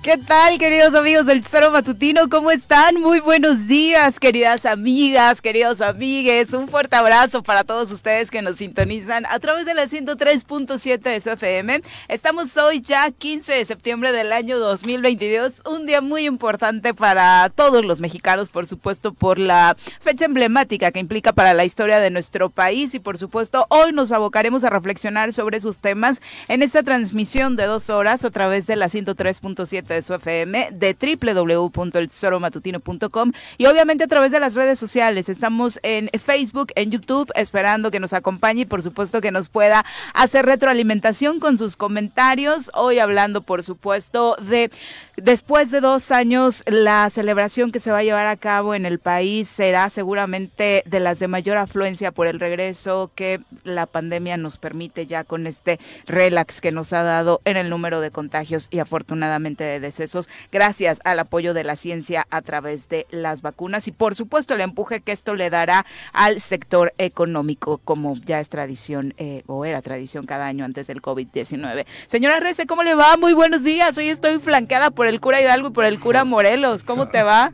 ¿Qué tal, queridos amigos del Tesoro Matutino? ¿Cómo están? Muy buenos días, queridas amigas, queridos amigues. Un fuerte abrazo para todos ustedes que nos sintonizan a través de la 103.7 de su FM. Estamos hoy ya 15 de septiembre del año 2022, un día muy importante para todos los mexicanos, por supuesto, por la fecha emblemática que implica para la historia de nuestro país y, por supuesto, hoy nos abocaremos a reflexionar sobre sus temas en esta transmisión de dos horas a través de la 103.7 su FM, de www.eltesoromatutino.com y obviamente a través de las redes sociales. Estamos en Facebook, en YouTube, esperando que nos acompañe y por supuesto que nos pueda hacer retroalimentación con sus comentarios. Hoy hablando, por supuesto, de después de dos años, la celebración que se va a llevar a cabo en el país será seguramente de las de mayor afluencia por el regreso que la pandemia nos permite ya con este relax que nos ha dado en el número de contagios y afortunadamente de decesos, gracias al apoyo de la ciencia a través de las vacunas y por supuesto el empuje que esto le dará al sector económico, como ya es tradición eh, o era tradición cada año antes del COVID-19. Señora Rece, ¿cómo le va? Muy buenos días. Hoy estoy flanqueada por el cura Hidalgo y por el cura Morelos. ¿Cómo te va?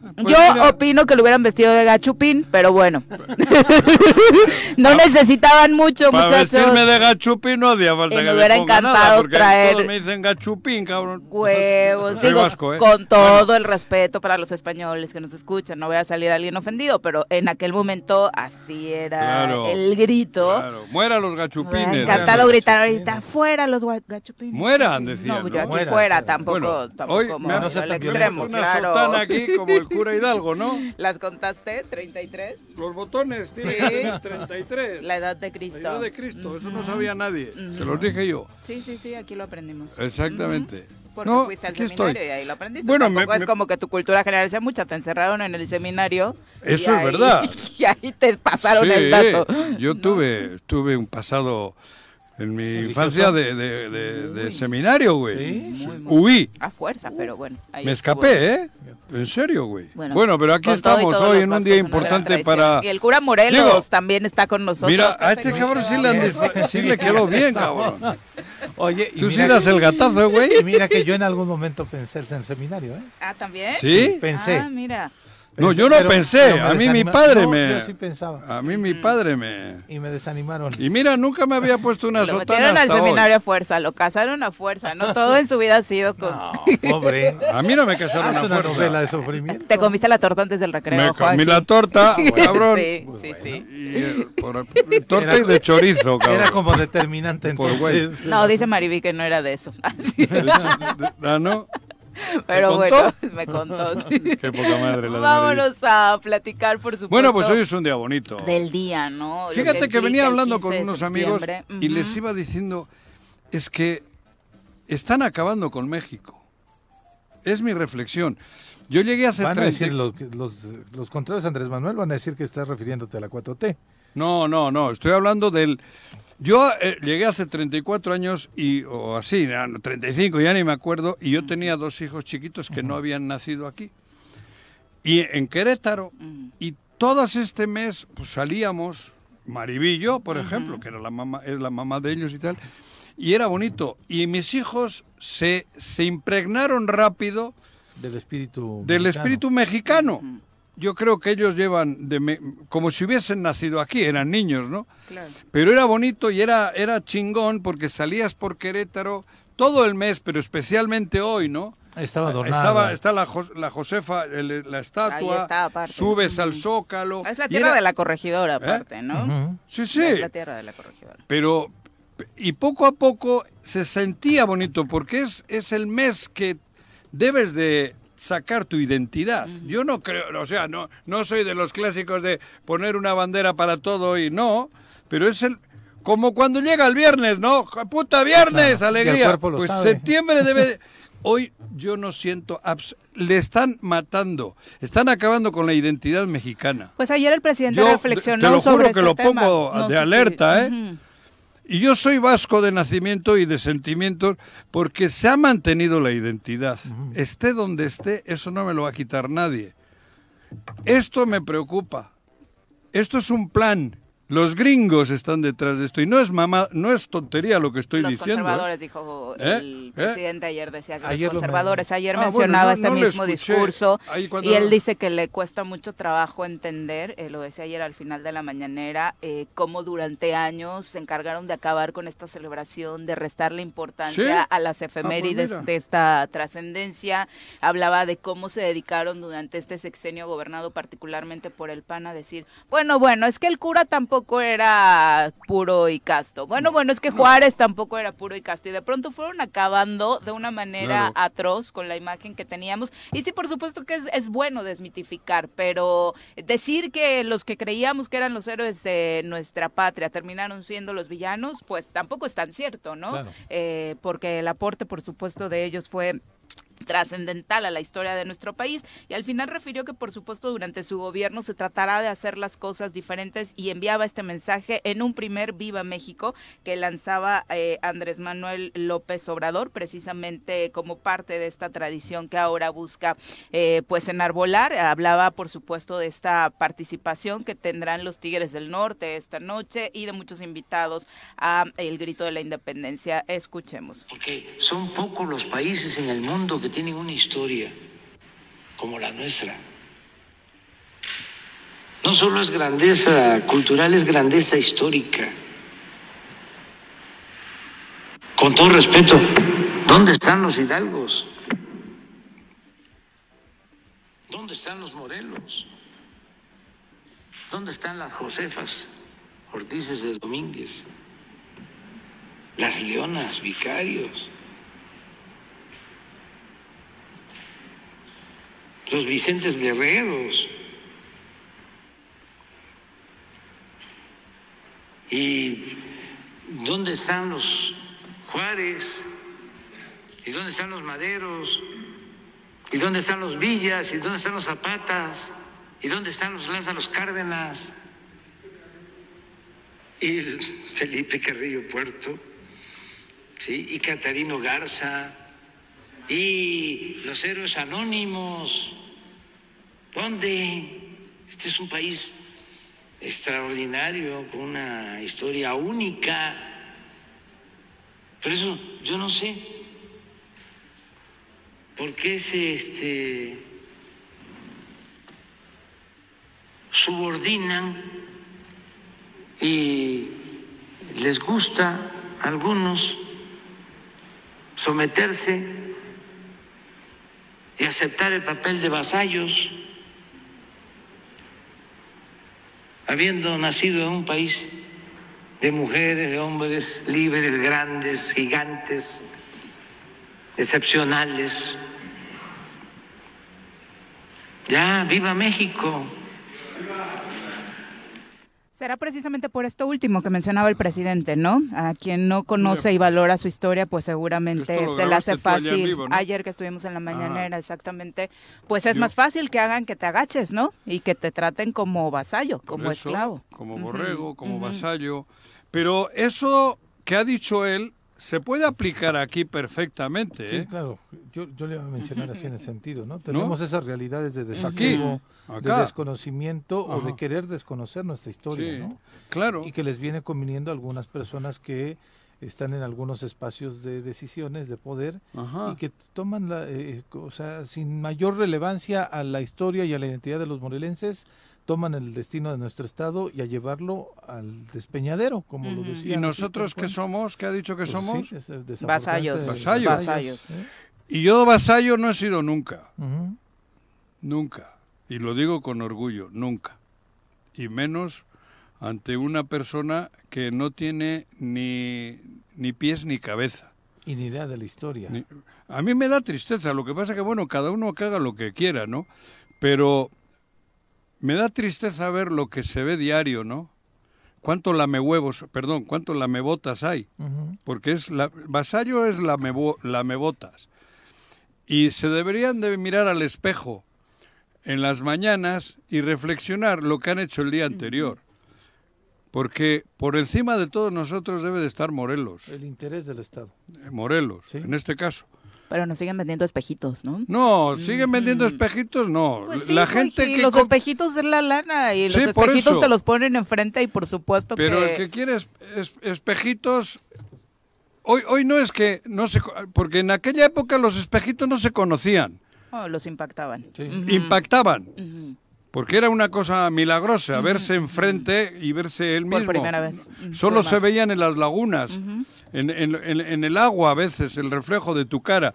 Pues Yo mira. opino que lo hubieran vestido de gachupín, pero bueno. no necesitaban mucho, Para muchachos. vestirme de gachupín no hacía falta Y que me me hubiera nada, encantado porque traer- todos me dicen gachupín, cabrón. Huevos, digo, vasco, ¿eh? con todo el respeto para los españoles que nos escuchan, no voy a salir alguien ofendido, pero en aquel momento así era Claro, el grito. Claro, muera los Me hubiera gachupines. encantado gritar gachupines. ahorita, fuera los gachupines. Mueran, decían, No, yo ¿no? aquí fuera, tampoco, Bueno, tampoco hoy me no extremo, una claro. aquí como el cura Hidalgo, ¿no? ¿Las contaste? ¿33? Los botones tienen Sí. que tener 33. La edad de La Cristo. edad de Cristo, eso no sabía nadie. Se los dije yo. Sí, sí, sí, aquí lo aprendimos. Exactamente. Porque No, fuiste al seminario estoy. y ahí lo aprendiste. Bueno, Tampoco me- es me- como que tu cultura general sea mucha, te encerraron en el seminario. Eso es ahí- verdad. Y ahí te pasaron Sí, el dato. yo tuve, tuve un pasado en mi ¿Religioso? infancia de, de- de- de seminario, güey. ¿Sí? Muy, muy- Huí. A fuerza, pero bueno. ahí Me estuvo. escapé, ¿eh? En serio, güey. Bueno, Bueno, pero aquí estamos hoy en un día importante para... Y el cura Morelos Digo, también está con nosotros. Mira, a este ¿cómo cabrón sí le, sí le quedó bien, cabrón. Oye, y Tú sí das el gatazo, güey. y mira que yo en algún momento pensé en seminario, ¿eh? Ah, ¿también? ¿Sí? Pensé. Ah, mira. No, yo no pero- pensé, pero a mí mi padre No, me- Yo sí pensaba. A mí mi padre me... Y me desanimaron. Y mira, nunca me había puesto una Lo sotana metieron al hoy. seminario a fuerza, lo casaron a fuerza, ¿no? Todo en su vida ha sido con... No, pobre. A mí no me casaron a una fuerza. novela de sufrimiento. Te comiste la torta antes del recreo, Me comí la torta, cabrón. Sí, sí, sí. Y, eh, por- torta y de chorizo, cabrón. Era como determinante Por güey. entonces. No, dice Mariví que no era de eso. Así. Ah, ¿no? Pero bueno, me contó. Qué poca madre la Vámonos a platicar, por supuesto. Bueno, pues hoy es un día bonito. Del día, ¿no? Fíjate que venía hablando 15 con unos amigos y les iba diciendo, es que están acabando con México. Es mi reflexión. Yo llegué hace Van a 30 decir los, los, los contrarios, Andrés Manuel, van a decir que estás refiriéndote a la 4T. No, no, no, estoy hablando del... Yo eh, llegué hace 34 años y, o así, ya no, 35, ya ni me acuerdo, y yo tenía dos hijos chiquitos que no habían nacido aquí. Y en Querétaro, y todas este mes pues, salíamos, Maribí y yo, por ejemplo, que era la mamá, es la mamá de ellos y tal, y era bonito. Y mis hijos se, se impregnaron rápido Del espíritu. del mexicano. espíritu mexicano. Yo creo que ellos llevan de me- como si hubiesen nacido aquí, eran niños, ¿no? Claro. Pero era bonito y era, era chingón porque salías por Querétaro todo el mes, pero especialmente hoy, ¿no? Estaba adornada. Estaba, está la, Jo- la Josefa, el- la estatua, está, aparte. subes al zócalo. Es la tierra era- de la corregidora, aparte, ¿no? Sí, sí, Es la tierra de la corregidora. pero y poco a poco se sentía bonito porque es, es el mes que debes de sacar tu identidad. Yo no creo, o sea, no, no soy de los clásicos de poner una bandera para todo y no, pero es el como cuando llega el viernes, ¿no? ¡Puta viernes! Claro, ¡Alegría! Pues sabe. septiembre debe... de- Hoy yo no siento... abs- Le están matando, están acabando con la identidad mexicana. Pues ayer el presidente Yo reflexionó te lo juro sobre que este lo tema. pongo No de alerta, ¿eh? Y yo soy vasco de nacimiento y de sentimientos porque se ha mantenido la identidad. Esté donde esté, eso no me lo va a quitar nadie. Esto me preocupa. Esto es un plan. Los gringos están detrás de esto y no es mamá, no es tontería lo que estoy los diciendo. ¿eh? conservadores, dijo ¿Eh? el ¿Eh? presidente ayer, decía que Ayer los lo conservadores, ayer Ah, bueno, mencionaba no- este no mismo discurso cuando- y él dice que le cuesta mucho trabajo entender, eh, lo decía ayer al final de la mañanera, eh, cómo durante años se encargaron de acabar con esta celebración, de restarle importancia ¿Sí? a las efemérides mira. de esta trascendencia, hablaba de cómo se dedicaron durante este sexenio gobernado particularmente por el PAN a decir, bueno, bueno, es que el cura tampoco era puro y casto, bueno, bueno, es que Juárez tampoco era puro y casto, y de pronto fueron acabando de una manera Claro. atroz con la imagen que teníamos, y sí, por supuesto que es, es bueno desmitificar, pero decir que los que creíamos que eran los héroes de nuestra patria terminaron siendo los villanos, pues tampoco es tan cierto, ¿no? Claro. Eh, porque el aporte, por supuesto, de ellos fue trascendental a la historia de nuestro país. Y al final refirió que por supuesto durante su gobierno se tratará de hacer las cosas diferentes y enviaba este mensaje en un primer Viva México que lanzaba eh, Andrés Manuel López Obrador precisamente como parte de esta tradición que ahora busca eh, pues enarbolar. Hablaba por supuesto de esta participación que tendrán los Tigres del Norte esta noche y de muchos invitados a el grito de la independencia. Escuchemos. Porque son pocos los países en el mundo que tienen una historia como la nuestra. No solo es grandeza cultural, es grandeza histórica. Con todo respeto, ¿dónde están los hidalgos? ¿Dónde están los morelos? ¿Dónde están las Josefas Ortices de Domínguez? Las leonas, vicarios. Los Vicentes Guerreros. ¿Y dónde están los Juárez? ¿Y dónde están los Maderos? ¿Y dónde están los Villas? ¿Y dónde están los Zapatas? ¿Y dónde están los Lázaros Cárdenas? Y el Felipe Carrillo Puerto, ¿sí? Y Catarino Garza, y los héroes anónimos. ¿Dónde? Este es un país extraordinario, con una historia única. Por eso yo no sé por qué se este, subordinan y les gusta a algunos someterse y aceptar el papel de vasallos, habiendo nacido en un país de mujeres, de hombres libres, grandes, gigantes, excepcionales. Ya, viva México. Será precisamente por esto último que mencionaba el presidente, ¿no? A quien no conoce y valora su historia, pues seguramente se le hace ayer fácil. vivo, ¿no? Ayer que estuvimos en la mañanera, Ajá. exactamente. Pues es más fácil que hagan que te agaches, ¿no? Y que te traten como vasallo, como Eso, esclavo. Como borrego, como vasallo. Pero eso que ha dicho él se puede aplicar aquí perfectamente. Sí, ¿eh? claro. Yo, yo le iba a mencionar así en el sentido, ¿no? Tenemos esas realidades de Aquí, desapego, de desconocimiento o de querer desconocer nuestra historia, Sí, ¿no? claro. Y que les viene conviniendo a algunas personas que están en algunos espacios de decisiones, de poder, Ajá. y que toman la, eh, o sea, sin mayor relevancia a la historia y a la identidad de los morelenses, toman el destino de nuestro estado y a llevarlo al despeñadero, como lo decía. ¿Y nosotros qué somos? ¿Qué ha dicho que somos? Vasallos. Vasallos. Vasallos. ¿eh? Y yo vasallo no he sido nunca. Nunca. Y lo digo con orgullo, nunca. Y menos ante una persona que no tiene ni, ni pies ni cabeza. Y ni idea de la historia. Ni- A mí me da tristeza, lo que pasa que, bueno, cada uno que haga lo que quiera, ¿no? Pero me da tristeza ver lo que se ve diario, ¿no? ¿Cuánto lamehuevos, perdón, cuánto lamebotas hay? Porque es la, vasallo es lamebo- lamebotas. Y se deberían de mirar al espejo en las mañanas y reflexionar lo que han hecho el día anterior. Porque por encima de todos nosotros debe de estar Morelos. El interés del Estado. eh, Morelos, Sí. en este caso. Pero nos siguen vendiendo espejitos, ¿no? No, siguen vendiendo Ujú. espejitos, no. Pues sí, la gente sí, que los espejitos de la lana y los Sí, espejitos te los ponen enfrente y por supuesto Pero que... el que quiere es- es- espejitos hoy hoy no es que no se porque en aquella época los espejitos no se conocían, Oh, los impactaban. Impactaban. Ujú. Porque era una cosa milagrosa, verse enfrente y verse él Por mismo. primera vez. Mm, Solo se más. veían en las lagunas, en, en- en- en el agua a veces, el reflejo de tu cara.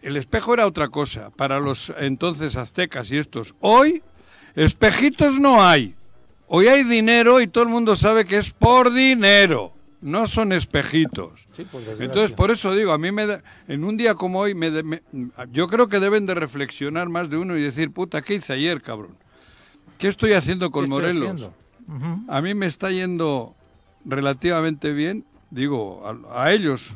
El espejo era otra cosa para los entonces aztecas y estos. Hoy, espejitos no hay. Hoy hay dinero y todo el mundo sabe que es por dinero. No son espejitos. Sí, por. Entonces, por eso digo, a mí me da- en un día como hoy, me de- me- yo creo que deben de reflexionar más de uno y decir, puta, ¿qué hice ayer, cabrón? ¿Qué estoy haciendo ¿Qué con Morelos? A mí me está yendo relativamente bien, digo, a, a ellos,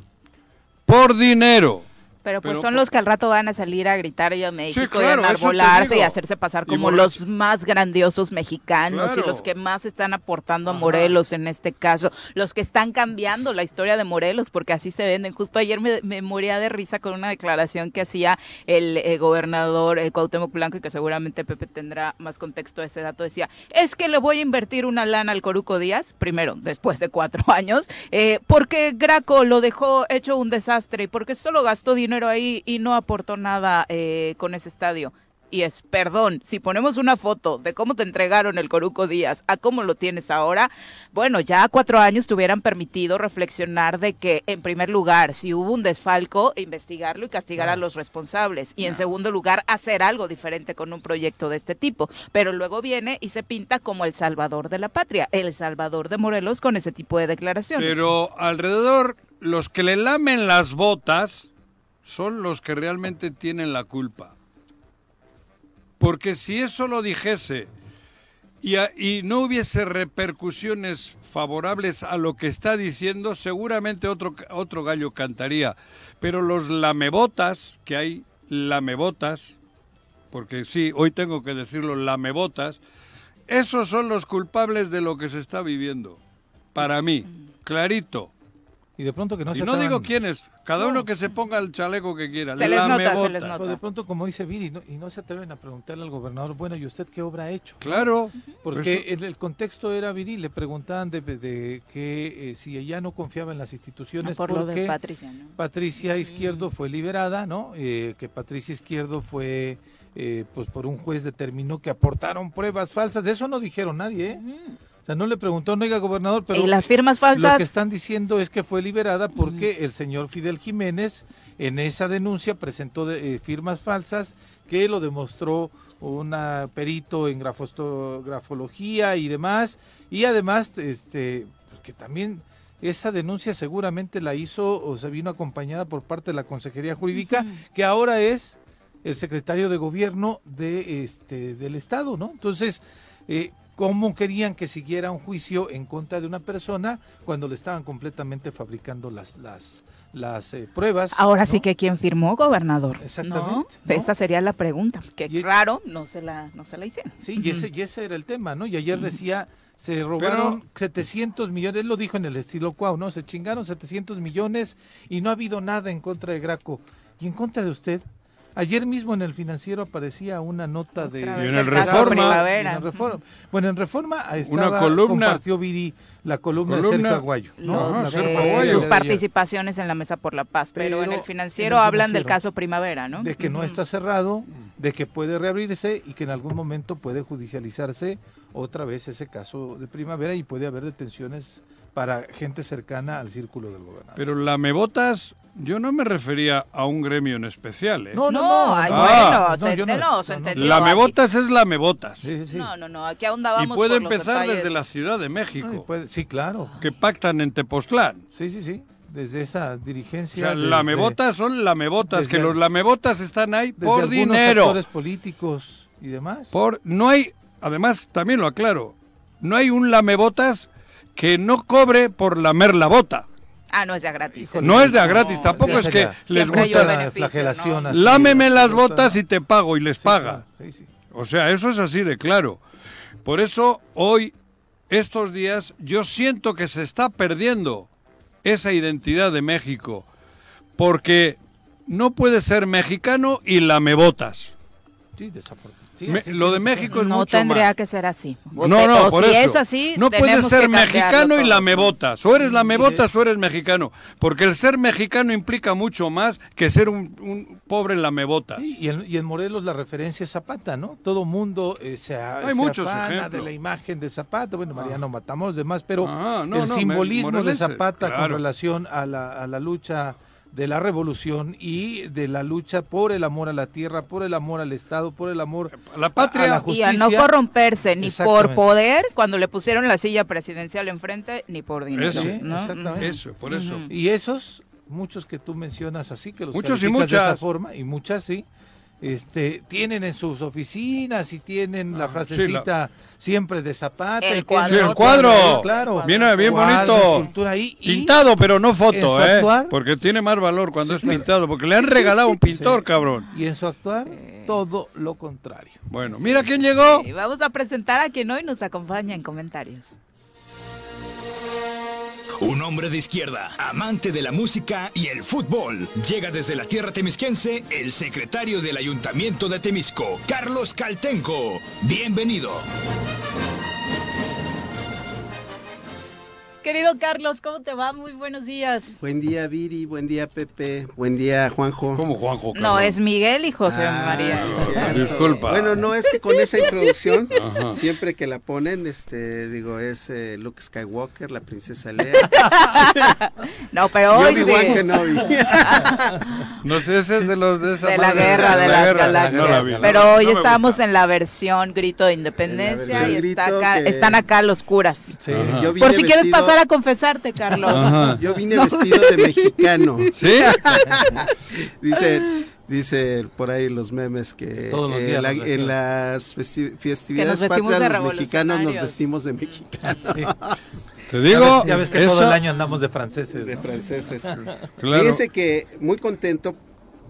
por dinero. Pero pues Pero son los que al rato van a salir a gritar y a México claro, y a enarbolarse y hacerse pasar como los más grandiosos mexicanos y los que más están aportando a. Morelos en este caso, los que están cambiando la historia de Morelos porque así se venden. Justo ayer me, me moría de risa con una declaración que hacía el eh, gobernador eh, Cuauhtémoc Blanco y que seguramente Pepe tendrá más contexto de ese dato. Decía, es que le voy a invertir una lana al Coruco Díaz, primero, después de cuatro años, eh, porque Graco lo dejó hecho un desastre y porque solo gastó dinero ahí y no aportó nada eh, con ese estadio. Y es, perdón, si ponemos una foto de cómo te entregaron el Coruco Díaz a cómo lo tienes ahora, bueno, ya a cuatro años te hubieran permitido reflexionar de que, en primer lugar, si hubo un desfalco, investigarlo y castigar a los responsables. Y en segundo lugar, hacer algo diferente con un proyecto de este tipo. Pero luego viene y se pinta como el salvador de la patria, el salvador de Morelos con ese tipo de declaraciones. Pero alrededor, los que le lamen las botas son los que realmente tienen la culpa. Porque si eso lo dijese y, no hubiese repercusiones favorables a lo que está diciendo, seguramente otro, otro gallo cantaría. Pero los lamebotas, que hay lamebotas, porque sí, hoy tengo que decirlo, lamebotas, esos son los culpables de lo que se está viviendo. Para mí, clarito. Y de pronto que no y se no digo quiénes, cada No. uno que se ponga el chaleco que quiera. Se les nota, se les nota. De pronto, como dice Viri, no- y no se atreven a preguntarle al gobernador, bueno, ¿y usted qué obra ha hecho? Claro. Porque eso- en el contexto era Viri, le preguntaban de, de que eh, si ella no confiaba en las instituciones por lo porque de Patricia, ¿no? Patricia Izquierdo fue liberada, ¿no? Eh, que Patricia Izquierdo fue, eh, pues por un juez determinó que aportaron pruebas falsas. De eso no dijeron nadie, ¿eh? Sea, no le preguntó, no, oiga, gobernador, pero y las firmas lo falsas que están diciendo es que fue liberada porque el señor Fidel Jiménez en esa denuncia presentó de- eh, firmas falsas que lo demostró un perito en grafosto- grafología y demás. Y además este pues que también esa denuncia seguramente la hizo o se vino acompañada por parte de la Consejería Jurídica que ahora es el secretario de gobierno de este del estado, ¿no? Entonces, eh, ¿cómo querían que siguiera un juicio en contra de una persona cuando le estaban completamente fabricando las las las eh, pruebas? Ahora sí que quién firmó, gobernador. Exactamente, ¿no? ¿no? Esa sería la pregunta. Que Y- raro, no se la, no se la hicieron. Sí, y ese, y ese era el tema, ¿no? Y ayer decía, se robaron 700 millones, él lo dijo en el estilo Cuau, ¿no? Se chingaron 700 millones y no ha habido nada en contra de Graco. ¿Y en contra de usted? Ayer mismo en el financiero aparecía una nota de... Y en el Reforma. En Reforma. Bueno, en Reforma estaba, columna. compartió Viri la columna, de Columna. Sergio Aguayo. ¿no? Lo Ajá, La de Sergio Aguayo. sus participaciones en la Mesa por la Paz, pero, en el financiero en el hablan del caso Primavera, ¿no? de que no está cerrado, de que puede reabrirse y que en algún momento puede judicializarse otra vez ese caso de primavera y puede haber detenciones para gente cercana al círculo del gobernador. Pero lamebotas, yo no me refería a un gremio en especial. ¿eh? No, No, ay, Ah. bueno, yo no- no, se no, no. entendió. Lamebotas es lamebotas. Sí, sí, sí. No, no, no, aquí y ahondábamos puede por los empezar desde la Ciudad de Ay, México, puede- sí, claro. que pactan en Tepoztlán. Sí, sí, sí. Desde esa O dirigencia. sea, desde- lamebotas son lamebotas, desde que los lamebotas están ahí desde por algunos dinero. actores políticos y demás. Por, no hay, además, también lo aclaro, no hay un lamebotas que no cobre por lamer la bota. Ah, no es de a gratis. Híjole, No es de a No, gratis, tampoco es que les gusta. la flagelación ¿no? así, Lámeme las botas y te pago y les Sí, paga. claro, sí, sí. O sea, eso es así de claro. Por eso hoy, estos días, yo siento que se está perdiendo esa identidad de México. Porque no puedes ser mexicano y lamebotas. Sí, desafortunadamente. Sí, Me- así lo de México es no mucho tendría más. que ser así. No, no, por si eso. es así, no puedes ser mexicano y todo. lamebotas. O eres lamebotas o eres mexicano. Porque el ser mexicano implica mucho más que ser un, un pobre lamebotas. Sí, y, en, y en Morelos la referencia es Zapata, ¿no? Todo mundo eh, se, a- Hay se muchos afana ejemplos. de la imagen de Zapata. Bueno, Mariano Matamos, demás, pero Ah, no, el no, simbolismo me- de Zapata con relación a la, a la lucha de la revolución y de la lucha por el amor a la tierra, por el amor al Estado, por el amor La a patria. la Y a no justicia. corromperse ni por poder cuando le pusieron la silla presidencial enfrente ni por dinero. Eso. Exactamente. Eso, por eso. Y esos, muchos que tú mencionas así, que los Muchos y calificas de esa muchas. forma, y muchas sí, este, tienen en sus oficinas y tienen la Ah, sí, frasecita siempre de Zapata. El y cuadro. Sí, el cuadro. Claro. Viene bien Cuadro, bonito. ahí, Pintado, pero no foto, ¿eh? actuar- Porque tiene más valor cuando Sí, es claro. pintado. Porque le han regalado un pintor, cabrón. Y en su actuar, todo lo contrario. Bueno, mira quién llegó. Y vamos a presentar a quien hoy nos acompaña en comentarios. Un hombre de izquierda, amante de la música y el fútbol. Llega desde la tierra temisquense el secretario del Ayuntamiento de Temisco, Carlos Caltenco. Bienvenido. Querido Carlos, ¿cómo te va? Muy buenos días. Buen día, Viri. Buen día, Pepe. Buen día, Juanjo. ¿Cómo Juanjo? No, es Miguel y José Ah, María. sí, disculpa. Bueno, no, es que con esa introducción, Ajá. siempre que la ponen, este, digo, es eh, Luke Skywalker, la princesa Lea. No, pero hoy sí. No sé, ese es de los de esa de la guerra de, las guerra. galaxias. No la vi, no pero hoy No estamos en la versión grito de independencia y está acá- que- están acá los curas. Sí. Yo vine Por si quieres pasar a confesarte, Carlos. Ajá. Yo vine vestido de mexicano. ¿Sí? Dice, dice por ahí los memes que Todos los eh, días la- en las festi- festividades patrias los mexicanos nos vestimos de mexicanos, Sí. Te digo, ya ves, ya ves que todo el año andamos de franceses. de ¿no? franceses. Claro. Fíjense que muy contento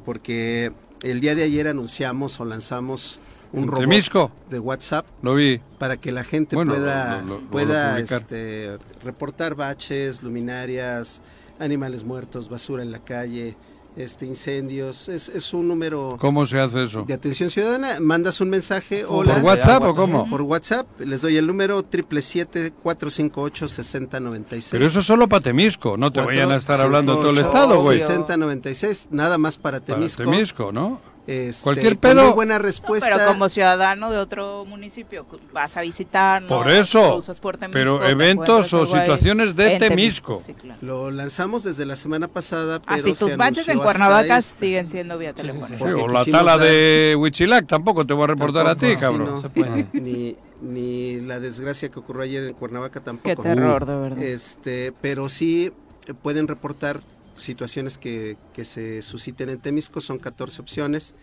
porque el día de ayer anunciamos o lanzamos un robot Temisco. de WhatsApp Lo vi. para que la gente Bueno, pueda, lo- lo- pueda este, reportar baches, luminarias, animales muertos, basura en la calle, este incendios. Es, es un número ¿Cómo se hace eso? de atención ciudadana. Mandas un mensaje, ¿Por hola. ¿Por WhatsApp o cómo? Por WhatsApp, les doy el número 777-458-6096. Pero eso es solo para Temisco, no te vayan a estar hablando de todo el estado, güey. 6096, nada más para Para Temisco. Temisco, ¿no? Este, Cualquier pedo. Muy buena No, respuesta. pero como ciudadano de otro municipio, vas a visitarnos. Por eso, Temisco, pero eventos o situaciones de en Temisco. Sí, claro. Lo lanzamos desde la semana pasada, pero Así se tus baches en Cuernavaca este. siguen siendo vía telefónica. Sí, o la tala dar- de Huichilac, tampoco te voy a reportar a ti, cabrón. no. se puede. Ni, ni la desgracia que ocurrió ayer en Cuernavaca Qué tampoco. terror, de verdad. Este, pero sí pueden reportar situaciones que, que se susciten en Temisco, son 14 opciones.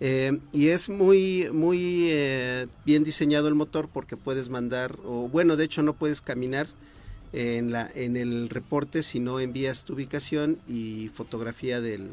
Eh, y es muy, muy eh, bien diseñado el motor porque puedes mandar, o bueno, de hecho no puedes caminar en, la, en el reporte, sino envías tu ubicación y fotografía del,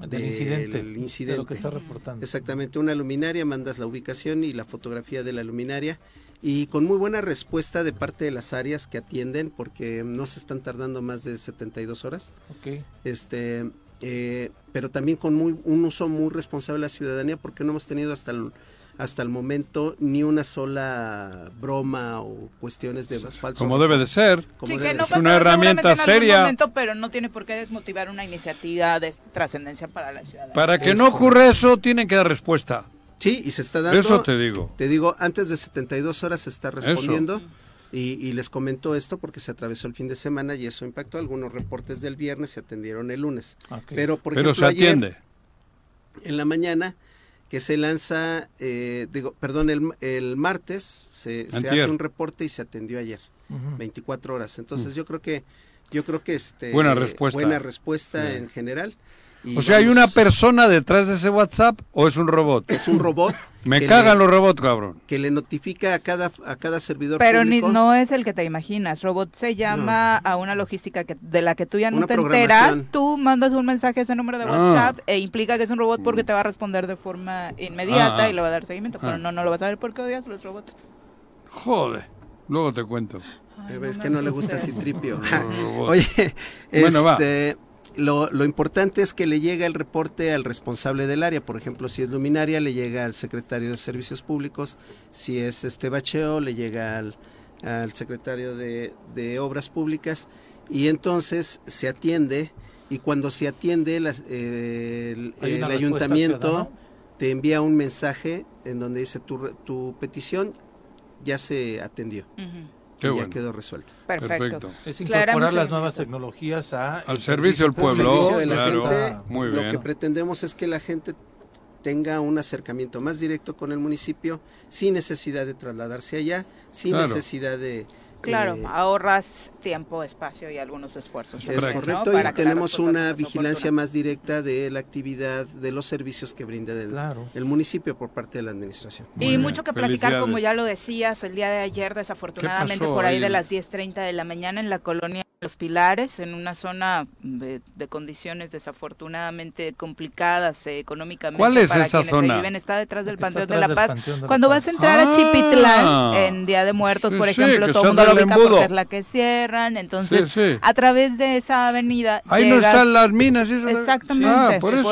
Del del incidente, incidente. De lo que está reportando. Exactamente, una luminaria, mandas la ubicación y la fotografía de la luminaria y con muy buena respuesta de parte de las áreas que atienden porque no se están tardando más de 72 horas. Ok. Este, eh, pero también con muy, un uso muy responsable de la ciudadanía porque no hemos tenido hasta el, hasta el momento ni una sola broma o cuestiones de falso. Como debe de ser. como Sí, debe que no de ser. Es una herramienta seguramente en algún seria. momento, pero no tiene por qué desmotivar una iniciativa de trascendencia para la ciudad. Para que Es no ocurra eso, tienen que dar respuesta. Sí, y se está dando. Eso te digo. Te digo, antes de 72 horas se está respondiendo. Y, y les comento esto porque se atravesó el fin de semana y eso impactó. Algunos reportes del viernes se atendieron el lunes. Pero, por Pero ejemplo, se ayer, atiende. en la mañana, que se lanza, eh, digo, perdón, el, el martes se, se hace un reporte y se atendió ayer, Ujú. 24 horas. Entonces yo creo que, yo creo que este, Mm. Buena eh, respuesta. buena respuesta en general. Y O sea, ¿hay una persona detrás de ese WhatsApp o es un robot? Es un robot. Me cagan le- los robots, cabrón. que le notifica a cada a cada servidor Pero ni, no es el que te imaginas. Robot se llama a una logística que, de la que tú ya no Una te enteras. Tú mandas un mensaje a ese número de Ah. WhatsApp e implica que es un robot porque te va a responder de forma inmediata Ah, ah. y le va a dar seguimiento. Ah. Pero no, no lo vas a ver porque odias los robots. Joder. Luego te cuento. Ay, no Es que no le gusta. Citripio. Oye, Bueno, va. Lo, lo importante es que le llega el reporte al responsable del área. Por ejemplo, si es luminaria, le llega al secretario de Servicios Públicos. Si es este bacheo, le llega al, al secretario de, de Obras Públicas. Y entonces se atiende. Y cuando se atiende, las- eh, el, el ayuntamiento te envía un mensaje en donde dice tu, re- tu petición ya se atendió. Qué y bueno. ya quedó resuelta. Perfecto. Perfecto. Es incorporar las nuevas tecnologías a Al servicio del pueblo, servicio de la claro. gente. Muy Lo bien. que pretendemos es que la gente tenga un acercamiento más directo con el municipio sin necesidad de trasladarse allá, sin Claro. necesidad de... Claro, eh, ahorras tiempo, espacio y algunos esfuerzos. es correcto, Para y tenemos una vigilancia oportuna. más directa de la actividad, de los servicios que brinda el, Claro. el municipio por parte de la administración. Muy Y bien, mucho que platicar, como ya lo decías, el día de ayer, desafortunadamente, por ahí ahí? de las 10.30 de la mañana en la colonia Los Pilares, en una zona de, de condiciones desafortunadamente complicadas eh, económicamente ¿Cuál es para esa quienes zona? viven, está detrás del Panteón de la Paz. De la Cuando Paz. vas a entrar a Ah. Chipitlán, en Día de Muertos, Sí, por sí, ejemplo, que todo el mundo lo ubica porque es la que cierran, entonces Sí, sí. a través de esa avenida Ahí no están las minas. y eso- Exactamente, Ah, por ahí, Ah,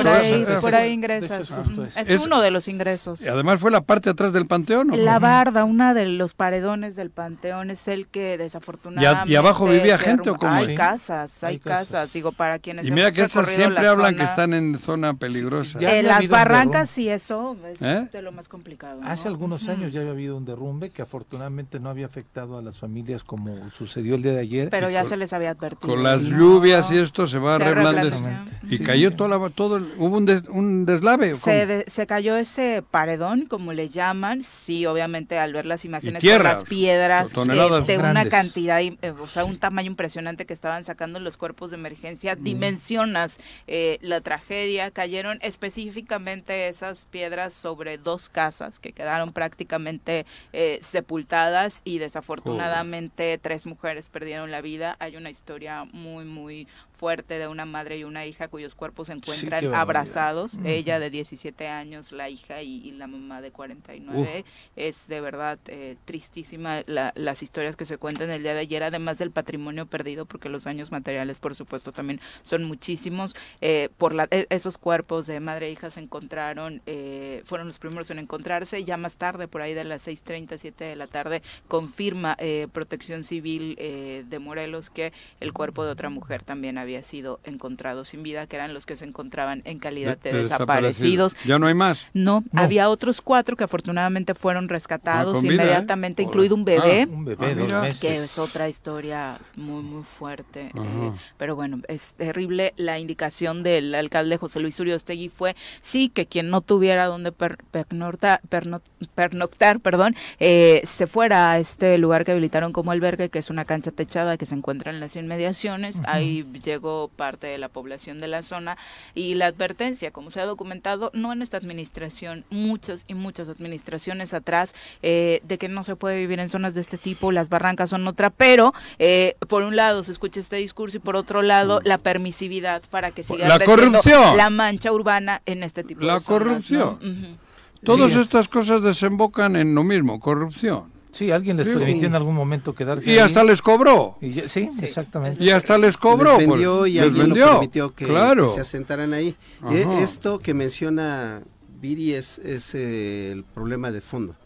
por de ahí hecho, ingresas. es uno de los ingresos. Y además fue la parte atrás del panteón. ¿no? La barda, una de los paredones del panteón es el que desafortunadamente. ¿Y abajo vivía gente cómo? Hay Sí. casas, hay Hay casas. casas. Digo, para quienes Y mira hemos que esas siempre la hablan que están en zona peligrosa. Ya eh, las barrancas y eso es ¿Eh? de lo más complicado. ¿no? Hace algunos años ya había habido un derrumbe que afortunadamente no había afectado a las familias como sucedió el día de ayer. Pero ya con- se les había advertido. Con las ¿no? lluvias y esto se va Se reblandeciendo. Y Sí, cayó sí. toda la, todo, el- hubo un, des- un deslave. ¿o Se, de- se cayó ese paredón, como le llaman, sí, obviamente al ver las imágenes tierra, con las piedras, toneladas este, una cantidad, eh, o sea, un tamaño impresionante que estaban sacando los cuerpos de emergencia, dimensionas eh, la tragedia, cayeron específicamente esas piedras sobre dos casas que quedaron prácticamente eh, sepultadas y desafortunadamente tres mujeres perdieron la vida. Hay una historia muy, muy fuerte de una madre y una hija cuyos cuerpos se Sí, encuentran barbaridad. abrazados, Ujú. ella de 17 años, la hija y, y la mamá de 49. Es de verdad eh, tristísima la- las historias que se cuentan el día de ayer, además del patrimonio perdido, porque los daños materiales, por supuesto, también son muchísimos. Eh, por la, e- esos cuerpos de madre e hija se encontraron, eh, fueron los primeros en encontrarse, ya más tarde, por ahí de las 6.30, 7 de la tarde, confirma eh, Protección Civil eh, de Morelos que el cuerpo de otra mujer también había sido encontrado sin vida, que eran los que se encontraban en calidad de, De- de desaparecidos. Ya no hay más. No, No. había otros cuatro que afortunadamente fueron rescatados vida, ¿eh? inmediatamente, Órale. incluido un bebé. Un bebé Ah, de mira. meses. que es otra historia muy muy fuerte eh, pero bueno es terrible la indicación del alcalde José Luis Uriostegui fue sí que quien no tuviera donde per- pernoctar, perno- pernoctar perdón eh, se fuera a este lugar que habilitaron como albergue que es una cancha techada que se encuentra en las inmediaciones ahí llegó parte de la población de la zona y la advertencia como se ha documentado no en esta administración muchas y muchas administraciones atrás eh, de que no se puede vivir en zonas de este tipo, las barrancas son otra, pero eh, por un lado se escucha este discurso y por otro lado la permisividad para que siga La corrupción. la mancha urbana en este tipo La de zonas, ¿no? corrupción. Todas Sí, es- estas cosas desembocan en lo mismo, corrupción. Sí, alguien les Sí. permitió en algún momento quedarse Y ahí. hasta les cobró. Y ya- sí, Sí. exactamente. Y hasta les cobró. les vendió pues, y les alguien vendió. lo permitió que, claro. que se asentaran ahí. Ajá. Eh, esto que menciona Viri es, es, eh, el problema de fondo,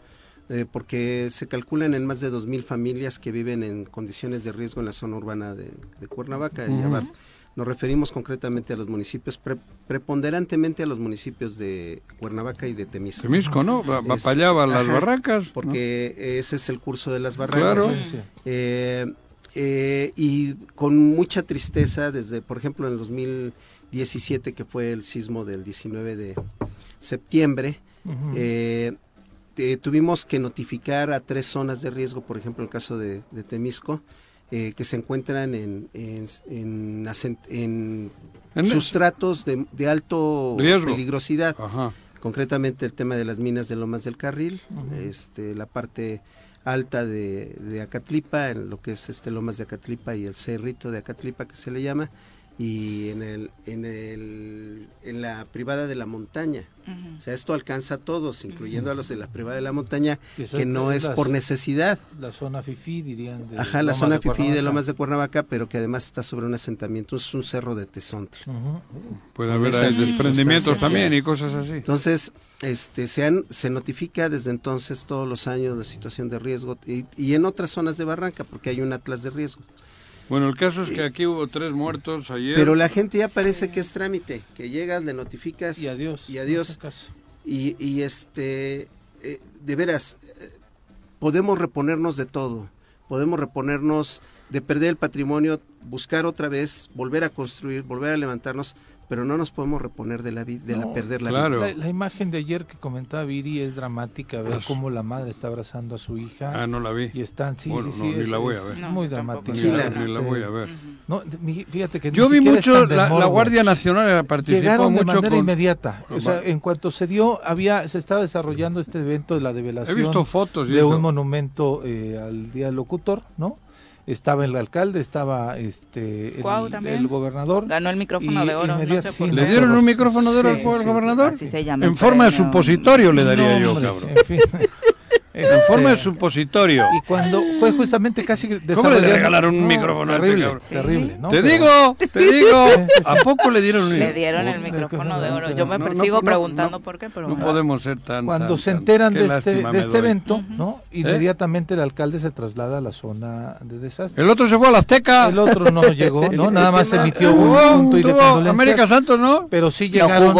eh, porque se calculan en más de 2.000 familias que viven en condiciones de riesgo en la zona urbana de, de Cuernavaca. y Ujú. Abar. Nos referimos concretamente a los municipios, pre- preponderantemente a los municipios de Cuernavaca y de Temisco. Temisco, ¿no? Va, va Es- para allá, va a las ajá, barrancas. ¿no? Porque ese es el curso de las barrancas. Claro. Sí, sí. Eh, eh, y con mucha tristeza desde, por ejemplo, en el 2017, que fue el sismo del 19 de septiembre, eh, eh, tuvimos que notificar a tres zonas de riesgo, por ejemplo, en el caso de, de Temisco, eh, que se encuentran en, en, sustratos de, de alto Riesgo. peligrosidad Ajá. concretamente el tema de las minas de Lomas del Carril, este, la parte alta de, de Acatlipa, en lo que es este Lomas de Acatlipa y el Cerrito de Acatlipa que se le llama, y en el en el en la privada de la montaña. O sea, esto alcanza a todos, incluyendo a los de la privada de la montaña, Que no es las- por necesidad. La zona FIFI, dirían. de Ajá, la Lomas zona de pipí de. Lomas de Cuernavaca, pero que además está sobre un asentamiento, es un cerro de Tesontle. Ujú. Puede haber desprendimientos también y cosas así. Entonces, este, se, han- se notifica desde entonces todos los años la situación de riesgo y, y en otras zonas de Barranca, porque hay un atlas de riesgo. Bueno, el caso es que aquí hubo tres muertos ayer. Pero la gente ya parece que es trámite, que llegas, le notificas Y adiós. Y adiós. y, este, eh, de veras, eh, podemos reponernos de todo, podemos reponernos de perder el patrimonio, buscar otra vez, volver a construir, volver a levantarnos, pero no nos podemos reponer de la vida, de la perder la claro. vida. La, la imagen de ayer que comentaba Viri es dramática, ver cómo la madre está abrazando a su hija Ah, no la vi. y están, sí, Bueno, sí, no, sí, ni es, la voy a es ver. No, muy dramática. Ni la, la- ni la voy a ver. Ujú. No, de- mi- fíjate que ni Yo vi mucho, de la. Guardia Nacional participó Llegaron de mucho manera con... inmediata. O sea, en cuanto se dio, había, se estaba desarrollando este evento de la He develación visto fotos y de eso. un monumento eh, al Día del Locutor, ¿no? Estaba el alcalde, estaba este el, gobernador. Ganó el micrófono Y de oro. No sé sí, por no, ¿Le dieron un micrófono de oro al sí, al sí. gobernador? Así se llama. En forma de supositorio le daría No, yo, hombre, cabrón. En fin. En forma de Este, supositorio. Y cuando fue justamente casi ¿Cómo le regalaron un No, micrófono a este Terrible, terrible, ¿no? Te Pero- digo, te digo. ¿A poco le dieron un Le dieron el micrófono de oro. Yo me no, sigo no, preguntando no, por qué, pero No podemos ser tan... Cuando tan- se enteran de este, de este evento, ¿no? Inmediatamente el alcalde se traslada a la zona de desastre. El otro se fue a la Azteca. El otro no llegó, ¿no? Nada más emitió un punto y de América. Santos, ¿no? Pero sí no llegaron,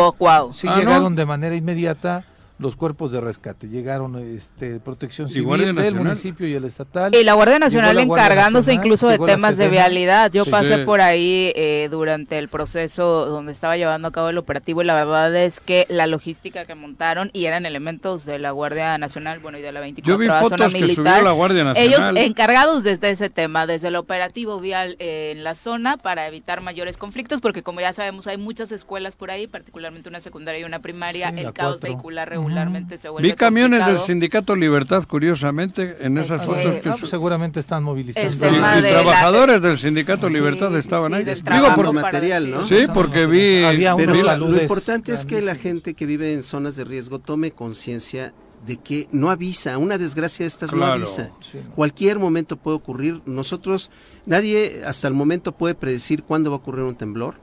sí Ah, ¿no? llegaron de manera inmediata los cuerpos de rescate. Llegaron este, Protección Civil del municipio y el estatal. Y la Guardia Nacional Llegó la Guardia encargándose Nacional, incluso de temas de vialidad. Yo Sí. pasé Sí. por ahí eh, durante el proceso donde estaba llevando a cabo el operativo y la verdad es que la logística que montaron y eran elementos de la Guardia Nacional, bueno, y de la 24 Yo vi zona fotos que militar. subió la Guardia Ellos Nacional. encargados desde ese tema, desde el operativo vial eh, en la zona para evitar mayores conflictos, porque como ya sabemos hay muchas escuelas por ahí, particularmente una secundaria y una primaria, Sí, el caos cuatro. vehicular regularmente se vuelve Vi camiones del. Sindicato Libertad, curiosamente, en esas fotos que no, pues seguramente están movilizando. Y, y de la- trabajadores del Sindicato Sí, Libertad estaban sí, ahí. Digo, por- material, ¿no? Sí, porque vi... Había la- lo importante es que la gente que vive en zonas de riesgo tome conciencia de que no avisa, una desgracia de estas no avisa. Sí. Cualquier momento puede ocurrir. Nosotros, nadie hasta el momento puede predecir cuándo va a ocurrir un temblor.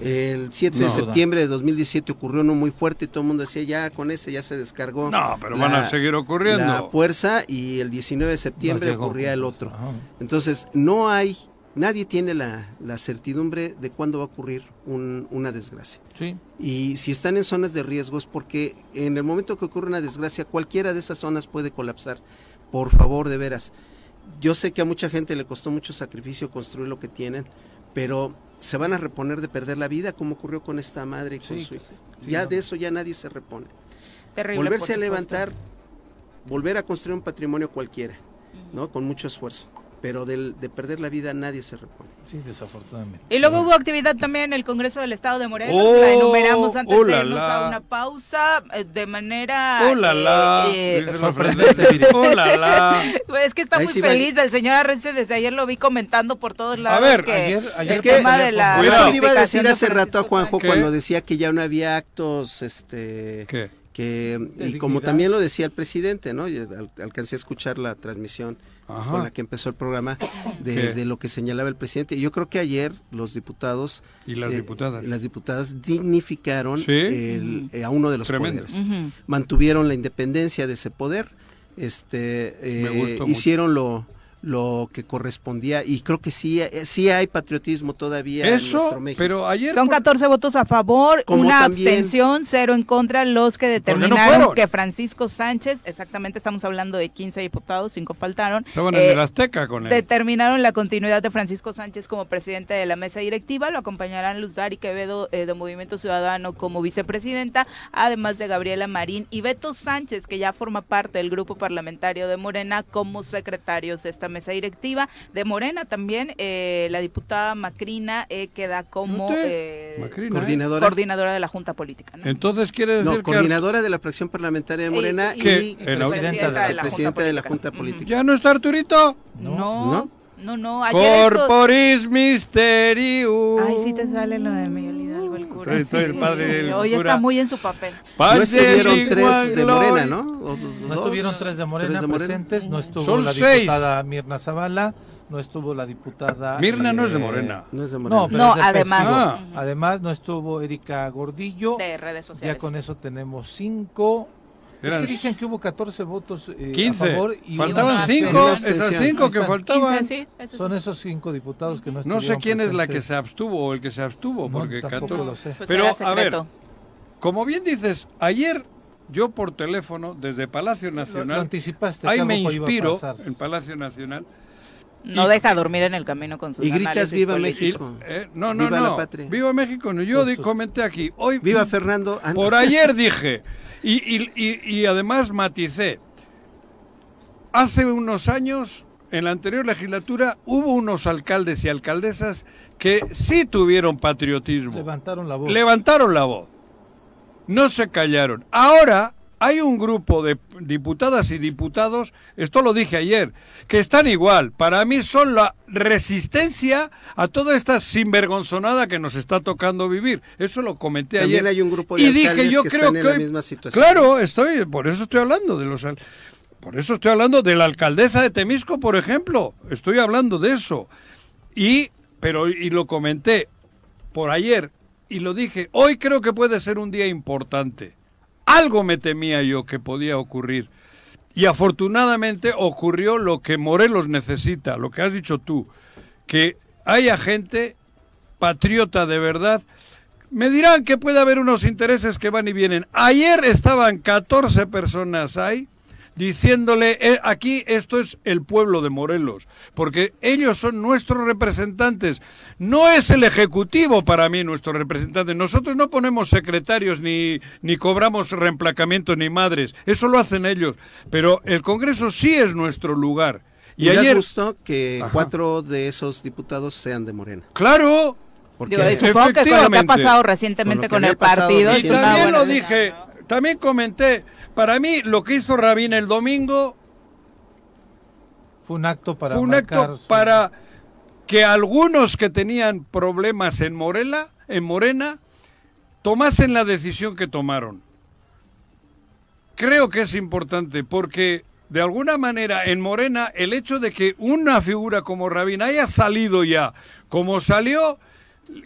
El 7 de septiembre de 2017 ocurrió uno muy fuerte y todo el mundo decía, ya con ese ya se descargó. No, pero van a seguir ocurriendo. La fuerza y el 19 de septiembre ocurría el otro. Ajá. Entonces, no hay, nadie tiene la, la certidumbre de cuándo va a ocurrir un- una desgracia. Sí. Y si están en zonas de riesgo es porque en el momento que ocurre una desgracia, cualquiera de esas zonas puede colapsar. Por favor, de veras. Yo sé que a mucha gente le costó mucho sacrificio construir lo que tienen, pero se van a reponer de perder la vida, como ocurrió con esta madre y con Sí, su hija. sí, ya no. de eso ya nadie se repone. Terrible, Volverse a levantar, volver a construir un patrimonio cualquiera, ¿no? Con mucho esfuerzo. Pero del, de perder la vida nadie se repone. Sí, desafortunadamente. Y luego hubo actividad también en el Congreso del Estado de Morelos, Oh, la enumeramos antes oh, de la, irnos la. a una pausa eh, de manera... ¡Oh, la, la! eh, eh, sorprendente. ¡Oh, pues es que está Ahí muy sí va- feliz el señor Arrece, desde ayer lo vi comentando por todos lados ver, que ayer- ayer el por tema de la. Eso le iba a decir de hace rato a Juanjo ¿Qué? cuando decía que ya no había actos, este, ¿Qué? que De y como también lo decía el presidente, ¿no? Yo al- alcancé a escuchar la transmisión Ajá. con la que empezó el programa de, de lo que señalaba el presidente. Y Yo creo que ayer los diputados Y las eh, diputadas. las diputadas dignificaron Sí. el- eh, a uno de los Tremendo. poderes. Mantuvieron la independencia de ese poder, este, Me eh, mucho. hicieron lo lo que correspondía y creo que sí, eh, sí hay patriotismo todavía en nuestro México. pero ayer... Son por- 14 votos a favor, Como una también- abstención, cero en contra, los que determinaron que Francisco Sánchez, exactamente estamos hablando de 15 diputados, 5 faltaron, Estaban eh, en el Azteca con él. determinaron la continuidad de Francisco Sánchez como presidente de la mesa directiva, lo acompañarán Luz Dari Quevedo eh, de Movimiento Ciudadano como vicepresidenta, además de Gabriela Marín y Beto Sánchez, que ya forma parte del grupo parlamentario de Morena como secretarios de esta mesa directiva. De Morena también, eh, la diputada Macrina eh, queda como eh, Macrina, ¿eh? Coordinadora. coordinadora de la Junta Política. ¿no? Entonces quiere decir No, que coordinadora de la fracción parlamentaria de Morena Y- y, presidenta, de, la, presidenta de la Junta. Política. ¿Ya no está Arturito? No. ¿No? No, no, ayer esto- Corporis Mysterium. Ay, sí te sale lo de Miguel Hidalgo, el cura. Soy- soy el sí. padre del Hoy cura. está muy en su papel. No estuvieron tres de. Morena, ¿no? O- No estuvieron tres de Morena tres de Morena. presentes, no estuvo Son la seis. diputada Mirna Zavala, no estuvo la diputada... Mirna no es de eh, Morena. No es de Morena. No, pero No, además. Ah. Además no estuvo Erika Gordillo. De redes sociales. Ya con eso tenemos cinco. Eran es que dicen que hubo 14 votos eh, 15. a favor y Faltaban una cinco, abstención. esas Ahí cinco que están. faltaban. 15, sí, eso Son sí. esos cinco diputados que no No sé quién es la que presentes. se abstuvo o el que se abstuvo, No, porque tampoco 14. lo sé. Pues Pero, a ver. Como bien dices, ayer yo por teléfono desde Palacio Lo, Nacional, lo anticipaste. ahí me inspiro en Palacio Nacional. No y- deja dormir en el camino con sus Y gritas, "Viva México". eh, no, no, Viva no. la patria. Viva México. no, Yo sus- comenté aquí. Hoy, Viva Fernando. Por ayer dije, y, y- y- y además maticé, hace unos años, en la anterior legislatura, hubo unos alcaldes y alcaldesas que sí tuvieron patriotismo. Levantaron la voz. levantaron la voz, no se callaron. Ahora hay un grupo de diputadas y diputados, esto lo dije ayer, que están igual. Para mí son la resistencia a toda esta sinvergonzonada que nos está tocando vivir. Eso lo comenté También ayer. hay un grupo de y dije, yo que creo están que en la misma situación. Claro, estoy, por eso estoy hablando de los por eso estoy hablando de la alcaldesa de Temisco, por ejemplo. Estoy hablando de eso. Y pero y lo comenté por ayer y lo dije, hoy creo que puede ser un día importante. Algo me temía yo que podía ocurrir. Y afortunadamente ocurrió lo que Morelos necesita, lo que has dicho tú, que haya gente patriota de verdad. Me dirán que puede haber unos intereses que van y vienen. Ayer estaban 14 personas ahí diciéndole, "Eh, aquí esto es el pueblo de Morelos, porque ellos son nuestros representantes. No es el Ejecutivo para mí nuestro representante. Nosotros no ponemos secretarios ni, ni cobramos reemplacamientos ni madres. Eso lo hacen ellos. Pero el Congreso sí es nuestro lugar. Y, Y, ayer, gusto que Ajá. cuatro de esos diputados sean de Morena. claro, Porque Digo, y supongo que con lo que ha pasado recientemente Con con, el partido. Y también lo dije, ¿no? También comenté, para mí lo que hizo Rabín el domingo Fue un acto para fue un acto su- para que algunos que tenían problemas en Morela, en Morena, tomasen la decisión que tomaron. Creo que es importante porque de alguna manera en Morena el hecho de que una figura como Rabín haya salido ya como salió,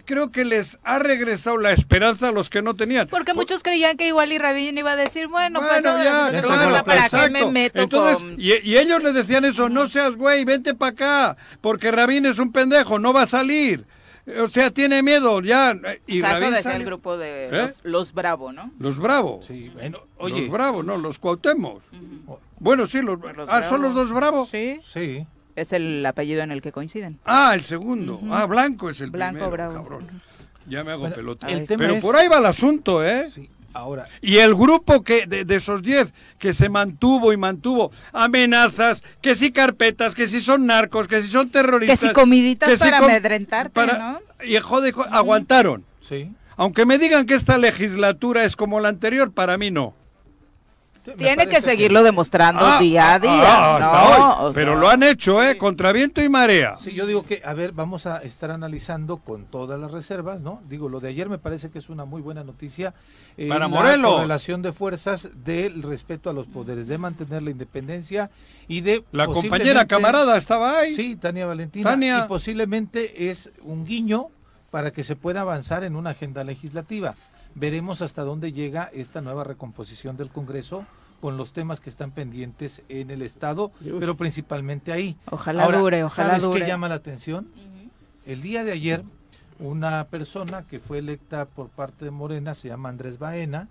creo que les ha regresado la esperanza a los que no tenían. Porque muchos creían que igual y Rabin iba a decir, bueno, pues Bueno, no, ya, ya claro, ¿para qué exacto. me meto Entonces, con...? y, y ellos le decían eso, no seas güey, vente para acá, porque Rabín es un pendejo, no va a salir. O sea, tiene miedo, ya. Y O sea, eso Rabín decía sale. el grupo de ¿Eh? los, los Bravo, ¿no? Los Bravo. Sí, bueno, oye, Los Bravo, no, los Cuauhtémoc. Bueno, sí, los, Los ah, son Bravo. los dos Bravo. Sí. sí. Es el apellido en el que coinciden. Ah, el segundo. Ah, Blanco es el Blanco primero, Bravo. cabrón. Ya me hago Bueno, pelota. el tema Pero es- por ahí va el asunto, ¿eh? Sí, ahora, Y el grupo que de, de esos 10 que se mantuvo y mantuvo amenazas, que si carpetas, que si son narcos, que si son terroristas. Que si comiditas que si para com- amedrentarte, para- ¿no? Y joder, jo- aguantaron. sí. Aunque me digan que esta legislatura es como la anterior, para mí no. Tiene que seguirlo demostrando Ah, día a ah, día. ah, Pero sea, lo han hecho, ¿eh? Contra viento y marea. Sí, yo digo que, a ver, vamos a estar analizando con todas las reservas, ¿no? Digo, lo de ayer me parece que es una muy buena noticia. eh, Para la Morelos. relación de fuerzas del respeto a los poderes, de mantener la independencia y de... La compañera camarada estaba ahí. Sí, Tania Valentina. Tania. Y posiblemente es un guiño para que se pueda avanzar en una agenda legislativa. Veremos hasta dónde llega esta nueva recomposición del Congreso con los temas que están pendientes en el Estado, pero principalmente ahí. Ojalá Ahora, dure, ojalá ¿Sabes dure. qué llama la atención? El día de ayer, una persona que fue electa por parte de Morena, se llama Andrés Baena,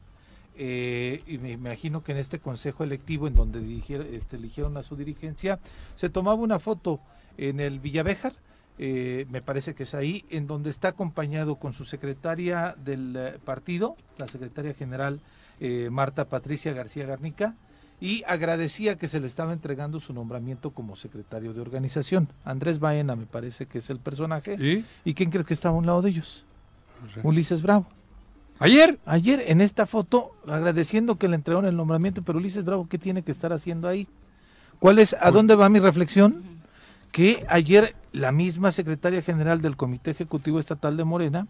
eh, y me imagino que en este consejo electivo en donde dirigieron, este, eligieron a su dirigencia, se tomaba una foto en el Villavejar, eh, me parece que es ahí, en donde está acompañado con su secretaria del eh, partido, la secretaria general eh, Marta Patricia García Garnica, y agradecía que se le estaba entregando su nombramiento como secretario de organización. Andrés Baena me parece que es el personaje. ¿Y? ¿Y quién crees que estaba a un lado de ellos? Ulises Bravo. Ayer. Ayer en esta foto, agradeciendo que le entregaron el nombramiento, pero Ulises Bravo, ¿qué tiene que estar haciendo ahí? ¿Cuál es, a Pues dónde va mi reflexión? Que ayer la misma secretaria general del Comité Ejecutivo Estatal de Morena,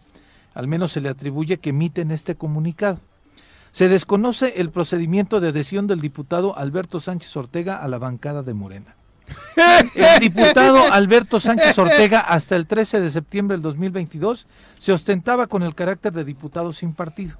al menos se le atribuye que emiten este comunicado. Se desconoce el procedimiento de adhesión del diputado Alberto Sánchez Ortega a la bancada de Morena. El diputado Alberto Sánchez Ortega hasta el 13 de septiembre del 2022 se ostentaba con el carácter de diputado sin partido.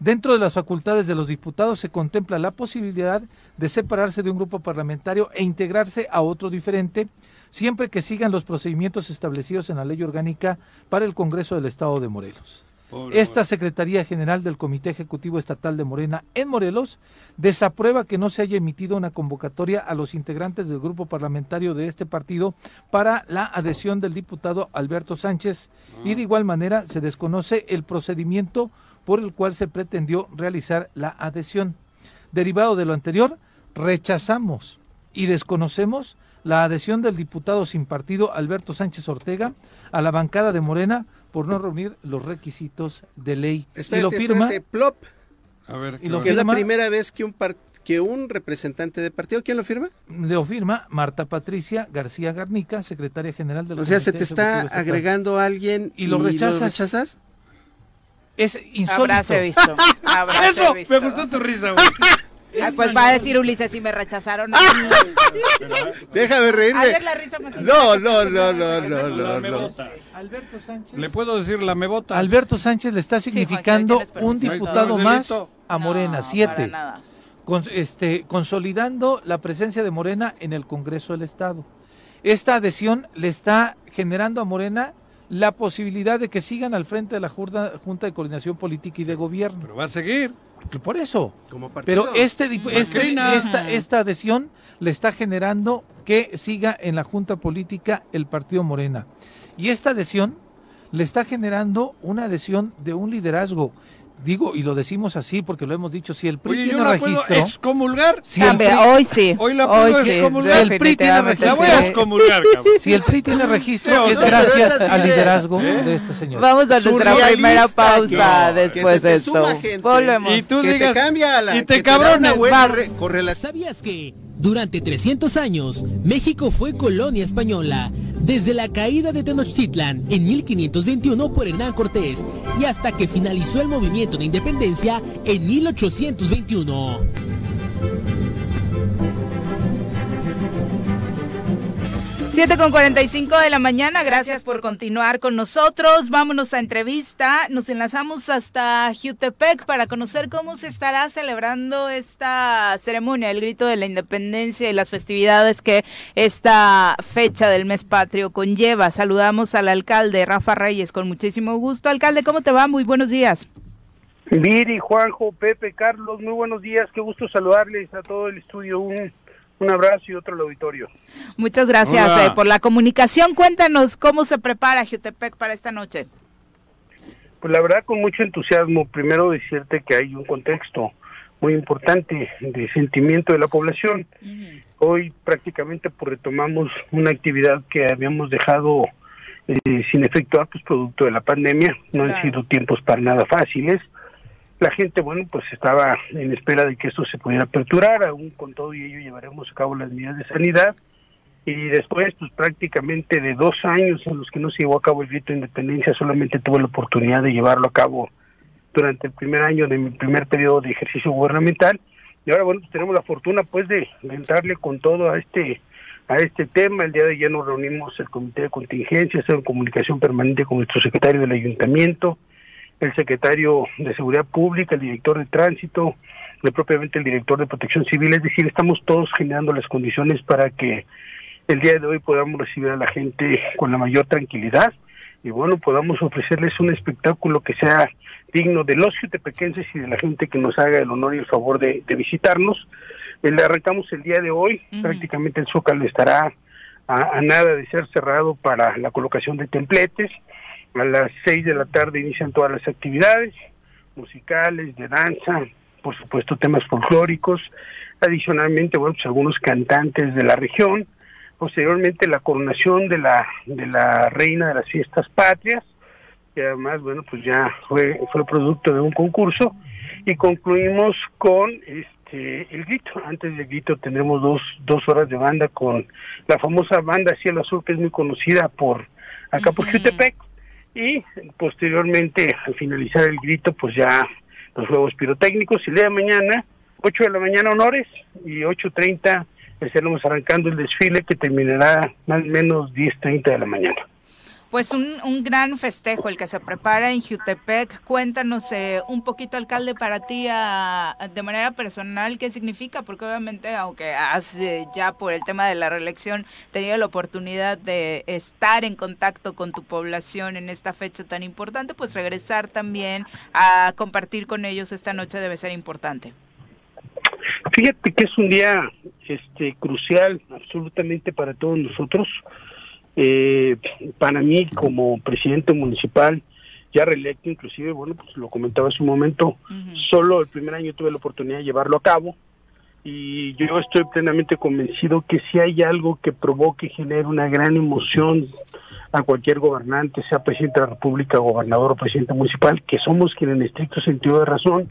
Dentro de las facultades de los diputados se contempla la posibilidad de separarse de un grupo parlamentario e integrarse a otro diferente, siempre que sigan los procedimientos establecidos en la ley orgánica para el Congreso del Estado de Morelos. Esta Secretaría General del Comité Ejecutivo Estatal de Morena en Morelos desaprueba que no se haya emitido una convocatoria a los integrantes del grupo parlamentario de este partido para la adhesión del diputado Alberto Sánchez y de igual manera se desconoce el procedimiento por el cual se pretendió realizar la adhesión. Derivado de lo anterior, rechazamos y desconocemos la adhesión del diputado sin partido Alberto Sánchez Ortega a la bancada de Morena por no reunir los requisitos de ley. y lo firma. plop. A ver, y lo que es la primera vez que un que un representante de partido, ¿quién lo firma? Lo firma Marta Patricia García Garnica, secretaria general del O sea, se te está agregando alguien y lo rechazas. Es insólito. Habráse visto. Eso, me gustó tu risa, güey. pues va a decir Ulises si me rechazaron. Déjame reírme. Ayer la risa más no, no, no, no, no, no, no. Alberto Sánchez. ¿Le puedo decir la mebota? Alberto Sánchez le está significando un diputado más a Morena, siete. Con, este, consolidando la presencia de Morena en el Congreso del Estado. Esta adhesión le está generando a Morena la posibilidad de que sigan al frente de la Junta, Junta de Coordinación Política y de Gobierno. Pero va a seguir. Por eso. Pero este, este esta, esta adhesión le está generando que siga en la Junta Política el Partido Morena. Y esta adhesión le está generando una adhesión de un liderazgo digo, y lo decimos así porque lo hemos dicho, si el PRI Oye, tiene yo la registro... Puedo excomulgar? Si el PRI, hoy sí. Hoy la puedo hoy excomulgar. Si el PRI tiene registro... La voy a excomulgar, cabrón. Si el PRI tiene registro, es gracias al liderazgo de este señor. Vamos a nuestra primera pausa después de esto. Volvemos. Y tú que digas, te cambia la, y te que da una cabrones, buena correlación. ¿Sabías que durante 300 años México fue colonia española? Desde la caída de Tenochtitlan en 1521 por Hernán Cortés y hasta que finalizó el movimiento de independencia en 1821. 7 con 45 de la mañana, gracias por continuar con nosotros. Vámonos a entrevista. Nos enlazamos hasta Jutepec para conocer cómo se estará celebrando esta ceremonia, el grito de la independencia y las festividades que esta fecha del mes patrio conlleva. Saludamos al alcalde Rafa Reyes con muchísimo gusto. Alcalde, ¿cómo te va? Muy buenos días. Viri, Juanjo, Pepe, Carlos, muy buenos días, qué gusto saludarles a todo el estudio, un abrazo y otro al auditorio. Muchas gracias eh, por la comunicación. Cuéntanos cómo se prepara Jutepec para esta noche. Pues la verdad con mucho entusiasmo, primero decirte que hay un contexto muy importante de sentimiento de la población. Hoy prácticamente pues, retomamos una actividad que habíamos dejado eh, sin efectuar, pues producto de la pandemia, no han sido tiempos para nada fáciles. La gente, bueno, pues estaba en espera de que esto se pudiera aperturar, aún con todo y ello llevaremos a cabo las medidas de sanidad. Y después, pues prácticamente de dos años en los que no se llevó a cabo el grito de independencia, solamente tuve la oportunidad de llevarlo a cabo durante el primer año de mi primer periodo de ejercicio gubernamental. Y ahora, bueno, pues tenemos la fortuna, pues, de, entrarle con todo a este a este tema. El día de ayer nos reunimos el comité de contingencia, en comunicación permanente con nuestro secretario del ayuntamiento, el secretario de Seguridad Pública, el director de Tránsito, propiamente el director de Protección Civil. Es decir, estamos todos generando las condiciones para que el día de hoy podamos recibir a la gente con la mayor tranquilidad y bueno, podamos ofrecerles un espectáculo que sea digno de los jutepequenses y de la gente que nos haga el honor y el favor de, de visitarnos. El arrancamos el día de hoy, Ujú. prácticamente el Zócalo estará a, a nada de ser cerrado para la colocación de templetes. A las seis de la tarde inician todas las actividades musicales, de danza, por supuesto temas folclóricos, adicionalmente, bueno, pues algunos cantantes de la región, posteriormente la coronación de la de la reina de las fiestas patrias, que además, bueno, pues ya fue fue producto de un concurso y concluimos con este el grito. Antes del grito tendremos dos, dos horas de banda con la famosa banda Cielo Azul, que es muy conocida por acá por Jutepec. Y posteriormente, al finalizar el grito, pues ya los juegos pirotécnicos. Y el día de mañana, 8 de la mañana honores y 8.30 estaremos arrancando el desfile que terminará más o menos 10.30 de la mañana. Pues un, un, gran festejo el que se prepara en Jutepec. Cuéntanos eh, un poquito, alcalde, para ti a, de manera personal, qué significa, porque obviamente, aunque has eh, ya por el tema de la reelección tenido la oportunidad de estar en contacto con tu población en esta fecha tan importante, pues regresar también a compartir con ellos esta noche debe ser importante. Fíjate que es un día este crucial absolutamente para todos nosotros. Eh, para mí como presidente municipal, ya reelecto inclusive, bueno, pues lo comentaba hace un momento, uh -huh. solo el primer año tuve la oportunidad de llevarlo a cabo y yo estoy plenamente convencido que si hay algo que provoque, genere una gran emoción a cualquier gobernante, sea presidente de la República, gobernador o presidente municipal, que somos quienes en estricto sentido de razón,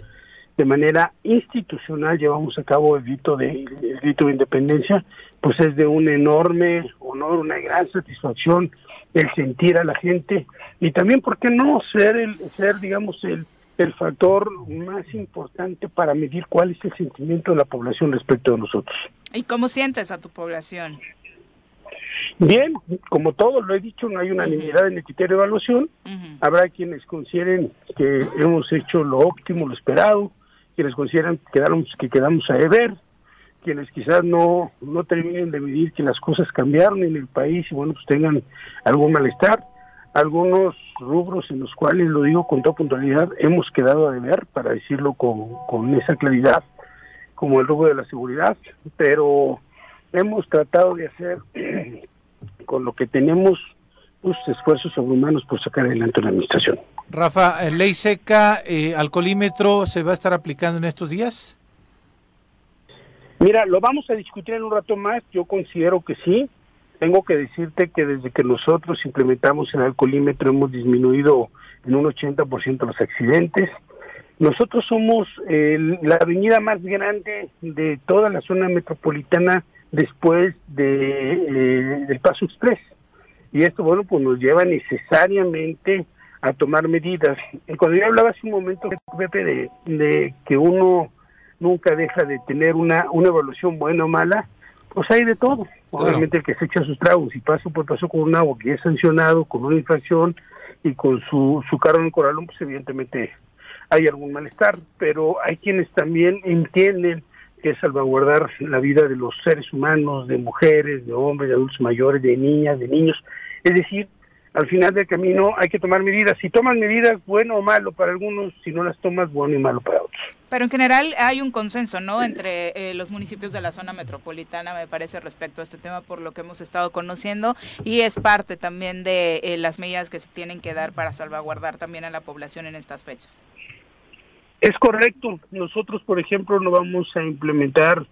de manera institucional llevamos a cabo el grito de, el grito de independencia, pues es de un enorme honor, una gran satisfacción el sentir a la gente y también, ¿por qué no ser el ser, digamos, el, el factor más importante para medir cuál es el sentimiento de la población respecto de nosotros? ¿Y cómo sientes a tu población? Bien, como todo lo he dicho, no hay unanimidad uh -huh. en el criterio de evaluación. Uh -huh. Habrá quienes consideren que hemos hecho lo óptimo, lo esperado, quienes consideran que quedamos, que quedamos a deber, quienes quizás no, no terminen de medir que las cosas cambiaron en el país y bueno, pues tengan algún malestar. Algunos rubros en los cuales, lo digo con toda puntualidad, hemos quedado a deber, para decirlo con, con esa claridad, como el rubro de la seguridad, pero hemos tratado de hacer con lo que tenemos esfuerzos sobrehumanos por sacar adelante la administración. Rafa, ley seca, eh, alcoholímetro, ¿se va a estar aplicando en estos días? Mira, lo vamos a discutir en un rato más, yo considero que sí. Tengo que decirte que desde que nosotros implementamos el alcoholímetro hemos disminuido en un 80% los accidentes. Nosotros somos eh, la avenida más grande de toda la zona metropolitana después de, eh, del Paso Express. Y esto, bueno, pues nos lleva necesariamente a tomar medidas. Y cuando yo hablaba hace un momento, Pepe, de, de que uno nunca deja de tener una, una evaluación buena o mala, pues hay de todo. Claro. Obviamente el que se echa sus tragos y paso por paso con un agua que es sancionado con una infracción y con su, su carro en el corralón, pues evidentemente hay algún malestar, pero hay quienes también entienden que es salvaguardar la vida de los seres humanos, de mujeres, de hombres, de adultos mayores, de niñas, de niños. Es decir, al final del camino hay que tomar medidas. Si tomas medidas, bueno o malo para algunos, si no las tomas, bueno y malo para otros. Pero en general hay un consenso, ¿no?, entre eh, los municipios de la zona metropolitana, me parece, respecto a este tema, por lo que hemos estado conociendo, y es parte también de eh, las medidas que se tienen que dar para salvaguardar también a la población en estas fechas. Es correcto. Nosotros, por ejemplo, no vamos a implementar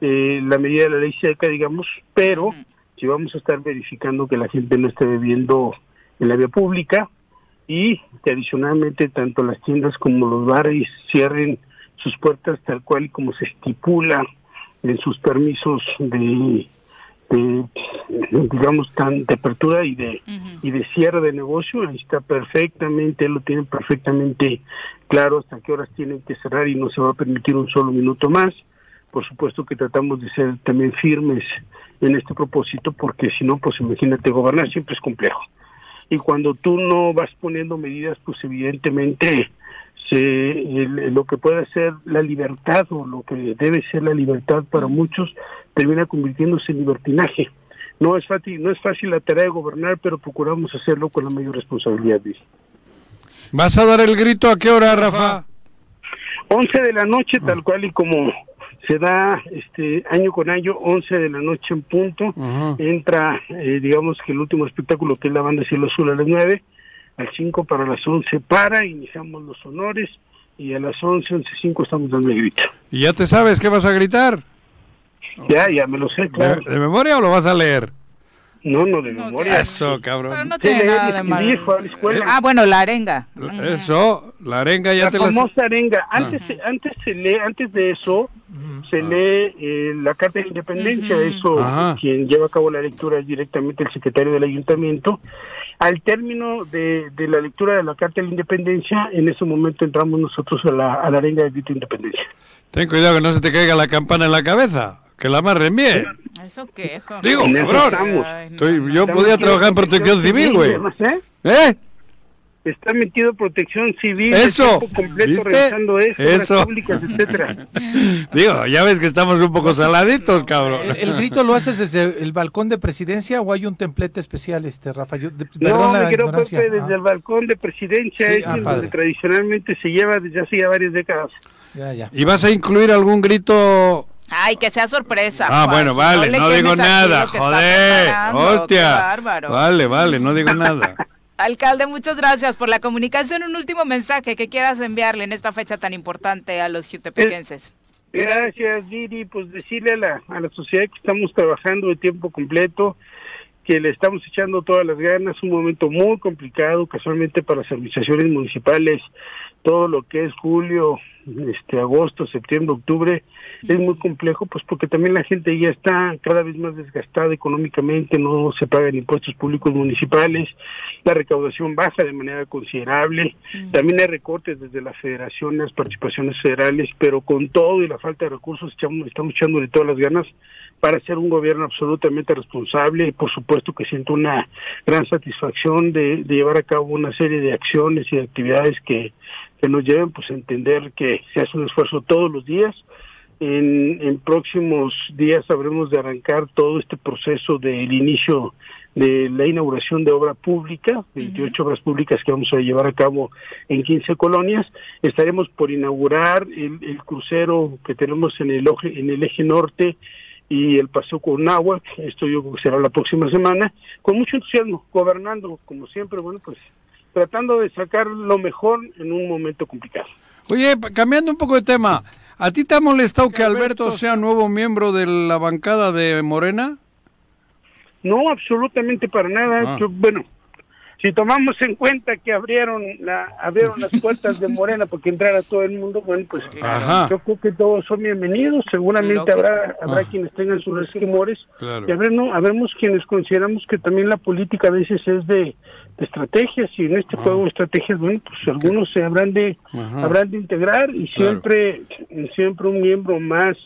eh, la medida de la ley seca, digamos, pero. Si vamos a estar verificando que la gente no esté bebiendo en la vía pública y que adicionalmente tanto las tiendas como los bares cierren sus puertas tal cual y como se estipula en sus permisos de, de digamos tan de apertura y de uh -huh. y de cierre de negocio ahí está perfectamente lo tienen perfectamente claro hasta qué horas tienen que cerrar y no se va a permitir un solo minuto más por supuesto que tratamos de ser también firmes en este propósito porque si no pues imagínate gobernar siempre es complejo y cuando tú no vas poniendo medidas pues evidentemente se, el, lo que puede ser la libertad o lo que debe ser la libertad para muchos termina convirtiéndose en libertinaje. No es fácil, no es fácil la tarea de gobernar, pero procuramos hacerlo con la mayor responsabilidad. ¿Vas a dar el grito a qué hora, Rafa? 11 de la noche, tal cual y como se da este año con año, 11 de la noche en punto, uh -huh. entra, eh, digamos que el último espectáculo que es la banda Cielo Azul a las 9, al 5 para las 11 para, iniciamos los honores y a las 11, 11, 5 estamos dando el grito. ¿Y ya te sabes qué vas a gritar? Ya, ya me lo sé, claro. ¿De, de memoria o lo vas a leer? No, no, de memoria. Eso, Pero cabrón. no Sí, tiene nada de a la escuela. Ah, bueno, la arenga. Eso, la arenga ya la te la... famosa arenga. Antes, antes se lee, antes de eso, se lee eh, la Carta de Independencia. Eso, Ajá. quien lleva a cabo la lectura es directamente el secretario del ayuntamiento. Al término de, de la lectura de la Carta de la Independencia, en ese momento entramos nosotros a la, a la arenga de de independencia. Ten cuidado que no se te caiga la campana en la cabeza. Que la amarren bien. Eso qué. Digo, cabrón. estamos. Ay, no, Estoy- yo Estamos podía trabajar en protección civil, güey. ¿eh? ¿Eh? Está metido protección civil, Eso, tiempo completo, ¿viste? realizando eso, Eso. públicas, etcétera. Digo, ya ves que estamos un poco saladitos, cabrón. ¿El, el grito lo haces desde el balcón de presidencia o hay un templete especial, este Rafa? Yo, de- No, me quiero ignorancia. Pepe desde Ah, el balcón de presidencia, Sí, es ah, donde tradicionalmente se lleva desde hace ya varias décadas. ya, ya. ¿Y vas a incluir algún grito? Ay, que sea sorpresa. Ah, Juan. bueno, vale, le no digo nada, joder. Hostia. Vale, vale, no digo nada. Alcalde, muchas gracias por la comunicación. Un último mensaje que quieras enviarle en esta fecha tan importante a los jutepequenses. Gracias, Viri. Pues decirle a la, a la sociedad que estamos trabajando de tiempo completo, que le estamos echando todas las ganas, un momento muy complicado, casualmente para las administraciones municipales, todo lo que es julio, este agosto, septiembre, octubre, es muy complejo, pues porque también la gente ya está cada vez más desgastada económicamente, no se pagan impuestos públicos municipales, la recaudación baja de manera considerable, también hay recortes desde la federación, las participaciones federales, pero con todo y la falta de recursos echamos- estamos echándole todas las ganas para ser un gobierno absolutamente responsable y por supuesto que siento una gran satisfacción de, de llevar a cabo una serie de acciones y de actividades que, que nos lleven pues a entender que se hace un esfuerzo todos los días. En, en próximos días habremos de arrancar todo este proceso del inicio de la inauguración de obra pública, 28 obras públicas que vamos a llevar a cabo en 15 colonias. Estaremos por inaugurar el, el crucero que tenemos en el, en el eje norte y el Paseo Conagua, esto yo creo que será la próxima semana, con mucho entusiasmo, gobernando, como siempre, bueno, pues tratando de sacar lo mejor en un momento complicado. Oye, pa- cambiando un poco de tema, ¿a ti te ha molestado que Alberto sea nuevo miembro de la bancada de Morena? No, absolutamente para nada. Ah. Yo, bueno, si tomamos en cuenta que abrieron la abrieron las puertas de Morena porque entrara todo el mundo, bueno, pues Ajá. yo creo que todos son bienvenidos. Seguramente habrá habrá Ah. quienes tengan sus resquemores Claro. y habrá, no, habremos quienes consideramos que también la política a veces es de, de estrategias y en este juego de estrategias, bueno, pues algunos se habrán de Ajá. habrán de integrar y siempre siempre un miembro más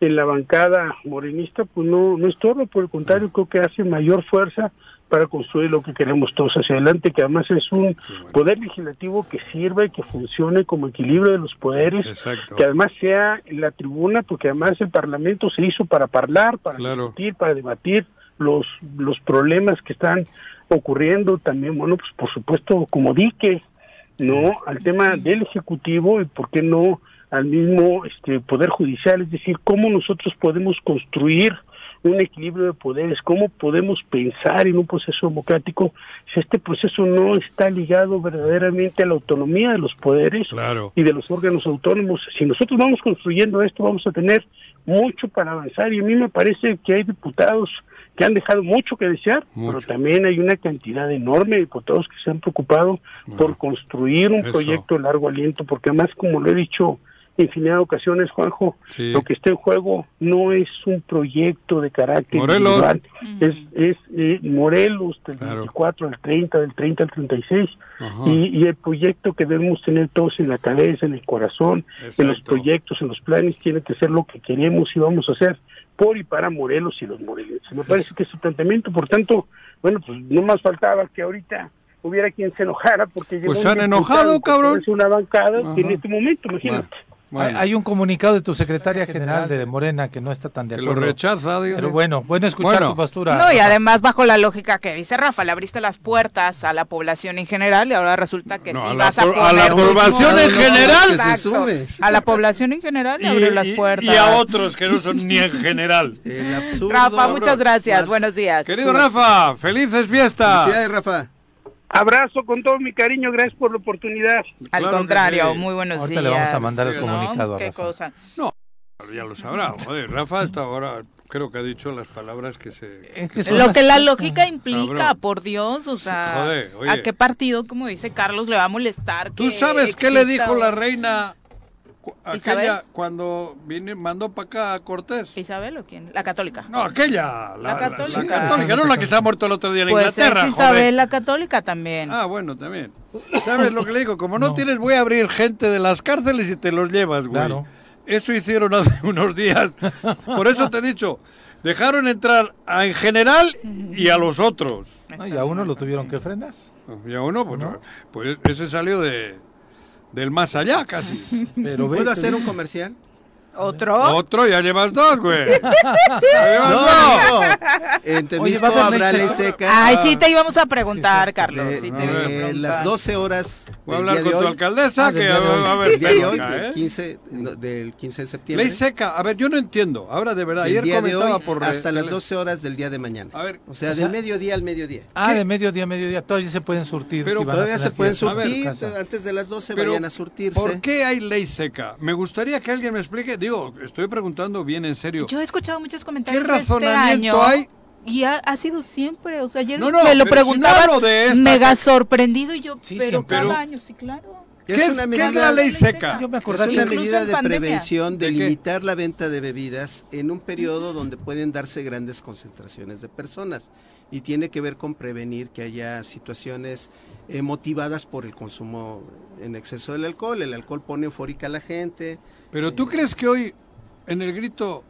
en la bancada morenista pues no no estorba, por el contrario creo que hace mayor fuerza para construir lo que queremos todos hacia adelante, que además es un poder legislativo que sirva y que funcione como equilibrio de los poderes, Exacto. que además sea la tribuna, porque además el Parlamento se hizo para hablar, para Claro. discutir, para debatir los, los problemas que están ocurriendo también, bueno, pues por supuesto como dique, ¿no? Al tema del Ejecutivo y por qué no al mismo este Poder Judicial, es decir, cómo nosotros podemos construir un equilibrio de poderes, cómo podemos pensar en un proceso democrático si este proceso no está ligado verdaderamente a la autonomía de los poderes Claro. y de los órganos autónomos. Si nosotros vamos construyendo esto, vamos a tener mucho para avanzar y a mí me parece que hay diputados que han dejado mucho que desear, Mucho. pero también hay una cantidad enorme de diputados que se han preocupado por construir un eso. proyecto de largo aliento, porque además, como lo he dicho infinidad de ocasiones, Juanjo, Sí. lo que está en juego no es un proyecto de carácter Morelos. individual, es, es eh, Morelos del Claro. 24 al 30, del 30 al 36, Ajá. y, y el proyecto que debemos tener todos en la cabeza, en el corazón, en los proyectos, en los planes, tiene que ser lo que queremos y vamos a hacer por y para Morelos y los morelenses. Me parece que es su planteamiento, por tanto, bueno, pues no más faltaba que ahorita hubiera quien se enojara porque llegó Pues un se han enojado, cabrón. es una bancada en este momento, imagínate. Bueno, bueno, hay un comunicado de tu secretaria general de Morena que no está tan de que lo acuerdo. rechaza, digo. Pero bueno, bueno escuchar Bueno. tu postura. No, y Rafa. además bajo la lógica que dice Rafa, le abriste las puertas a la población en general y ahora resulta que No, sí a la vas a a la población en general. Se sume. A la población en general le abre las puertas. y a otros que no son ni en general. El absurdo. Rafa, muchas gracias. Las- Buenos días. Querido Rafa, felices fiestas. Felicidades, Rafa. Abrazo con todo mi cariño, gracias por la oportunidad. Al Claro contrario, sí. muy buenos Ahorita días. le vamos a mandar el ¿No? comunicado a Qué Rafa. cosa. Ya lo sabrá. Joder, Rafa hasta ahora creo que ha dicho las palabras que se... Es que son Lo las- que la lógica implica, por Dios, o sea, Joder, oye. ¿a qué partido, como dice Carlos, le va a molestar? ¿Tú que sabes qué le dijo la reina Isabel? aquella cuando vine, mandó para acá a Cortés? ¿Isabel o quién? La católica. No, aquella, la, La católica. la católica, no la que se ha muerto el otro día en pues Inglaterra, es Isabel joder. la católica también. Ah, bueno, también. ¿Sabes lo que le digo? Como no, No. tienes, voy a abrir gente de las cárceles y te los llevas, güey. Claro. Eso hicieron hace unos días. Por eso te he dicho, dejaron entrar a, en general y a los otros. No, y a uno lo tuvieron que frenar. Y a uno, pues, pues ese salió de del más allá casi. Pero ¿Puedo hacer un comercial? ¿Otro? Otro, ya llevas dos, güey. Ya llevas No, dos. en Temisco haber habrá ley seca. Ay, sí te íbamos a preguntar, sí. Carlos. de, sí te de íbamos a preguntar. las 12 horas Voy a del hablar con tu alcaldesa Ah, que del va a haber el día de hoy, del ¿eh? 15, no, del 15 de septiembre. Ley seca. A ver, yo no entiendo. Ahora de verdad, del ayer comentaba hoy por hasta las tele- 12 horas del día de mañana. A ver, o sea, o sea- del mediodía al mediodía. Ah, ¿Qué? de mediodía a mediodía. Todavía se pueden surtir. Pero si Todavía se pueden surtir, antes de las 12 Pero, vayan a surtirse. ¿Por qué hay ley seca? Me gustaría que alguien me explique. Digo, estoy preguntando bien en serio. Yo he escuchado muchos comentarios ¿Qué este razonamiento año, hay? Y ha, ha sido siempre, o sea, ayer No, no, me lo si preguntabas de esta- mega sorprendido y yo, Sí, pero siempre. cada año, sí, claro. ¿Qué es, una qué es medida- la ley seca? Yo me Es acordaba una medida de pandemia. prevención de, ¿De limitar la venta de bebidas en un periodo donde pueden darse grandes concentraciones de personas y tiene que ver con prevenir que haya situaciones eh, motivadas por el consumo en exceso del alcohol. El alcohol pone eufórica a la gente. Pero tú crees que hoy en el grito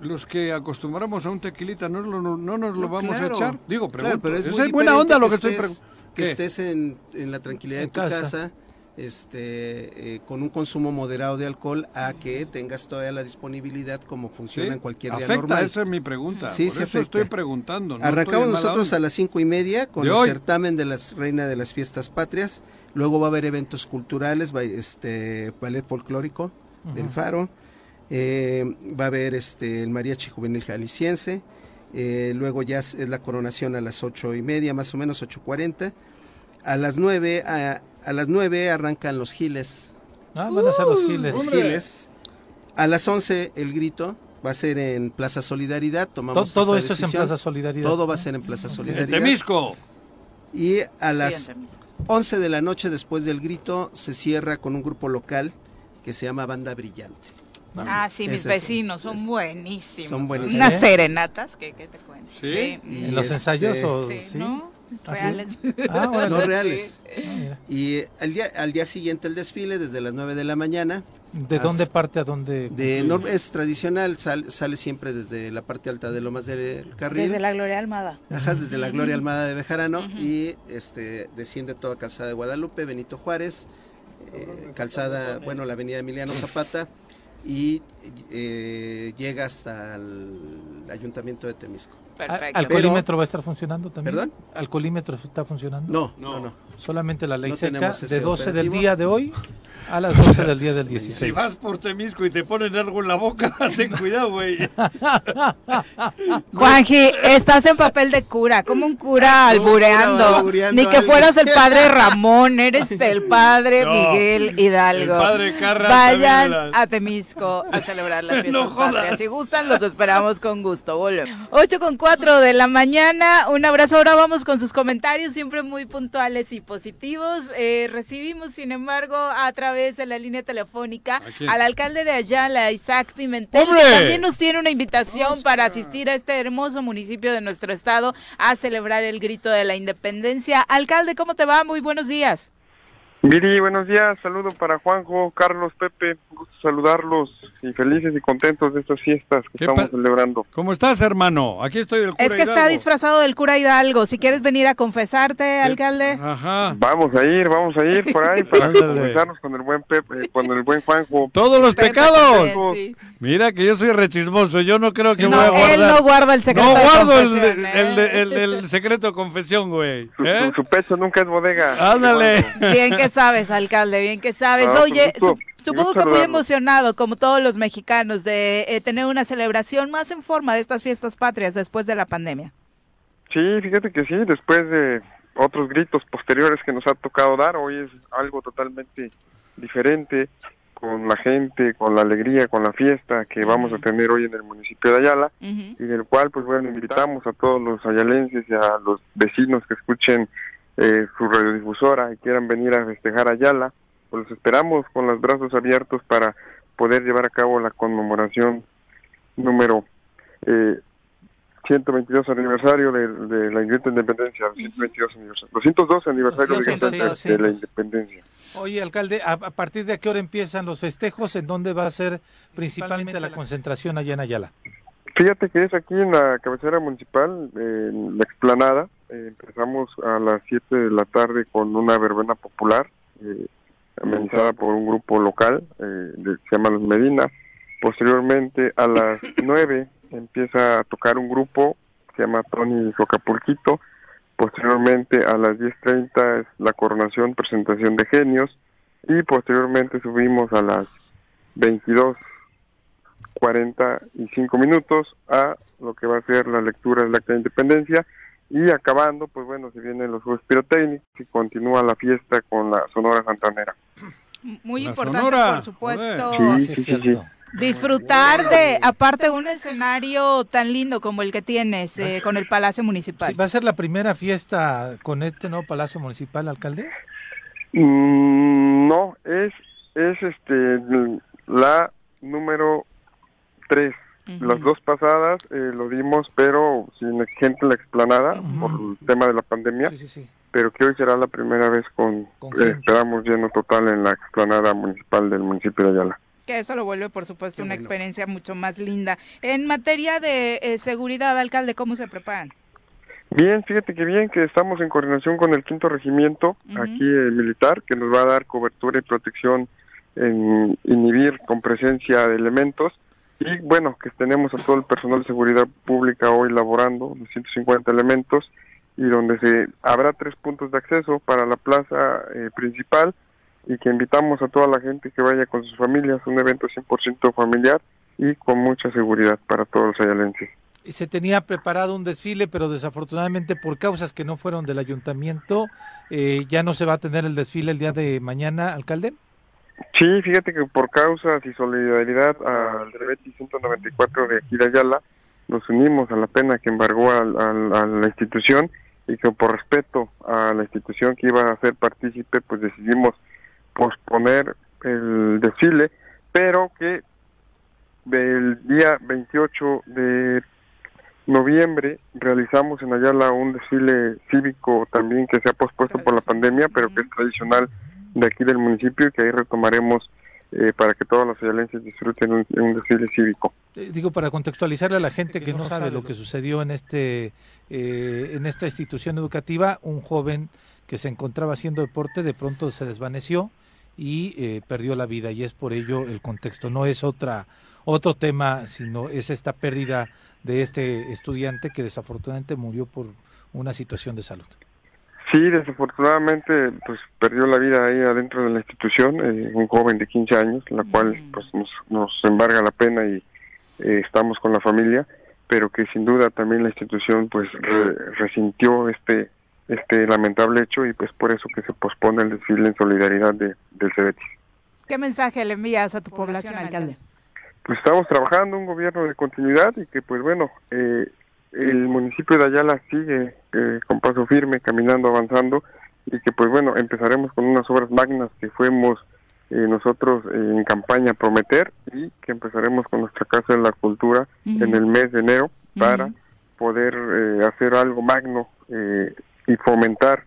los que acostumbramos a un tequilita no, lo- no, no nos lo No, vamos claro. a echar? Digo, Claro, pero es muy es buena onda lo que estoy estés- preguntando. Que estés en, en la tranquilidad En de tu casa. casa, este, eh, con un consumo moderado de alcohol, a que tengas todavía la disponibilidad como funciona ¿Sí? en cualquier día ¿Afecta? normal. Esa es mi pregunta. Sí, Por sí eso afecta. estoy preguntando. no Arrancamos estoy nosotros a las cinco y media con De el hoy. certamen de las Reina de las Fiestas Patrias. Luego va a haber eventos culturales, va- este ballet folclórico del Faro. Eh, va a haber este el mariachi juvenil jalisciense. Eh, luego ya es, es la coronación a las ocho y media, más o menos ocho cuarenta. A las nueve, a, a las nueve arrancan los giles. Ah, van a ser los giles. Los giles. A las once el grito va a ser en Plaza Solidaridad. To- Tomamos todo esa esto es en. Plaza Solidaridad. Todo va a ser en Plaza En Solidaridad. Temisco. Y a las en Temisco. 11 de la noche después del grito se cierra con un grupo local que se llama Banda Brillante. Ah, sí, mis es- vecinos son buenísimos. son buenísimos. Unas ¿Sí? serenatas, que qué te cuento? ¿Sí? Y ¿En los este, ensayos o Sí, sí? ¿no? ¿Ah, sí? Reales. Ah, órale. No reales. Ah. Y al día, al día siguiente el desfile desde las 9 de la mañana. ¿De dónde parte a dónde? De, no- es tradicional, sal- sale siempre desde la parte alta de Lomas del Carril. Desde la Gloria Almada. Ajá, desde la Gloria Almada de Bejarano y este desciende toda Calzada de Guadalupe, Benito Juárez, eh, Calzada, bueno, la Avenida Emiliano Zapata y eh, llega hasta el Ayuntamiento de Temisco. Perfecto. ¿Alcoholímetro va a estar funcionando también? ¿Perdón? ¿Alcoholímetro está funcionando? No, No. no. Solamente la ley No seca de 12 del día de hoy a las 12 del día del Si 16. vas por Temisco y te ponen algo en la boca, ten cuidado, güey. Juanji, estás en papel de cura, como un cura cura albureando. Ni que fueras el padre Ramón, eres el padre No, Miguel Hidalgo. el padre Carras Vayan las- a Temisco a celebrar las fiestas No jodas. patrias. Si gustan, los esperamos con gusto. Volvemos. 8 con 4 de la mañana. Un abrazo. Ahora vamos con sus comentarios, siempre muy puntuales y positivos. Eh, recibimos, sin embargo, a través de la línea telefónica al alcalde de Ayala, Isaac Pimentel, ¡Hombre! que también nos tiene una invitación para asistir a este hermoso municipio de nuestro estado a celebrar el grito de la independencia. Alcalde, ¿cómo te va? Muy buenos días. Viri, buenos días, saludo para Juanjo, Carlos, Pepe, gusto saludarlos y felices y contentos de estas fiestas que ¿Qué estamos celebrando. ¿Cómo estás, hermano? Aquí estoy el cura Es que está disfrazado del cura Hidalgo. Si quieres venir a confesarte, alcalde. Ajá. Vamos a ir, vamos a ir por ahí para comenzarnos con el buen Pepe, con el buen Juanjo. Todos los Pepe pecados. sí. Mira que yo soy rechismoso. Yo no creo que No, voy a guardar. él no guarda el secreto No de guardo el, confesión, el- ¿eh? el- el secreto de confesión, güey. Su, ¿Eh? su- su pecho nunca es bodega. Ándale. Bien que sabes, alcalde, bien que sabes. Ah, Oye, supongo que muy emocionado, como todos los mexicanos, de eh, tener una celebración más en forma de estas fiestas patrias después de la pandemia. Sí, fíjate que sí, después de otros gritos posteriores que nos ha tocado dar, hoy es algo totalmente diferente. con la gente, con la alegría, con la fiesta que vamos a tener hoy en el municipio de Ayala y del cual pues bueno invitamos a todos los ayalenses y a los vecinos que escuchen eh, su radiodifusora y quieran venir a festejar Ayala, pues los esperamos con los brazos abiertos para poder llevar a cabo la conmemoración número eh, 122 aniversario de, de la independencia, 122 aniversario, 202 aniversario de, 202, de la independencia. Oye, alcalde, ¿a, a partir de qué hora empiezan los festejos? ¿En dónde va a ser principalmente la concentración allá en Ayala? Fíjate que es aquí en la cabecera municipal, en la explanada. Eh, empezamos a las 7 de la tarde con una verbena popular, eh, amenizada por un grupo local, eh, de- se llama Los Medina. Posteriormente, a las 9 empieza a tocar un grupo, se llama Tony Socapulquito. Posteriormente, a las 10.30 es la coronación, presentación de genios. Y posteriormente subimos a las 22 45 minutos a lo que va a ser la lectura del acta de independencia y acabando, pues bueno, se vienen los juegos pirotécnicos y continúa la fiesta con la Sonora Santanera. Muy La importante, Sonora, por supuesto, joder. Sí, Sí, es sí, sí, cierto. disfrutar de, aparte, un escenario tan lindo como el que tienes eh, con el Palacio Municipal. Sí, ¿Va a ser la primera fiesta con este nuevo Palacio Municipal, alcalde? Mm, no, es, es este la número 3. Las dos pasadas eh, lo dimos, pero sin gente en la explanada por el tema de la pandemia. Sí, sí, sí. pero que hoy será la primera vez con, Con eh, esperamos lleno total en la explanada municipal del municipio de Ayala. Que eso lo vuelve, por supuesto, Qué una bueno. experiencia mucho más linda. En materia de eh, seguridad, alcalde, ¿cómo se preparan? Bien, fíjate que bien que estamos en coordinación con el quinto regimiento aquí eh, militar que nos va a dar cobertura y protección en inhibir con presencia de elementos y bueno que tenemos a todo el personal de seguridad pública hoy laborando los 150 elementos y donde se habrá tres puntos de acceso para la plaza eh, principal y que invitamos a toda la gente que vaya con sus familias, un evento 100% familiar y con mucha seguridad para todos los ayalenses. Se tenía preparado un desfile, pero desafortunadamente por causas que no fueron del ayuntamiento, eh, ya no se va a tener el desfile el día de mañana, alcalde. Sí, fíjate que por causas y solidaridad al Rebeti 194 de aquí de Ayala, nos unimos a la pena que embargó al- al- a, la institución y que por respeto a la institución que iba a ser partícipe, pues decidimos posponer el desfile, pero que del día 28 de noviembre realizamos en Ayala un desfile cívico también que se ha pospuesto por la pandemia, pero que es tradicional de aquí del municipio que ahí retomaremos eh, para que todos los ayalenses disfruten un, un desfile cívico. Eh, digo, para contextualizarle a la gente que no sabe lo que sucedió en, este, eh, en esta institución educativa, un joven que se encontraba haciendo deporte de pronto se desvaneció y eh, perdió la vida y es por ello el contexto. No es otra otro tema, sino es esta pérdida de este estudiante que desafortunadamente murió por una situación de salud. Sí, desafortunadamente pues perdió la vida ahí adentro de la institución, eh, un joven de 15 años, la cual Mm. pues nos, nos embarga la pena y eh, estamos con la familia, pero que sin duda también la institución pues re- resintió este este lamentable hecho y pues por eso que se pospone el desfile en solidaridad de, del Cebetis. ¿Qué mensaje le envías a tu población, alcalde? Pues estamos trabajando un gobierno de continuidad y que pues bueno, eh, el municipio de Ayala sigue eh, con paso firme, caminando, avanzando y que pues bueno, empezaremos con unas obras magnas que fuimos eh, nosotros eh, en campaña a prometer y que empezaremos con nuestra Casa de la Cultura en el mes de enero para Ujú. poder eh, hacer algo magno eh, y fomentar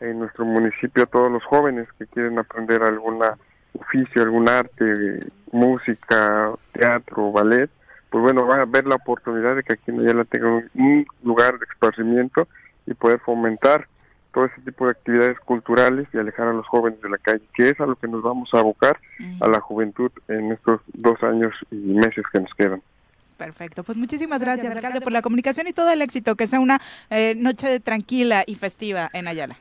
en nuestro municipio a todos los jóvenes que quieren aprender alguna oficio, algún arte, música, teatro, ballet, pues bueno, va a haber la oportunidad de que aquí en Ayala tengan un, lugar de esparcimiento y poder fomentar todo ese tipo de actividades culturales y alejar a los jóvenes de la calle, que es a lo que nos vamos a abocar a la juventud en estos dos años y meses que nos quedan. Perfecto, pues muchísimas gracias, alcalde, por la comunicación y todo el éxito. Que sea una eh, noche tranquila y festiva en Ayala.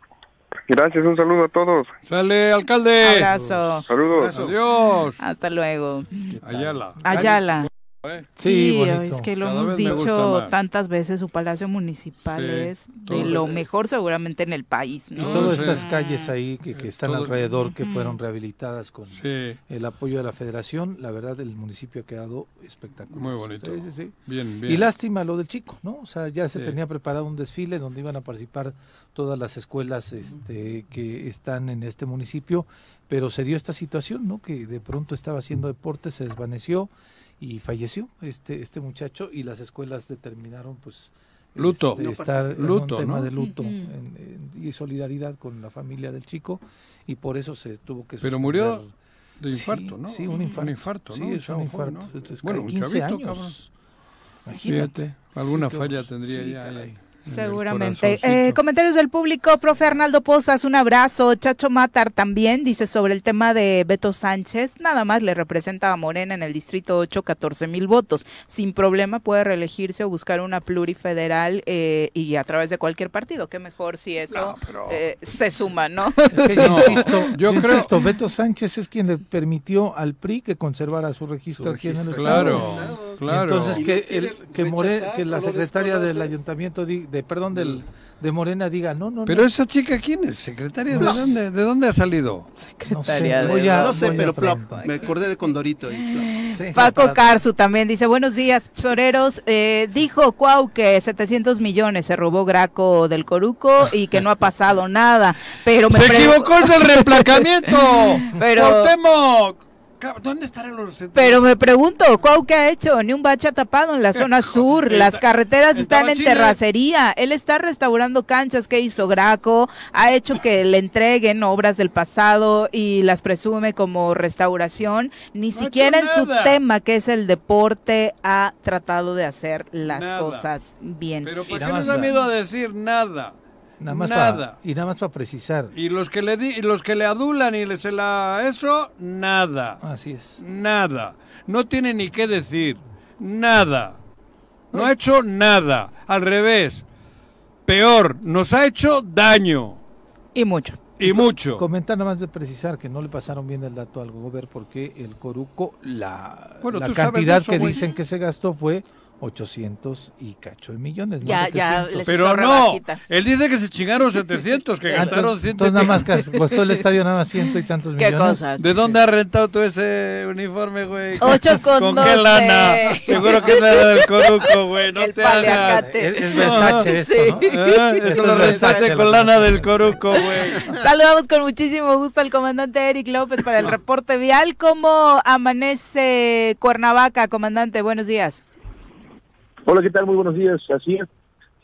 Gracias, un saludo a todos. Sale, alcalde. Abrazo. Saludos. Adiós. Hasta luego. Ayala. Ayala. ¿Eh? Sí, es que lo Cada hemos dicho tantas veces, su palacio municipal Sí, es de lo mejor seguramente en el país, Y todas sí. estas calles ahí que, que están Todo- alrededor, que fueron rehabilitadas con Sí, el apoyo de la federación, la verdad el municipio ha quedado espectacular. muy bonito. Sí, sí, sí. Bien, bien. Y lástima lo del chico, ¿no? O sea, ya se Sí. tenía preparado un desfile donde iban a participar todas las escuelas este, que están en este municipio, pero se dio esta situación, ¿no? Que de pronto estaba haciendo deporte, se desvaneció y falleció este este muchacho y las escuelas determinaron, pues, Luto. este, No estar en Luto, un tema ¿no? de luto en- en- y solidaridad con la familia del chico y por eso se tuvo que Pero murió. De Sí, infarto, ¿no? Sí, un infarto. infarto, Sí, ¿no? es un infarto. joven, ¿no? Entonces, Bueno, caray, un 15 chavito, años. Imagínate. Fíjate, alguna Sí, falla cabrón. tendría Sí, ya. ahí en Seguramente. Eh, comentarios del público, profe Arnaldo Pozas, un abrazo. Chacho Matar también dice sobre el tema de Beto Sánchez, nada más le representa a Morena en el distrito 8 14 mil votos. Sin problema puede reelegirse o buscar una plurifederal eh, y a través de cualquier partido. Qué mejor si eso No, pero- eh, se suma, ¿no? Es que yo No, insisto, yo yo creo- insisto, Beto Sánchez es quien le permitió al PRI que conservara su registro, Su aquí en el registro. Claro, Estado. Claro. Entonces que lo quieren el, que, More- rechazar, que la secretaria del ayuntamiento di- de perdón del de Morena diga no no Pero no, esa chica, ¿quién es? ¿Secretaria? ¿De dónde, ¿De dónde ha salido? no sé, Secretaria de- a- No sé, voy a pero plop, me acordé de Condorito. y. Sí, Paco Carzu también dice, buenos días, Soreros. Eh, dijo Cuau que 700 millones se robó Graco del Coruco y que no ha pasado nada. Pero me ¡Se pre- equivocó el del reemplacamiento! Pero- ¡Cuauhtémoc! ¿Dónde estarán los Pero me pregunto, Cuau, ¿qué ha hecho? Ni un bache ha tapado en la zona sur. Las carreteras están en terracería. Él está restaurando canchas que hizo Graco. Ha hecho que le entreguen obras del pasado y las presume como restauración. Ni No siquiera en su tema, que es el deporte, ha tratado de hacer las Nada. cosas bien. Pero ¿por qué nos da miedo a decir nada? Nada más nada. para y nada más para precisar Y los que le di, y los que le adulan y le se la eso, nada. así es Nada. No tiene ni qué decir. Nada. No ha hecho nada. Al revés. Peor, nos ha hecho daño. Y mucho. Y mucho. Comentar nada más de precisar que no le pasaron bien el dato al Gober porque el Coruco, la, Bueno, la cantidad eso, que güey. dicen que se gastó fue 800 y cacho de millones. no Ya, ya 700. les- Pero no. Él dice que se chingaron 700, que Ah, gastaron entonces, 100. entonces nada más que costó el estadio nada más ciento y tantos ¿Qué millones. cosas? ¿De dónde has rentado tú ese uniforme, güey? Ocho con ¿Con qué doce. lana? Seguro que es la del Coruco, güey. No El te hagas. Es, es Versace esto, ¿no? Ah, Esto Eso es Versace, con lana del Coruco, güey. Saludamos con muchísimo gusto al comandante Eric López para el reporte vial. ¿Cómo amanece Cuernavaca, comandante? Buenos días. Hola, ¿qué tal? Muy buenos días. Así es.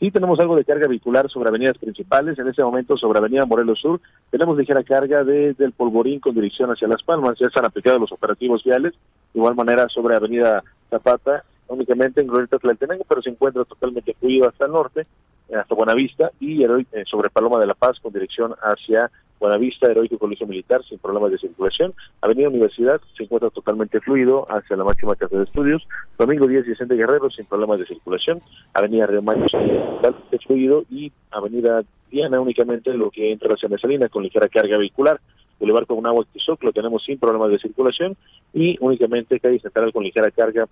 Sí tenemos algo de carga vehicular sobre avenidas principales. En este momento sobre Avenida Morelos Sur tenemos ligera carga desde el Polvorín con dirección hacia Las Palmas. Ya están aplicados los operativos viales. De igual manera sobre Avenida Zapata, únicamente en Glorieta Tlaltenango, pero se encuentra totalmente fluido hasta el norte, eh, hasta Buenavista, y eh, sobre Paloma de la Paz con dirección hacia Buenavista, Heroico Colegio Militar, sin problemas de circulación. Avenida Universidad se encuentra totalmente fluido hacia la máxima casa de estudios. Domingo 10 y Vicente Guerrero sin problemas de circulación. Avenida Río Mayo totalmente fluido y Avenida Diana únicamente lo que entra hacia Mesalina con ligera carga vehicular. Boulevard con agua Tizoc lo tenemos sin problemas de circulación y únicamente calle central con ligera carga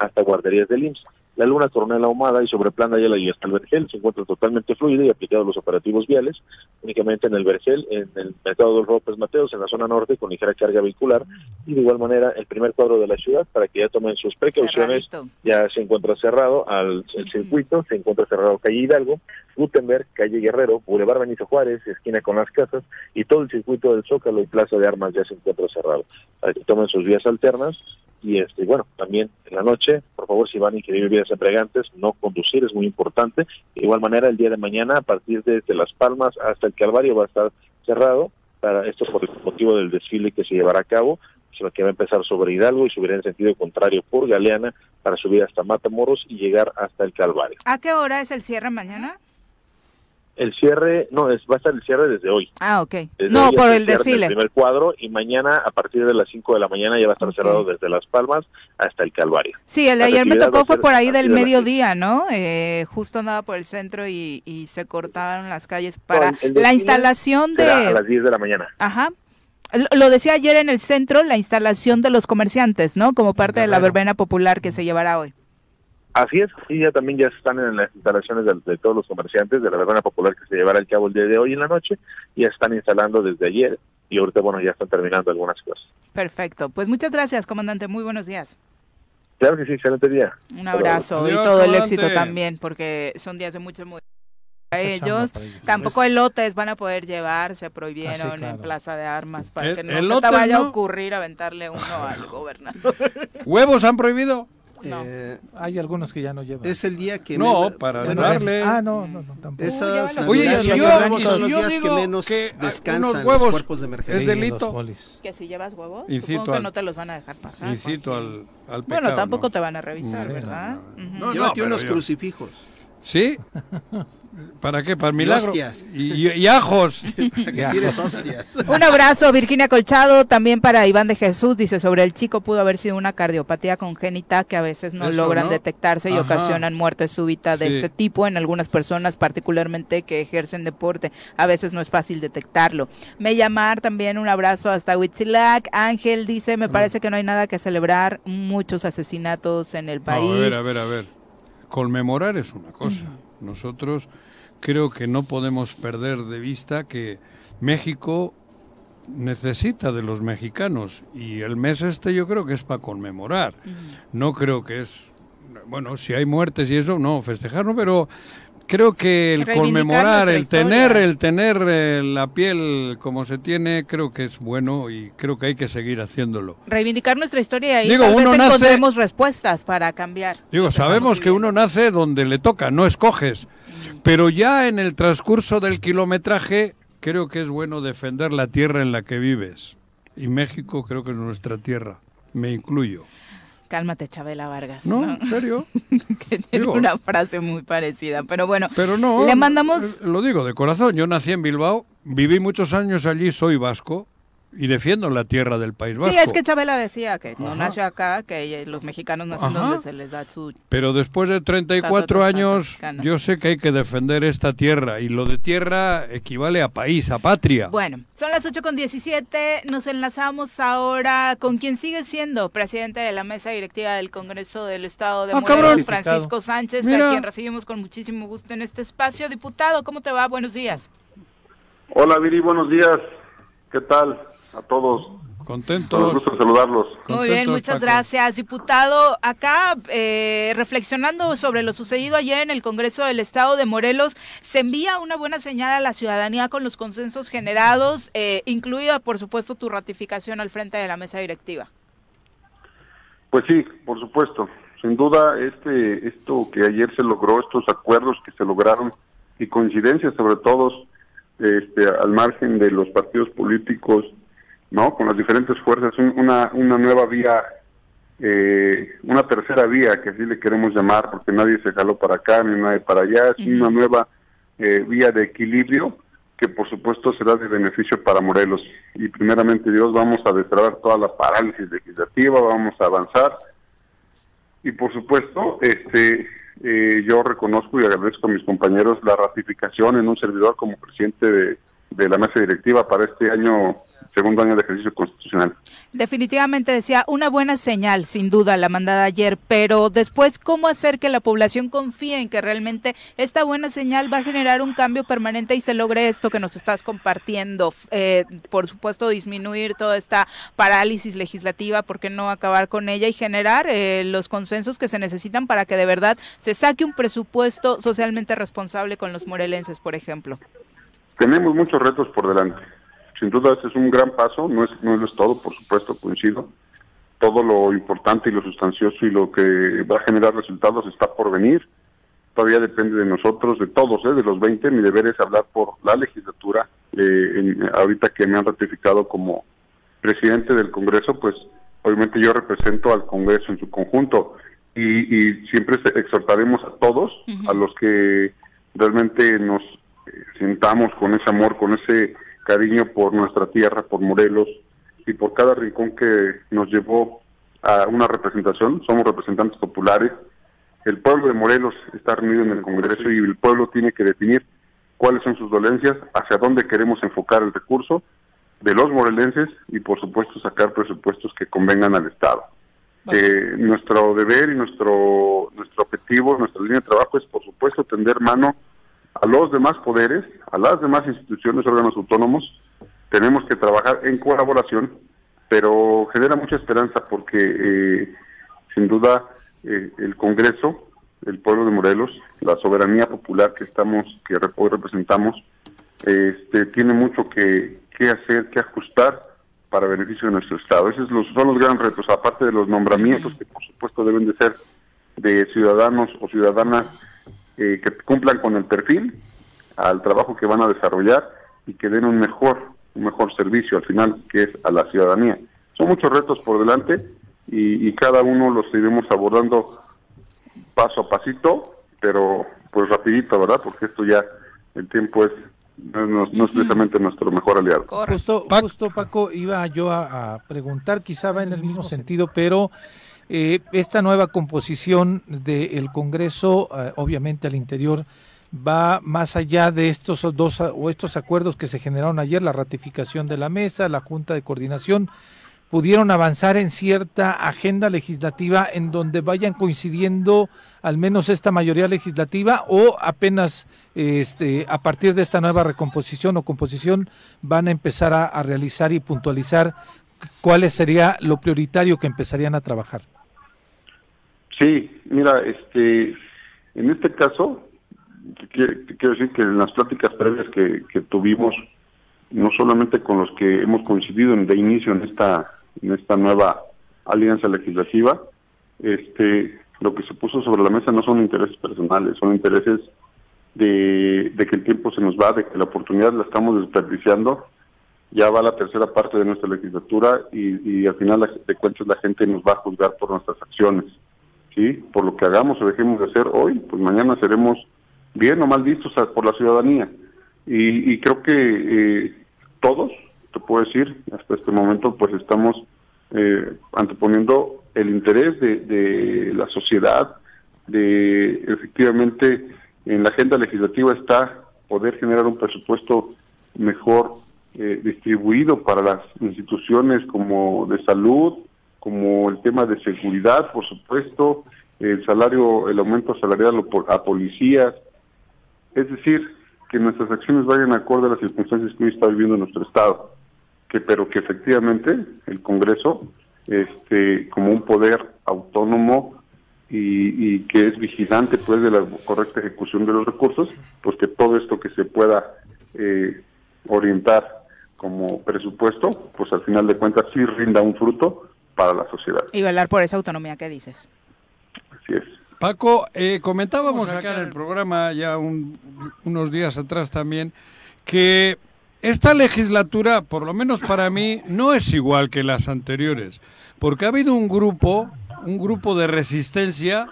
hasta guarderías del IMSS. La Luna Coronel Ahumada y sobre Plan Ayala y hasta el Vergel. Se encuentra totalmente fluido y aplicados los operativos viales, únicamente en el Vergel, en el Mercado de los López Mateos, en la zona norte, con ligera carga vehicular, y de igual manera el primer cuadro de la ciudad, para que ya tomen sus precauciones, Cerradito. ya se encuentra cerrado al el circuito, se encuentra cerrado calle Hidalgo, Gutenberg, calle Guerrero, Boulevard Benito Juárez, esquina con las casas, y todo el circuito del Zócalo y Plaza de Armas ya se encuentra cerrado, para que tomen sus vías alternas, y este bueno también en la noche por favor si van a ingerir bebidas embriagantes no conducir es muy importante. De igual manera el día de mañana a partir de, las Palmas hasta el Calvario va a estar cerrado. Para esto por el motivo del desfile que se llevará a cabo sino que va a empezar sobre Hidalgo y subirá en sentido contrario por Galeana para subir hasta Matamoros y llegar hasta el Calvario. ¿A qué hora es el cierre mañana? El cierre no es va a estar el cierre desde hoy Ah, ok. Desde No, por el desfile. primer cuadro y mañana a partir de las 5 de la mañana ya va a estar cerrado desde Las Palmas hasta el Calvario Sí, el de ayer me tocó fue por ahí del de mediodía, ¿no? Eh, justo andaba por el centro y, y se cortaban las calles para el- el la instalación será a las de... 10 de la mañana Ajá. lo decía ayer en el centro, la instalación de los comerciantes, ¿no? Como parte de la verbena popular que se llevará hoy. Así es, sí, ya también ya están en las instalaciones de, todos los comerciantes de la verbena popular que se llevará al cabo el día de hoy en la noche, y ya están instalando desde ayer y ahorita, bueno, ya están terminando algunas cosas. Perfecto, pues muchas gracias, comandante, muy buenos días. Claro que sí, excelente día. Un abrazo y todo el éxito también, porque son días de mucho, mucho a ellos. Tampoco elotes van a poder llevar, se prohibieron ah, en Plaza de Armas para que no se vaya a ocurrir aventarle uno al gobernador. ¿Huevos han prohibido? No. Eh, hay algunos que ya no llevan. Es el día que no para darle. Ah, no, no, no tampoco. Esas Oye, yo, son los días que menos que descansan huevos los cuerpos de emergencia. Es delito. que si llevas huevos, Incito supongo que no te los van a dejar pasar. Incito al, al pecado, Bueno, tampoco te van a revisar, ¿verdad? No, Llévate unos crucifijos. ¿Sí? ¿Para qué? ¿Para el milagro? Y, ajos. Un abrazo, Virginia Colchado, también para Iván de Jesús. Dice, sobre el chico pudo haber sido una cardiopatía congénita que a veces no logran detectarse y ocasionan muerte súbita de este tipo en algunas personas, particularmente que ejercen deporte. A veces no es fácil detectarlo. Me llamar también un abrazo hasta Huitzilac. Ángel dice, me parece que no hay nada que celebrar. Muchos asesinatos en el país. a ver, a ver, a ver. Conmemorar es una cosa. Nosotros creo que no podemos perder de vista que México necesita de los mexicanos y el mes este yo creo que es para conmemorar. No creo que es, bueno, si hay muertes y eso, no, festejarlo, pero creo que el conmemorar, el tener, el tener eh, la piel como se tiene, creo que es bueno y creo que hay que seguir haciéndolo. Reivindicar nuestra historia y Digo, tal uno vez encontremos respuestas para cambiar. Digo, sabemos que uno nace donde le toca, no escoges. Pero ya en el transcurso del kilometraje, creo que es bueno defender la tierra en la que vives. Y México creo que es nuestra tierra. Me incluyo. Cálmate, Chabela Vargas. No, ¿en serio? que tiene una frase muy parecida. Pero bueno, pero no, le mandamos... Lo digo de corazón. Yo nací en Bilbao, viví muchos años allí, soy vasco y defiendo la tierra del País Vasco. Sí, es que Chabela decía que no nació acá, que los mexicanos nacen donde se les da su... Pero después de 34 años, yo sé que hay que defender esta tierra, y lo de tierra equivale a país, a patria. Bueno, son las 8 con 17, nos enlazamos ahora con quien sigue siendo presidente de la mesa directiva del Congreso del Estado de ah, Morelos, Francisco Sánchez, a quien recibimos con muchísimo gusto en este espacio. Diputado, ¿cómo te va? Buenos días. Hola, Viri, buenos días. ¿Qué tal? A todos. Contentos. gusto saludarlos. Muy bien, muchas gracias, diputado. Acá, eh, reflexionando sobre lo sucedido ayer en el Congreso del Estado de Morelos, se envía una buena señal a la ciudadanía con los consensos generados, eh, incluida, por supuesto, tu ratificación al frente de la mesa directiva. Pues sí, por supuesto. Sin duda, este, esto que ayer se logró, estos acuerdos que se lograron y coincidencias sobre todo este, al margen de los partidos políticos ¿no? Con las diferentes fuerzas, una, una nueva vía, eh, una tercera vía, que así le queremos llamar, porque nadie se jaló para acá ni nadie para allá, es una nueva eh, vía de equilibrio que por supuesto será de beneficio para Morelos. Y primeramente Dios, vamos a destrabar toda la parálisis legislativa, vamos a avanzar. Y por supuesto, este, eh, yo reconozco y agradezco a mis compañeros la ratificación en un servidor como presidente de, de la mesa directiva para este año segundo año de ejercicio constitucional. Definitivamente decía una buena señal, sin duda, la mandada ayer, pero después, ¿cómo hacer que la población confíe en que realmente esta buena señal va a generar un cambio permanente y se logre esto que nos estás compartiendo? Eh, por supuesto, disminuir toda esta parálisis legislativa, ¿por qué no acabar con ella y generar eh, los consensos que se necesitan para que de verdad se saque un presupuesto socialmente responsable con los morelenses, por ejemplo? Tenemos muchos retos por delante sin duda ese es un gran paso, no es, no es todo, por supuesto, coincido. Todo lo importante y lo sustancioso y lo que va a generar resultados está por venir. Todavía depende de nosotros, de todos, ¿eh? de los 20. Mi deber es hablar por la legislatura. Eh, ahorita que me han ratificado como presidente del Congreso, pues obviamente yo represento al Congreso en su conjunto y, siempre exhortaremos a todos, a los que realmente nos eh, sintamos con ese amor, con ese cariño por nuestra tierra, por Morelos y por cada rincón que nos llevó a una representación. Somos representantes populares. El pueblo de Morelos está reunido en el Congreso y el pueblo tiene que definir cuáles son sus dolencias, hacia dónde queremos enfocar el recurso de los morelenses y por supuesto sacar presupuestos que convengan al Estado. Eh, nuestro deber y nuestro nuestro objetivo, nuestra línea de trabajo es por supuesto tender mano a los demás poderes, a las demás instituciones, órganos autónomos. Tenemos que trabajar en colaboración, pero genera mucha esperanza porque eh, sin duda eh, el Congreso, el pueblo de Morelos, la soberanía popular que estamos, que hoy representamos, este, tiene mucho que, que hacer, que ajustar para beneficio de nuestro Estado. Esos son los grandes retos, aparte de los nombramientos que por supuesto deben de ser de ciudadanos o ciudadanas eh, que cumplan con el perfil al trabajo que van a desarrollar y que den un mejor, un mejor servicio al final, que es a la ciudadanía. Son muchos retos por delante y, cada uno los iremos abordando paso a pasito, pero pues rapidito, ¿verdad? Porque esto ya, el tiempo es no, es precisamente nuestro mejor aliado. Justo, justo Paco, iba yo a, preguntar, quizá va en el mismo sentido, pero eh, esta nueva composición del Congreso, eh, obviamente al interior, va más allá de estos dos o estos acuerdos que se generaron ayer, la ratificación de la mesa, la Junta de Coordinación, pudieron avanzar en cierta agenda legislativa en donde vayan coincidiendo al menos esta mayoría legislativa o apenas este, a partir de esta nueva recomposición o composición van a empezar a, realizar y puntualizar cuáles sería lo prioritario que empezarían a trabajar. Sí, mira, este, en este caso, quiero decir que en las pláticas previas que, que tuvimos, no solamente con los que hemos coincidido de inicio en esta en esta nueva alianza legislativa, este, lo que se puso sobre la mesa no son intereses personales, son intereses de, que el tiempo se nos va, de que la oportunidad la estamos desperdiciando. Ya va la tercera parte de nuestra legislatura y, al final de cuentas la gente nos va a juzgar por nuestras acciones. ¿Sí? Por lo que hagamos o dejemos de hacer hoy, pues mañana seremos bien o mal vistos por la ciudadanía. Y, creo que eh, todos, te puedo decir, hasta este momento pues estamos eh, anteponiendo el interés de, la sociedad, de efectivamente en la agenda legislativa está poder generar un presupuesto mejor eh, distribuido para las instituciones como de salud, como el tema de seguridad, por supuesto, el salario, el aumento salarial a policías, es decir, que nuestras acciones vayan acorde a las circunstancias que hoy está viviendo nuestro Estado que pero que efectivamente el Congreso, este, como un poder autónomo y, que es vigilante pues de la correcta ejecución de los recursos, pues que todo esto que se pueda eh, orientar como presupuesto, pues al final de cuentas sí rinda un fruto para la sociedad. Y velar por esa autonomía que dices. Así es. Paco, eh, comentábamos acá en el programa ya unos días atrás también que esta legislatura, por lo menos para mí, no es igual que las anteriores, porque ha habido un grupo, un grupo de resistencia,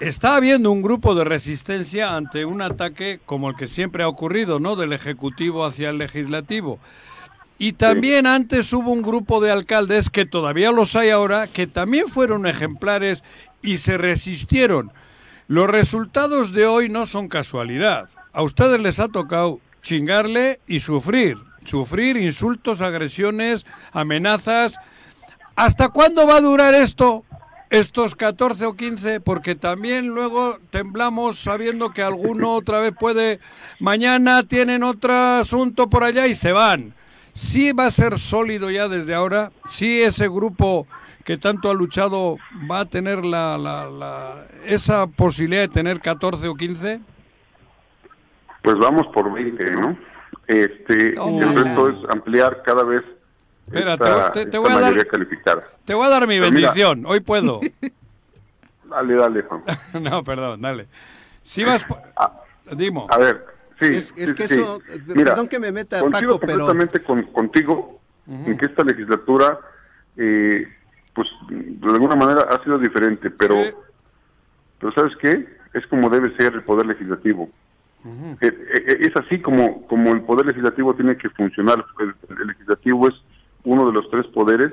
está habiendo un grupo de resistencia ante un ataque como el que siempre ha ocurrido, ¿no? Del Ejecutivo hacia el Legislativo. Y también antes hubo un grupo de alcaldes, que todavía los hay ahora, que también fueron ejemplares y se resistieron. Los resultados de hoy no son casualidad. A ustedes les ha tocado chingarle y sufrir. Sufrir insultos, agresiones, amenazas. ¿Hasta cuándo va a durar esto? Estos 14 o 15, porque también luego temblamos sabiendo que alguno otra vez puede, mañana tienen otro asunto por allá y se van. Sí va a ser sólido ya desde ahora, sí ese grupo que tanto ha luchado va a tener la, la, la, esa posibilidad de tener 14 o 15 pues vamos por 20, ¿no? Este, el reto es ampliar cada vez Espera, te, voy a dar, calificada. Te voy a dar mi bendición, hoy puedo. dale, dale, Juan. no, perdón, dale. Si vas... Ah, Dimo. A ver, sí. Es, que eso, eh, perdón que me meta, Paco, pero... completamente contigo en que esta legislatura, eh, pues, de alguna manera ha sido diferente, pero, pero ¿sabes qué? Es como debe ser el Poder Legislativo eh, eh, es así como, como el poder legislativo tiene que funcionar. El, legislativo es uno de los tres poderes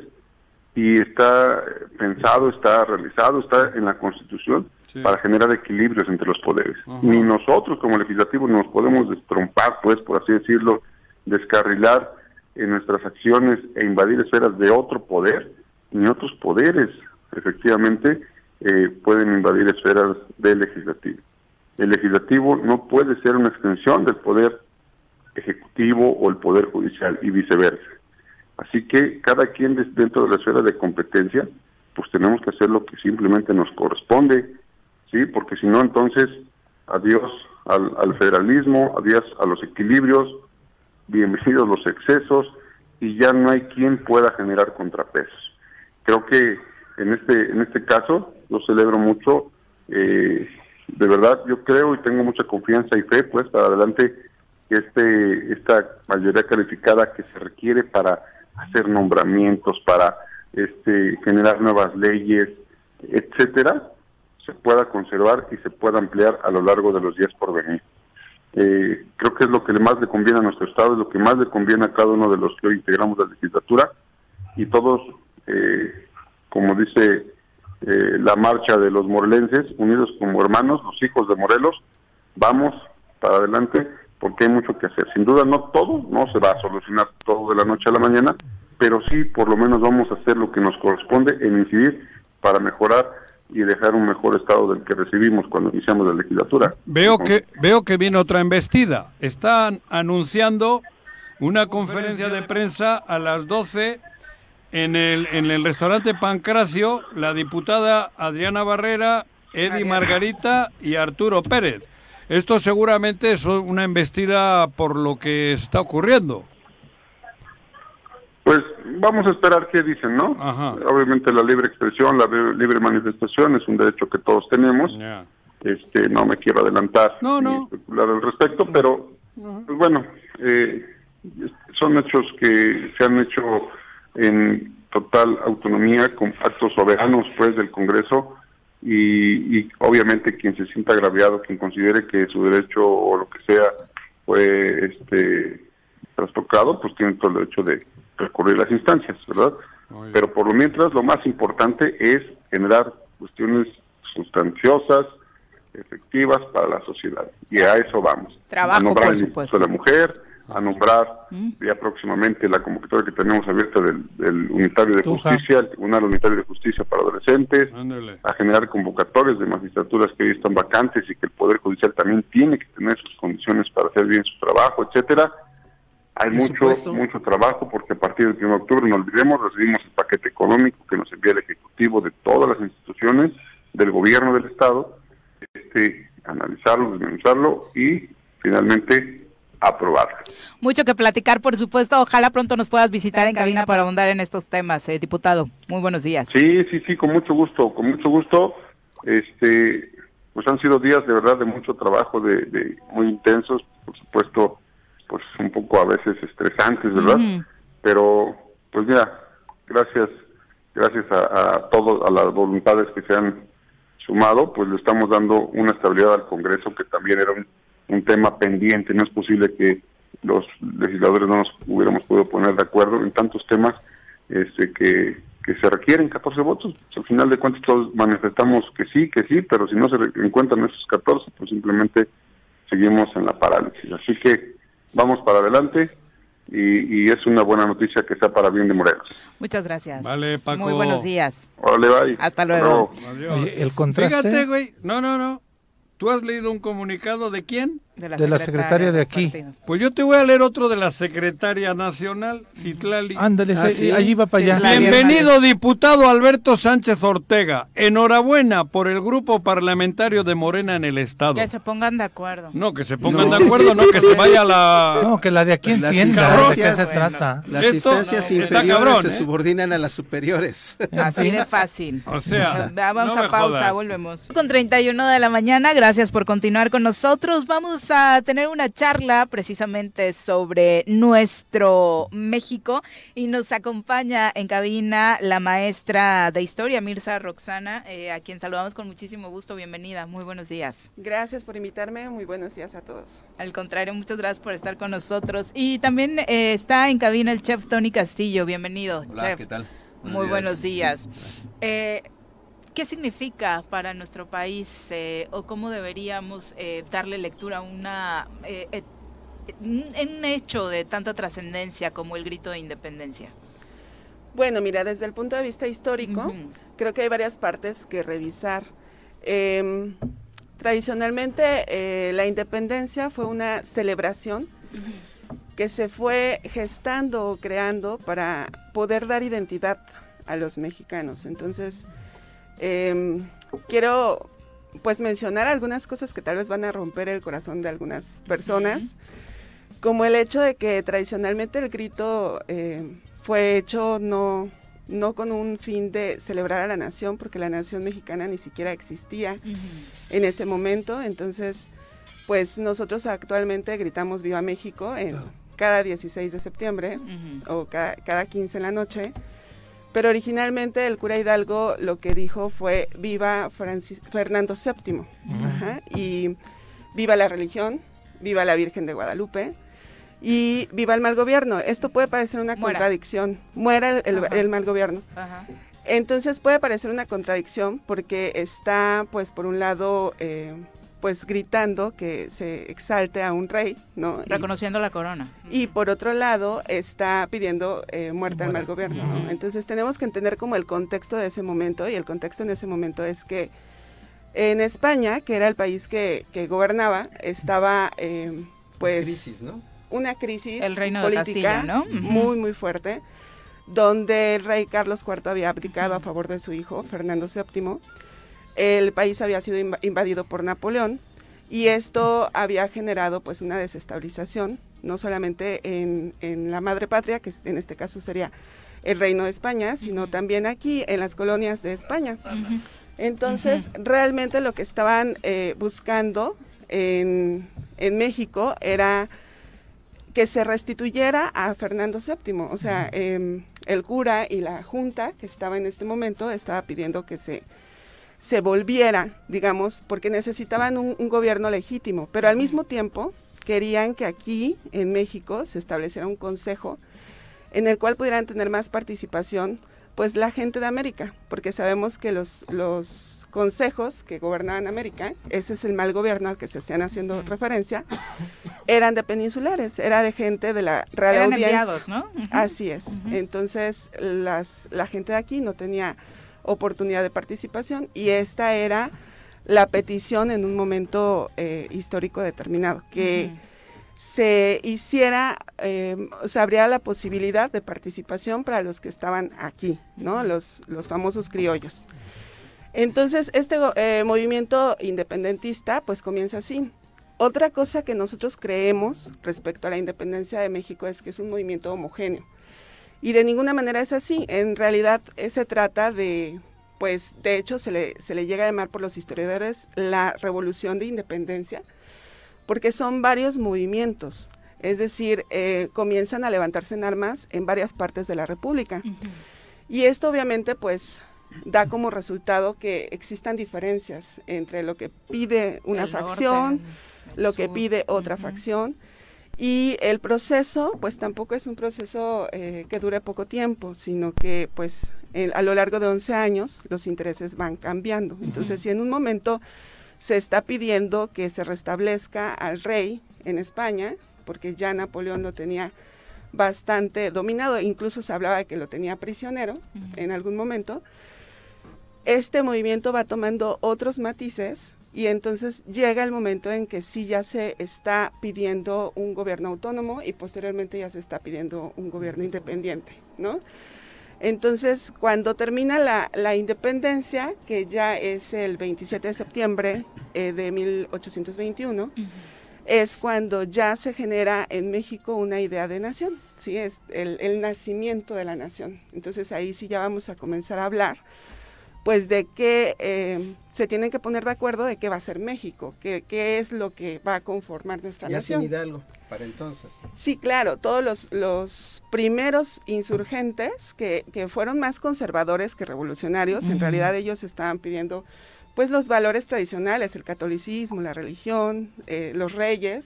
y está pensado, está realizado, está en la Constitución para generar equilibrios entre los poderes. Ni nosotros como legislativo nos podemos destrompar, pues, por así decirlo, descarrilar en nuestras acciones e invadir esferas de otro poder, ni otros poderes, efectivamente, eh, pueden invadir esferas del legislativo. El legislativo no puede ser una extensión del poder ejecutivo o el poder judicial y viceversa. Así que cada quien dentro de la esfera de competencia, pues tenemos que hacer lo que simplemente nos corresponde, ¿sí? Porque si no, entonces, adiós al, al federalismo, adiós a los equilibrios, bienvenidos los excesos y ya no hay quien pueda generar contrapesos. Creo que en este en este caso lo celebro mucho. Eh, de verdad, yo creo y tengo mucha confianza y fe, pues, para adelante que este esta mayoría calificada que se requiere para hacer nombramientos, para este generar nuevas leyes, etcétera, se pueda conservar y se pueda ampliar a lo largo de los días por venir. Eh, creo que es lo que más le conviene a nuestro Estado, es lo que más le conviene a cada uno de los que hoy integramos la legislatura y todos, eh, como dice eh, la marcha de los morelenses, unidos como hermanos, los hijos de Morelos, vamos para adelante porque hay mucho que hacer. Sin duda no todo, no se va a solucionar todo de la noche a la mañana, pero sí por lo menos vamos a hacer lo que nos corresponde en incidir para mejorar y dejar un mejor estado del que recibimos cuando iniciamos la legislatura. Veo que veo que viene otra embestida. Están anunciando una conferencia de prensa a las 12 en el en el restaurante Pancracio, la diputada Adriana Barrera, Eddie Margarita y Arturo Pérez. Esto seguramente es una embestida por lo que está ocurriendo. Pues vamos a esperar qué dicen, ¿no? Obviamente la libre expresión, la libre manifestación es un derecho que todos tenemos. Este, no me quiero adelantar no, ni especular al respecto, pero pues bueno, eh, son hechos que se han hecho en total autonomía con actos soberanos pues del Congreso y, y obviamente quien se sienta agraviado, quien considere que su derecho o lo que sea fue este trastocado, pues tiene todo el derecho de recurrir las instancias, ¿verdad? Pero por lo mientras, lo más importante es generar cuestiones sustanciosas, efectivas para la sociedad. Y a eso vamos. Trabajo, a nombrar por el. Instituto de la Mujer, a nombrar ya próximamente la convocatoria que tenemos abierta del, del Unitario de Tuja. Justicia, el Tribunal Unitario de Justicia para Adolescentes, a generar convocatorias de magistraturas que hoy están vacantes y que el Poder Judicial también tiene que tener sus condiciones para hacer bien su trabajo, etcétera. Hay mucho, supuesto. mucho trabajo porque a partir del 1 de octubre, no olvidemos, recibimos el paquete económico que nos envía el Ejecutivo de todas las instituciones del gobierno del Estado, este, analizarlo, desmenuzarlo y finalmente aprobarlo. Mucho que platicar, por supuesto. Ojalá pronto nos puedas visitar en cabina para ahondar en estos temas, eh, diputado. Muy buenos días. Sí, sí, sí, con mucho gusto, con mucho gusto. Este, pues han sido días de verdad de mucho trabajo, de, de muy intensos, por supuesto, pues un poco a veces estresantes, ¿verdad? Pero, pues mira, gracias, gracias a, a todos, a las voluntades que se han sumado, pues le estamos dando una estabilidad al Congreso que también era un, un tema pendiente. No es posible que los legisladores no nos hubiéramos podido poner de acuerdo en tantos temas este, que, que se requieren 14 votos. Al final de cuentas todos manifestamos que sí, que sí, pero si no se encuentran esos 14, pues simplemente seguimos en la parálisis. Así que vamos para adelante y, y es una buena noticia que sea para bien de Morelos. Muchas gracias. Vale, Paco. Muy buenos días. Órale, bye. Hasta luego. Adiós. Oye, el contraste- Fíjate, güey. No, no, no. ¿Tú has leído un comunicado de quién? De la, De la secretaria de aquí. partido. Pues yo te voy a leer otro de la secretaria nacional, Citlali. Ándale, Ah, sí, allí va para allá. La- Bienvenido, diputado Alberto Sánchez Ortega. Enhorabuena por el grupo parlamentario de Morena en el Estado. Que se pongan de acuerdo. No, que se pongan de acuerdo, no que se vaya la... No, que la de aquí Las entienda de qué se trata. Las Esto instancias no, inferiores cabrón, se ¿eh? subordinan a las superiores. Así de fácil. O sea, Va- Vamos no a pausa, jodas. volvemos. Con 31 de la mañana, gracias por continuar con nosotros. Vamos a tener una charla precisamente sobre nuestro México y nos acompaña en cabina la maestra de historia, Mirza Roxana, eh, a quien saludamos con muchísimo gusto. Bienvenida, muy buenos días. Gracias por invitarme, muy buenos días a todos. Al contrario, muchas gracias por estar con nosotros. Y también eh, está en cabina el chef Tony Castillo. Bienvenido, Hola, chef. ¿qué tal? Muy buenos días. Eh, ¿Qué significa para nuestro país eh, o cómo deberíamos eh, darle lectura a una eh, un hecho de tanta trascendencia como el grito de independencia? Bueno, mira, desde el punto de vista histórico, creo que hay varias partes que revisar. Em, tradicionalmente, la independencia fue una celebración que se fue gestando o creando para poder dar identidad a los mexicanos. Entonces, em, quiero pues mencionar algunas cosas que tal vez van a romper el corazón de algunas personas, como el hecho de que tradicionalmente el grito eh, fue hecho no, no con un fin de celebrar a la nación, porque la nación mexicana ni siquiera existía en ese momento, entonces pues nosotros actualmente gritamos Viva México en cada 16 de septiembre o cada, cada 15 en la noche, pero originalmente el cura Hidalgo lo que dijo fue viva Fernando VII y viva la religión, viva la Virgen de Guadalupe y viva el mal gobierno. Esto puede parecer una contradicción, muera el, mal gobierno. Entonces puede parecer una contradicción porque está, pues, por un lado, eh, pues gritando que se exalte a un rey, ¿no? Reconociendo la corona. Y por otro lado está pidiendo eh, muerte al mal gobierno, ¿no? Entonces tenemos que entender como el contexto de ese momento y el contexto en ese momento es que en España, que era el país que, gobernaba, estaba eh, pues... Crisis, ¿no? Una crisis el reino política ¿no? muy, muy fuerte, donde el rey Carlos IV había abdicado a favor de su hijo, Fernando VII, el país había sido invadido por Napoleón y esto había generado pues una desestabilización, no solamente en, la madre patria, que en este caso sería el Reino de España, sino también aquí en las colonias de España. Entonces, realmente lo que estaban eh, buscando en, México era que se restituyera a Fernando VII. O sea, em, el cura y la junta que estaba en este momento estaba pidiendo que se se volviera, digamos, porque necesitaban un, gobierno legítimo, pero al mismo tiempo querían que aquí, en México, se estableciera un consejo en el cual pudieran tener más participación, pues la gente de América, porque sabemos que los, los consejos que gobernaban América, ese es el mal gobierno al que se están haciendo referencia, eran de peninsulares, era de gente de la Real eran Audiencia. ¿no? Así es. Entonces, las, la gente de aquí no tenía oportunidad de participación y esta era la petición en un momento eh, histórico determinado, que se hiciera, eh, se abriera la posibilidad de participación para los que estaban aquí, ¿no? Los, los famosos criollos. Entonces, este eh, movimiento independentista pues comienza así. Otra cosa que nosotros creemos respecto a la independencia de México es que es un movimiento homogéneo. Y de ninguna manera es así. En realidad eh, se trata de, pues de hecho se le, se le llega a llamar por los historiadores la revolución de independencia, porque son varios movimientos. Es decir, eh, comienzan a levantarse en armas en varias partes de la República. Y esto obviamente pues da como resultado que existan diferencias entre lo que pide una facción, lo que pide otra facción y el proceso, pues tampoco es un proceso eh, que dure poco tiempo, sino que pues a lo largo de 11 años los intereses van cambiando. Entonces, si en un momento se está pidiendo que se restablezca al rey en España, porque ya Napoleón lo tenía bastante dominado, incluso se hablaba de que lo tenía prisionero en algún momento, este movimiento va tomando otros matices y entonces llega el momento en que sí ya se está pidiendo un gobierno autónomo y posteriormente ya se está pidiendo un gobierno independiente, ¿no? Entonces, cuando termina la, independencia, que ya es el 27 de septiembre eh, de 1821, es cuando ya se genera en México una idea de nación, ¿sí? Es el, el nacimiento de la nación. Entonces, ahí sí ya vamos a comenzar a hablar pues de que eh, se tienen que poner de acuerdo de qué va a ser México, qué, qué es lo que va a conformar nuestra ya nación. sin Hidalgo, para entonces. Sí, claro, todos los, los primeros insurgentes que, que, fueron más conservadores que revolucionarios, en realidad ellos estaban pidiendo pues los valores tradicionales, el catolicismo, la religión, eh, los reyes,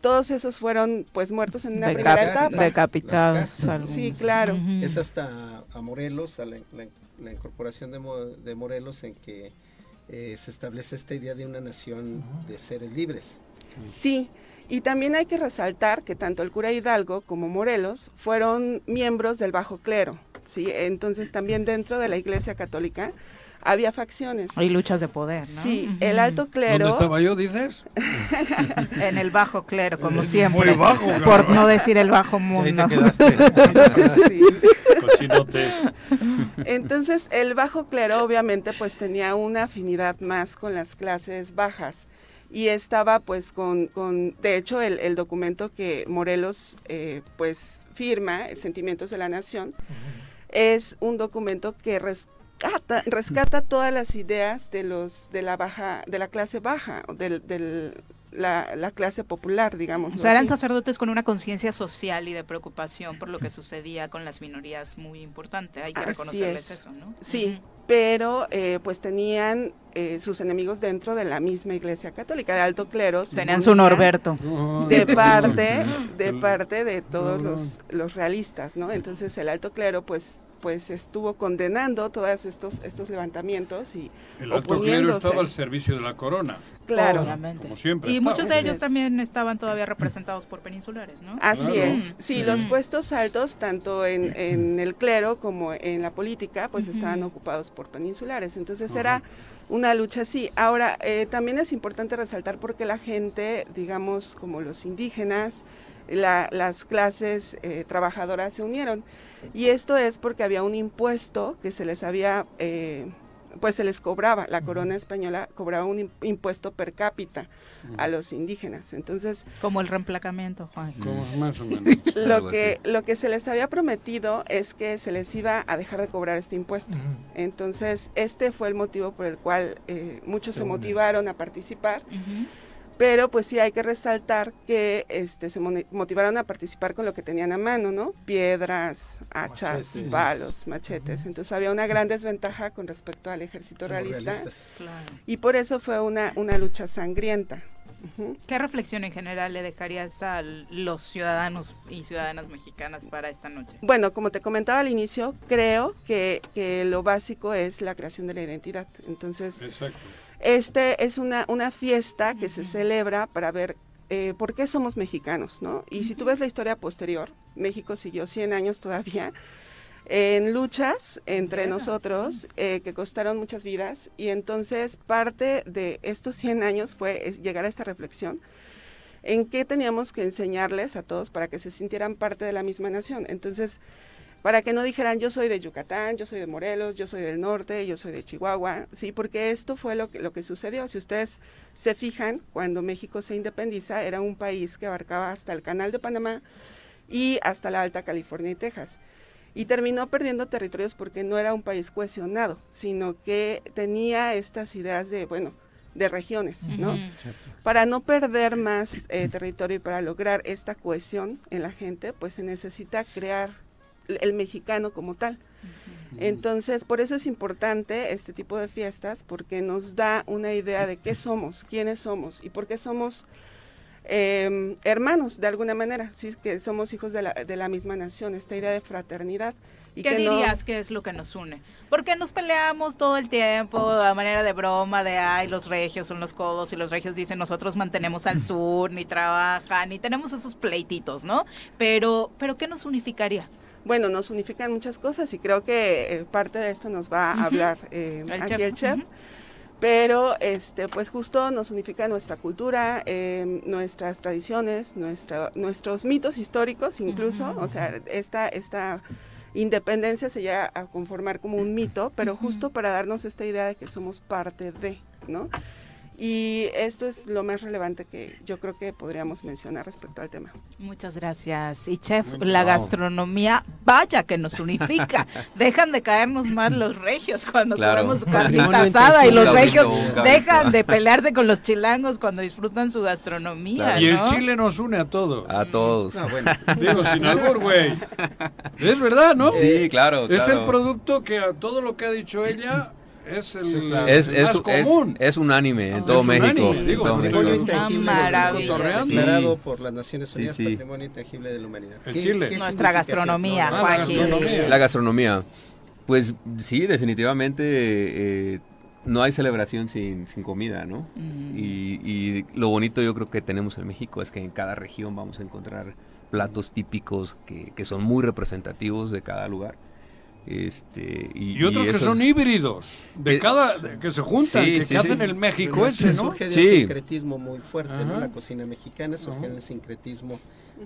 todos esos fueron pues muertos en una primera etapa. Decapitados. Sí, claro. Es hasta a Morelos, a la, la, incorporación de, de, Morelos en que eh, se establece esta idea de una nación de seres libres. Sí, Y también hay que resaltar que tanto el cura Hidalgo como Morelos fueron miembros del bajo clero, ¿sí? Entonces también dentro de la Iglesia Católica había facciones. Hay luchas de poder, ¿no? Sí, el alto clero... ¿Dónde estaba yo, dices? en el bajo clero, como siempre. Muy bajo, por cabrón. no decir el bajo mundo. Ahí te quedaste. Sí. Cochinote. Entonces, el bajo clero obviamente pues tenía una afinidad más con las clases bajas y estaba pues con, con de hecho el, el documento que Morelos eh, pues firma, Sentimientos de la Nación, es un documento que rescata, rescata todas las ideas de los de la baja, de la clase baja, del, del la, la clase popular, digamos. O sea, eran sacerdotes con una conciencia social y de preocupación por lo que sucedía con las minorías muy importante. Hay que Así reconocerles es. eso, ¿no? Sí, pero eh, pues tenían eh, sus enemigos dentro de la misma iglesia católica, de alto clero. Tenían su Norberto. De parte, de parte de todos los, los realistas, ¿no? Entonces el alto clero pues pues estuvo condenando todos estos estos levantamientos y El alto clero estaba al servicio de la corona. Claro. Obviamente. Como siempre Y estaba. muchos de ellos es. también estaban todavía representados por peninsulares, ¿no? Así Claro. es. Sí, los Ujú. puestos altos, tanto en, en el clero como en la política, pues estaban ocupados por peninsulares. Entonces era una lucha así. Ahora, eh, también es importante resaltar porque la gente, digamos, como los indígenas, la- las clases eh, trabajadoras se unieron. Y esto es porque había un impuesto que se les había... eh, pues se les cobraba, la corona española cobraba un im- impuesto per cápita a los indígenas. Entonces, Como el reemplacamiento, Juan. Como más o menos. lo que, lo que se les había prometido es que se les iba a dejar de cobrar este impuesto. Entonces, este fue el motivo por el cual eh, muchos Se motivaron a participar, pero pues sí hay que resaltar que este, se motivaron a participar con lo que tenían a mano, ¿no? Piedras, hachas, Machetes. palos, machetes. Entonces había una gran desventaja con respecto al ejército Como realista realistas. Claro. y por eso fue una, una lucha sangrienta. ¿Qué reflexión en general le dejarías a los ciudadanos y ciudadanas mexicanas para esta noche? Bueno, como te comentaba al inicio, creo que, que lo básico es la creación de la identidad. Entonces, Exacto. Este es una, una fiesta que se celebra para ver eh, por qué somos mexicanos, ¿no? Y si tú ves la historia posterior, México siguió 100 años todavía en luchas entre nosotros eh, que costaron muchas vidas y entonces parte de estos 100 años fue eh, llegar a esta reflexión en qué teníamos que enseñarles a todos para que se sintieran parte de la misma nación. Entonces, para que no dijeran yo soy de Yucatán, yo soy de Morelos, yo soy del norte, yo soy de Chihuahua, sí, porque esto fue lo que, lo que sucedió. Si ustedes se fijan, cuando México se independiza, era un país que abarcaba hasta el Canal de Panamá y hasta la Alta California y Texas. Y terminó perdiendo territorios porque no era un país cohesionado, sino que tenía estas ideas de, bueno, de regiones, ¿no? Para no perder más eh, territorio y para lograr esta cohesión en la gente, pues se necesita crear el mexicano como tal. Entonces, por eso es importante este tipo de fiestas, porque nos da una idea de qué somos, quiénes somos y por qué somos eh, hermanos de alguna manera, sí, que somos hijos de la, de la misma nación, esta idea de fraternidad. Y ¿Qué que no- dirías que es lo que nos une? Porque nos peleamos todo el tiempo a manera de broma, de ay, los regios son los codos y los regios dicen nosotros mantenemos al sur, ni trabajan, ni tenemos esos pleititos, ¿no? Pero, pero ¿qué nos unificaría? Bueno, nos unifican muchas cosas y creo que eh, parte de esto nos va a hablar eh, El aquí chef, el chef. Pero, este, pues justo nos unifica nuestra cultura, eh, nuestras tradiciones, nuestra, nuestros mitos históricos incluso. O sea, esta, esta independencia se llega a conformar como un mito, pero justo para darnos esta idea de que somos parte de, ¿no? Y esto es lo más relevante que yo creo que podríamos mencionar respecto al tema. Muchas gracias. Y chef, Muy la gastronomía, vaya que nos unifica. Dejan de caernos más los regios cuando Claro. comemos carnita asada y los regios dejan de pelearse con los chilangos cuando disfrutan su gastronomía. Claro. Y el chile nos une a todos. A todos. No, bueno. Digo, sin albur, güey. Es verdad, ¿no? Sí, claro, Es claro. el producto que a todo lo que ha dicho ella es el, Sí, claro. Es, el es, más es, común. es unánime en todo es México. en patrimonio intangible declarado Sí. por las Naciones Unidas Sí, sí. Patrimonio Intangible de la Humanidad. El ¿Qué- chile. qué Nuestra gastronomía, No, Ah, Juan la Gil. gastronomía. La gastronomía. Pues sí, definitivamente eh, no hay celebración sin, sin comida, ¿no? y, y lo bonito yo creo que tenemos en México es que en cada región vamos a encontrar platos típicos que, que son muy representativos de cada lugar. Este, y, Y otros que esos- son híbridos, de que- cada, de- que se juntan, Sí, que, sí, que sí. hacen el México ese, eso ¿no? surge de Sí. un sincretismo muy fuerte, ¿no? Ajá. La cocina mexicana surge Ajá. del sincretismo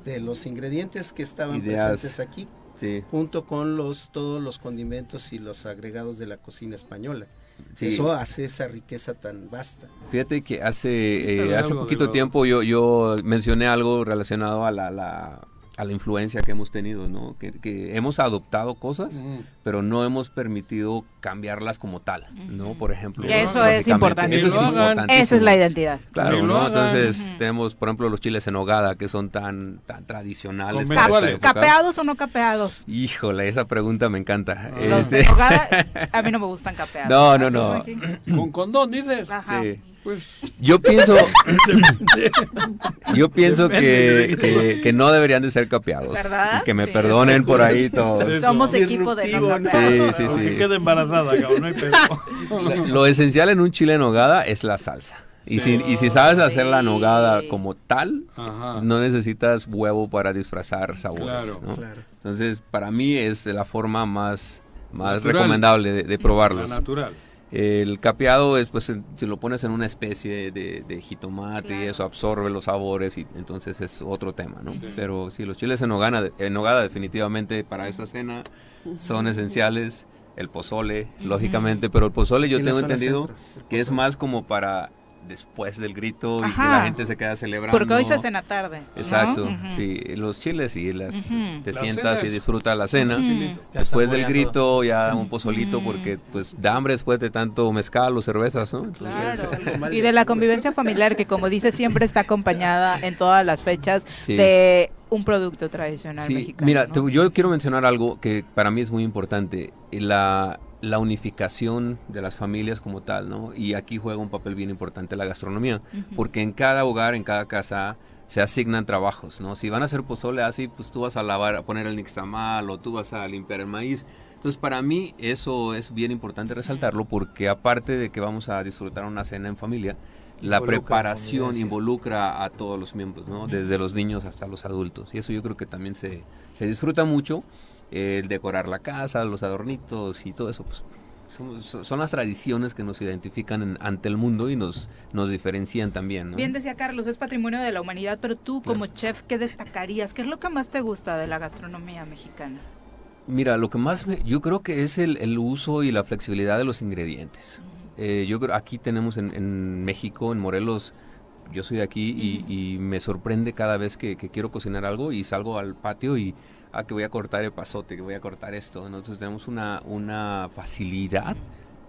de los ingredientes que estaban Ideas. presentes aquí, Sí. junto con los todos los condimentos y los agregados de la cocina española. Sí. Eso hace esa riqueza tan vasta. Fíjate que hace, eh, hace poquito tiempo yo, yo mencioné algo relacionado a la, la- a la influencia que hemos tenido, ¿no? Que, que hemos adoptado cosas, Mm. pero no hemos permitido cambiarlas como tal, ¿no? Por ejemplo. Que eso es importante. Eso es importantísimo. Esa es la identidad. Claro, ¿no? Entonces tenemos, por ejemplo, los chiles en hogada, que son tan, tan tradicionales. Para. ¿Capeados o no capeados? Híjole, esa pregunta me encanta. Los Este- de nogada, a mí no me gustan capeados. No, no, no. Con condón, dices. Ajá. Sí. Pues Yo pienso, yo pienso que, que, que no deberían de ser capeados. ¿Verdad? Y que me Sí. perdonen por ahí todos. Somos equipo de no Sí, sí, sí. quede embarazada, cabrón, no hay pedo. Lo, lo esencial en un chile en nogada es la salsa. Y, Sí. si, y si sabes hacer la nogada como tal, Ajá. no necesitas huevo para disfrazar sabores. Claro. ¿no? Claro. Entonces, para mí es la forma más, más Natural. recomendable de, de probarlos. La natural. El capeado es, pues, en- si lo pones en una especie de, de jitomate y eso absorbe los sabores y entonces es otro tema, ¿no? Pero sí, los chiles en nogada, en nogada definitivamente para esta cena son esenciales. El pozole, lógicamente, pero el pozole yo tengo entendido que es más como para después del grito y que la gente se queda celebrando. Porque hoy se cena tarde. ¿no? Exacto, Ujú. sí, los chiles y las te La sientas y disfrutas la cena. Después del grito ya un pozolito porque pues da hambre después de tanto mezcal o cervezas, ¿no? Entonces, Claro. Y de la convivencia familiar que como dice siempre está acompañada en todas las fechas Sí. de un producto tradicional Sí, mexicano. mira, ¿no? te- yo quiero mencionar algo que para mí es muy importante, la, la unificación de las familias como tal, ¿no? Y aquí juega un papel bien importante la gastronomía, porque en cada hogar, en cada casa se asignan trabajos, ¿no? Si van a hacer pozole así, pues tú vas a lavar, a poner el nixtamal o tú vas a limpiar el maíz. Entonces, para mí eso es bien importante resaltarlo porque aparte de que vamos a disfrutar una cena en familia, la Involucra preparación involucra a todos los miembros, ¿no? Desde los niños hasta los adultos. Y eso yo creo que también se, se disfruta mucho, el decorar la casa, los adornitos y todo eso, pues son, las tradiciones que nos identifican en- ante el mundo y nos, nos diferencian también, ¿no? Bien decía Carlos, es patrimonio de la humanidad, pero tú como chef, ¿qué destacarías? ¿Qué es lo que más te gusta de la gastronomía mexicana? Mira, lo que más me- yo creo que es el, el uso y la flexibilidad de los ingredientes. Eh, yo creo aquí tenemos en, en México, en Morelos, yo soy de aquí y, y me sorprende cada vez que, que quiero cocinar algo y salgo al patio y ah, que voy a cortar el pasote, que voy a cortar esto. Nosotros tenemos una, una facilidad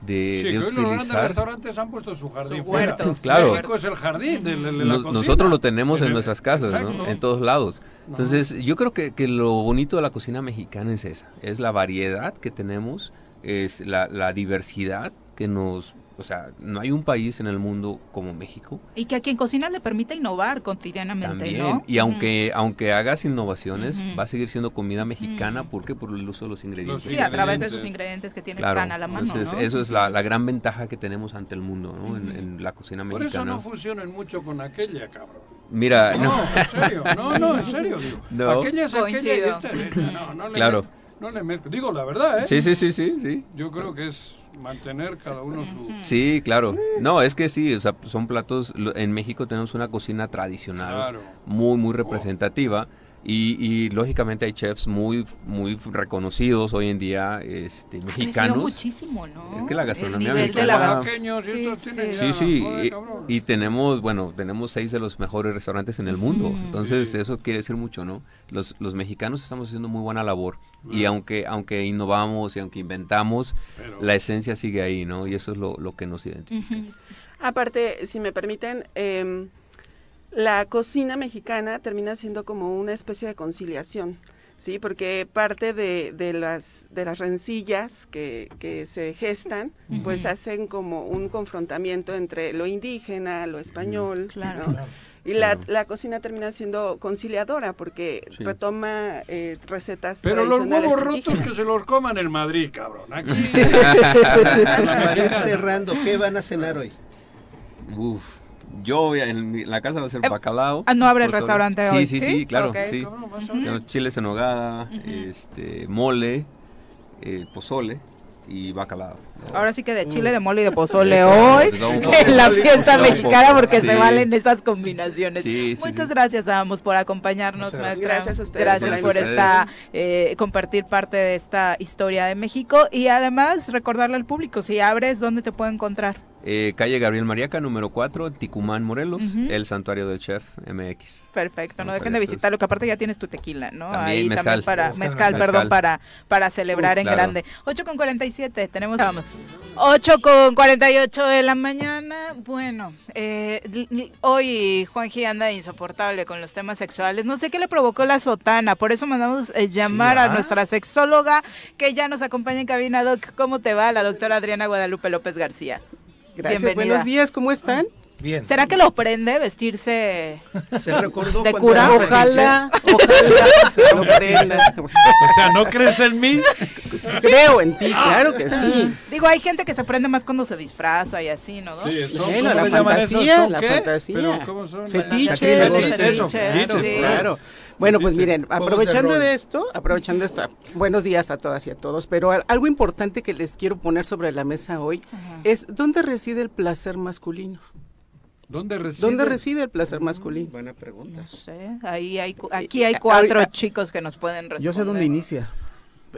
de, Sí, de que hoy los grandes utilizar. restaurantes han puesto su jardín Su fuera. Claro. México es el jardín de, la- de la Nos- cocina. nosotros lo tenemos en el- nuestras casas, ¿no? En todos lados. Entonces, yo creo que, que lo bonito de la cocina mexicana es esa, es la variedad que tenemos, es la, la diversidad que nos, o sea, no hay un país en el mundo como México. Y que a quien cocina le permite innovar cotidianamente, También, ¿no? y aunque aunque hagas innovaciones, va a seguir siendo comida mexicana, ¿por qué? Por el uso de los ingredientes. Sí, a través de esos ingredientes que tienes Claro, tan a la mano, entonces ¿no? eso es la, la gran ventaja que tenemos ante el mundo, ¿no? En, en la cocina Por mexicana. eso no fusionen mucho con aquella, cabrón. Mira, No, en serio, no, no, en serio, digo. No. Aquella es aquella y esta es esta. No, no le Claro. No le mezclo. Digo la verdad, ¿eh? Sí, sí, sí, sí, sí. Yo creo que es mantener cada uno su... Sí, claro. No, es que sí, o sea, son platos, lo- en México tenemos una cocina tradicional, Claro. muy, muy representativa. Y, y, lógicamente hay chefs muy muy reconocidos hoy en día este, mexicanos muchísimo, ¿no? Es que la gastronomía mexicana- Sí, sí. ya, Sí, sí, joder, y, tenemos, bueno, tenemos seis de los mejores restaurantes en el mundo, Mm. entonces Sí. eso quiere decir mucho, ¿no? Los, los mexicanos estamos haciendo muy buena labor y aunque aunque innovamos y aunque inventamos, Pero- la esencia sigue ahí, ¿no? Y eso es lo, lo que nos identifica. Aparte, si me permiten, em, la cocina mexicana termina siendo como una especie de conciliación, ¿sí? Porque parte de, de las, de las rencillas que, que se gestan, pues hacen como un confrontamiento entre lo indígena, lo español, Claro. ¿no? Y la, la cocina termina siendo conciliadora porque Sí. retoma eh, recetas Pero los huevos rotos que se los coman en Madrid, cabrón. Aquí. Para ir cerrando, ¿qué van a cenar hoy? Uf, yo voy a- en mi- la casa va a ser bacalao. ah, no abre el restaurante sí, hoy, Sí, ¿sí? sí, claro, Ok. sí. ¿Cómo vas a Tenemos chiles en nogada, este, mole, eh, pozole y bacalao. Ahora sí que de chile, de mole y de pozole Sí, hoy en la fiesta mexicana porque se valen esas combinaciones. Sí, sí, Muchas sí. gracias a ambos por acompañarnos, gracias. Gracias a ustedes Gracias por esta eh, compartir parte de esta historia de México y además recordarle al público si abres dónde te puede encontrar. Eh, calle Gabriel Mariaca, número 4, Ticumán, Morelos, el santuario del chef MX. Perfecto, no dejen de visitarlo, que aparte ya tienes tu tequila, ¿no? También Ahí mezcal. también para Mezcal, mezcal, mezcal. perdón, para para celebrar Uh, en claro. grande. 8 con 47, tenemos vamos. 8 con 48 de la mañana. Bueno, eh, hoy Juanji anda insoportable con los temas sexuales. No sé qué le provocó la sotana, por eso mandamos eh, llamar a ¿ah? nuestra sexóloga que ya nos acompaña en cabina, Doc. ¿Cómo te va? La doctora Adriana Guadalupe López García. Gracias, Bienvenida. buenos días, ¿cómo están? Bien. ¿Será que lo prende vestirse Se recordó de cura? Ojalá, ojalá se lo prenda. O sea, ¿no crees en mí? Creo en ti, claro que sí. Digo, hay gente que se prende más cuando se disfraza y así, ¿no? Sí, ¿no? Bueno, ¿Cómo la fantasía, ¿Son la fantasía. ¿Pero cómo son? Fetiches, Fetiches, fetiches, eso, claro, fetiches, claro. Bueno, pues miren, aprovechando de esto, aprovechando esto, buenos días a todas y a todos, pero al- algo importante que les quiero poner sobre la mesa hoy es ¿dónde reside el placer masculino? ¿Dónde reside? ¿Dónde reside el placer masculino? Buena pregunta. No sé, ahí hay, cu- aquí hay cuatro chicos que nos pueden responder. Yo sé dónde inicia.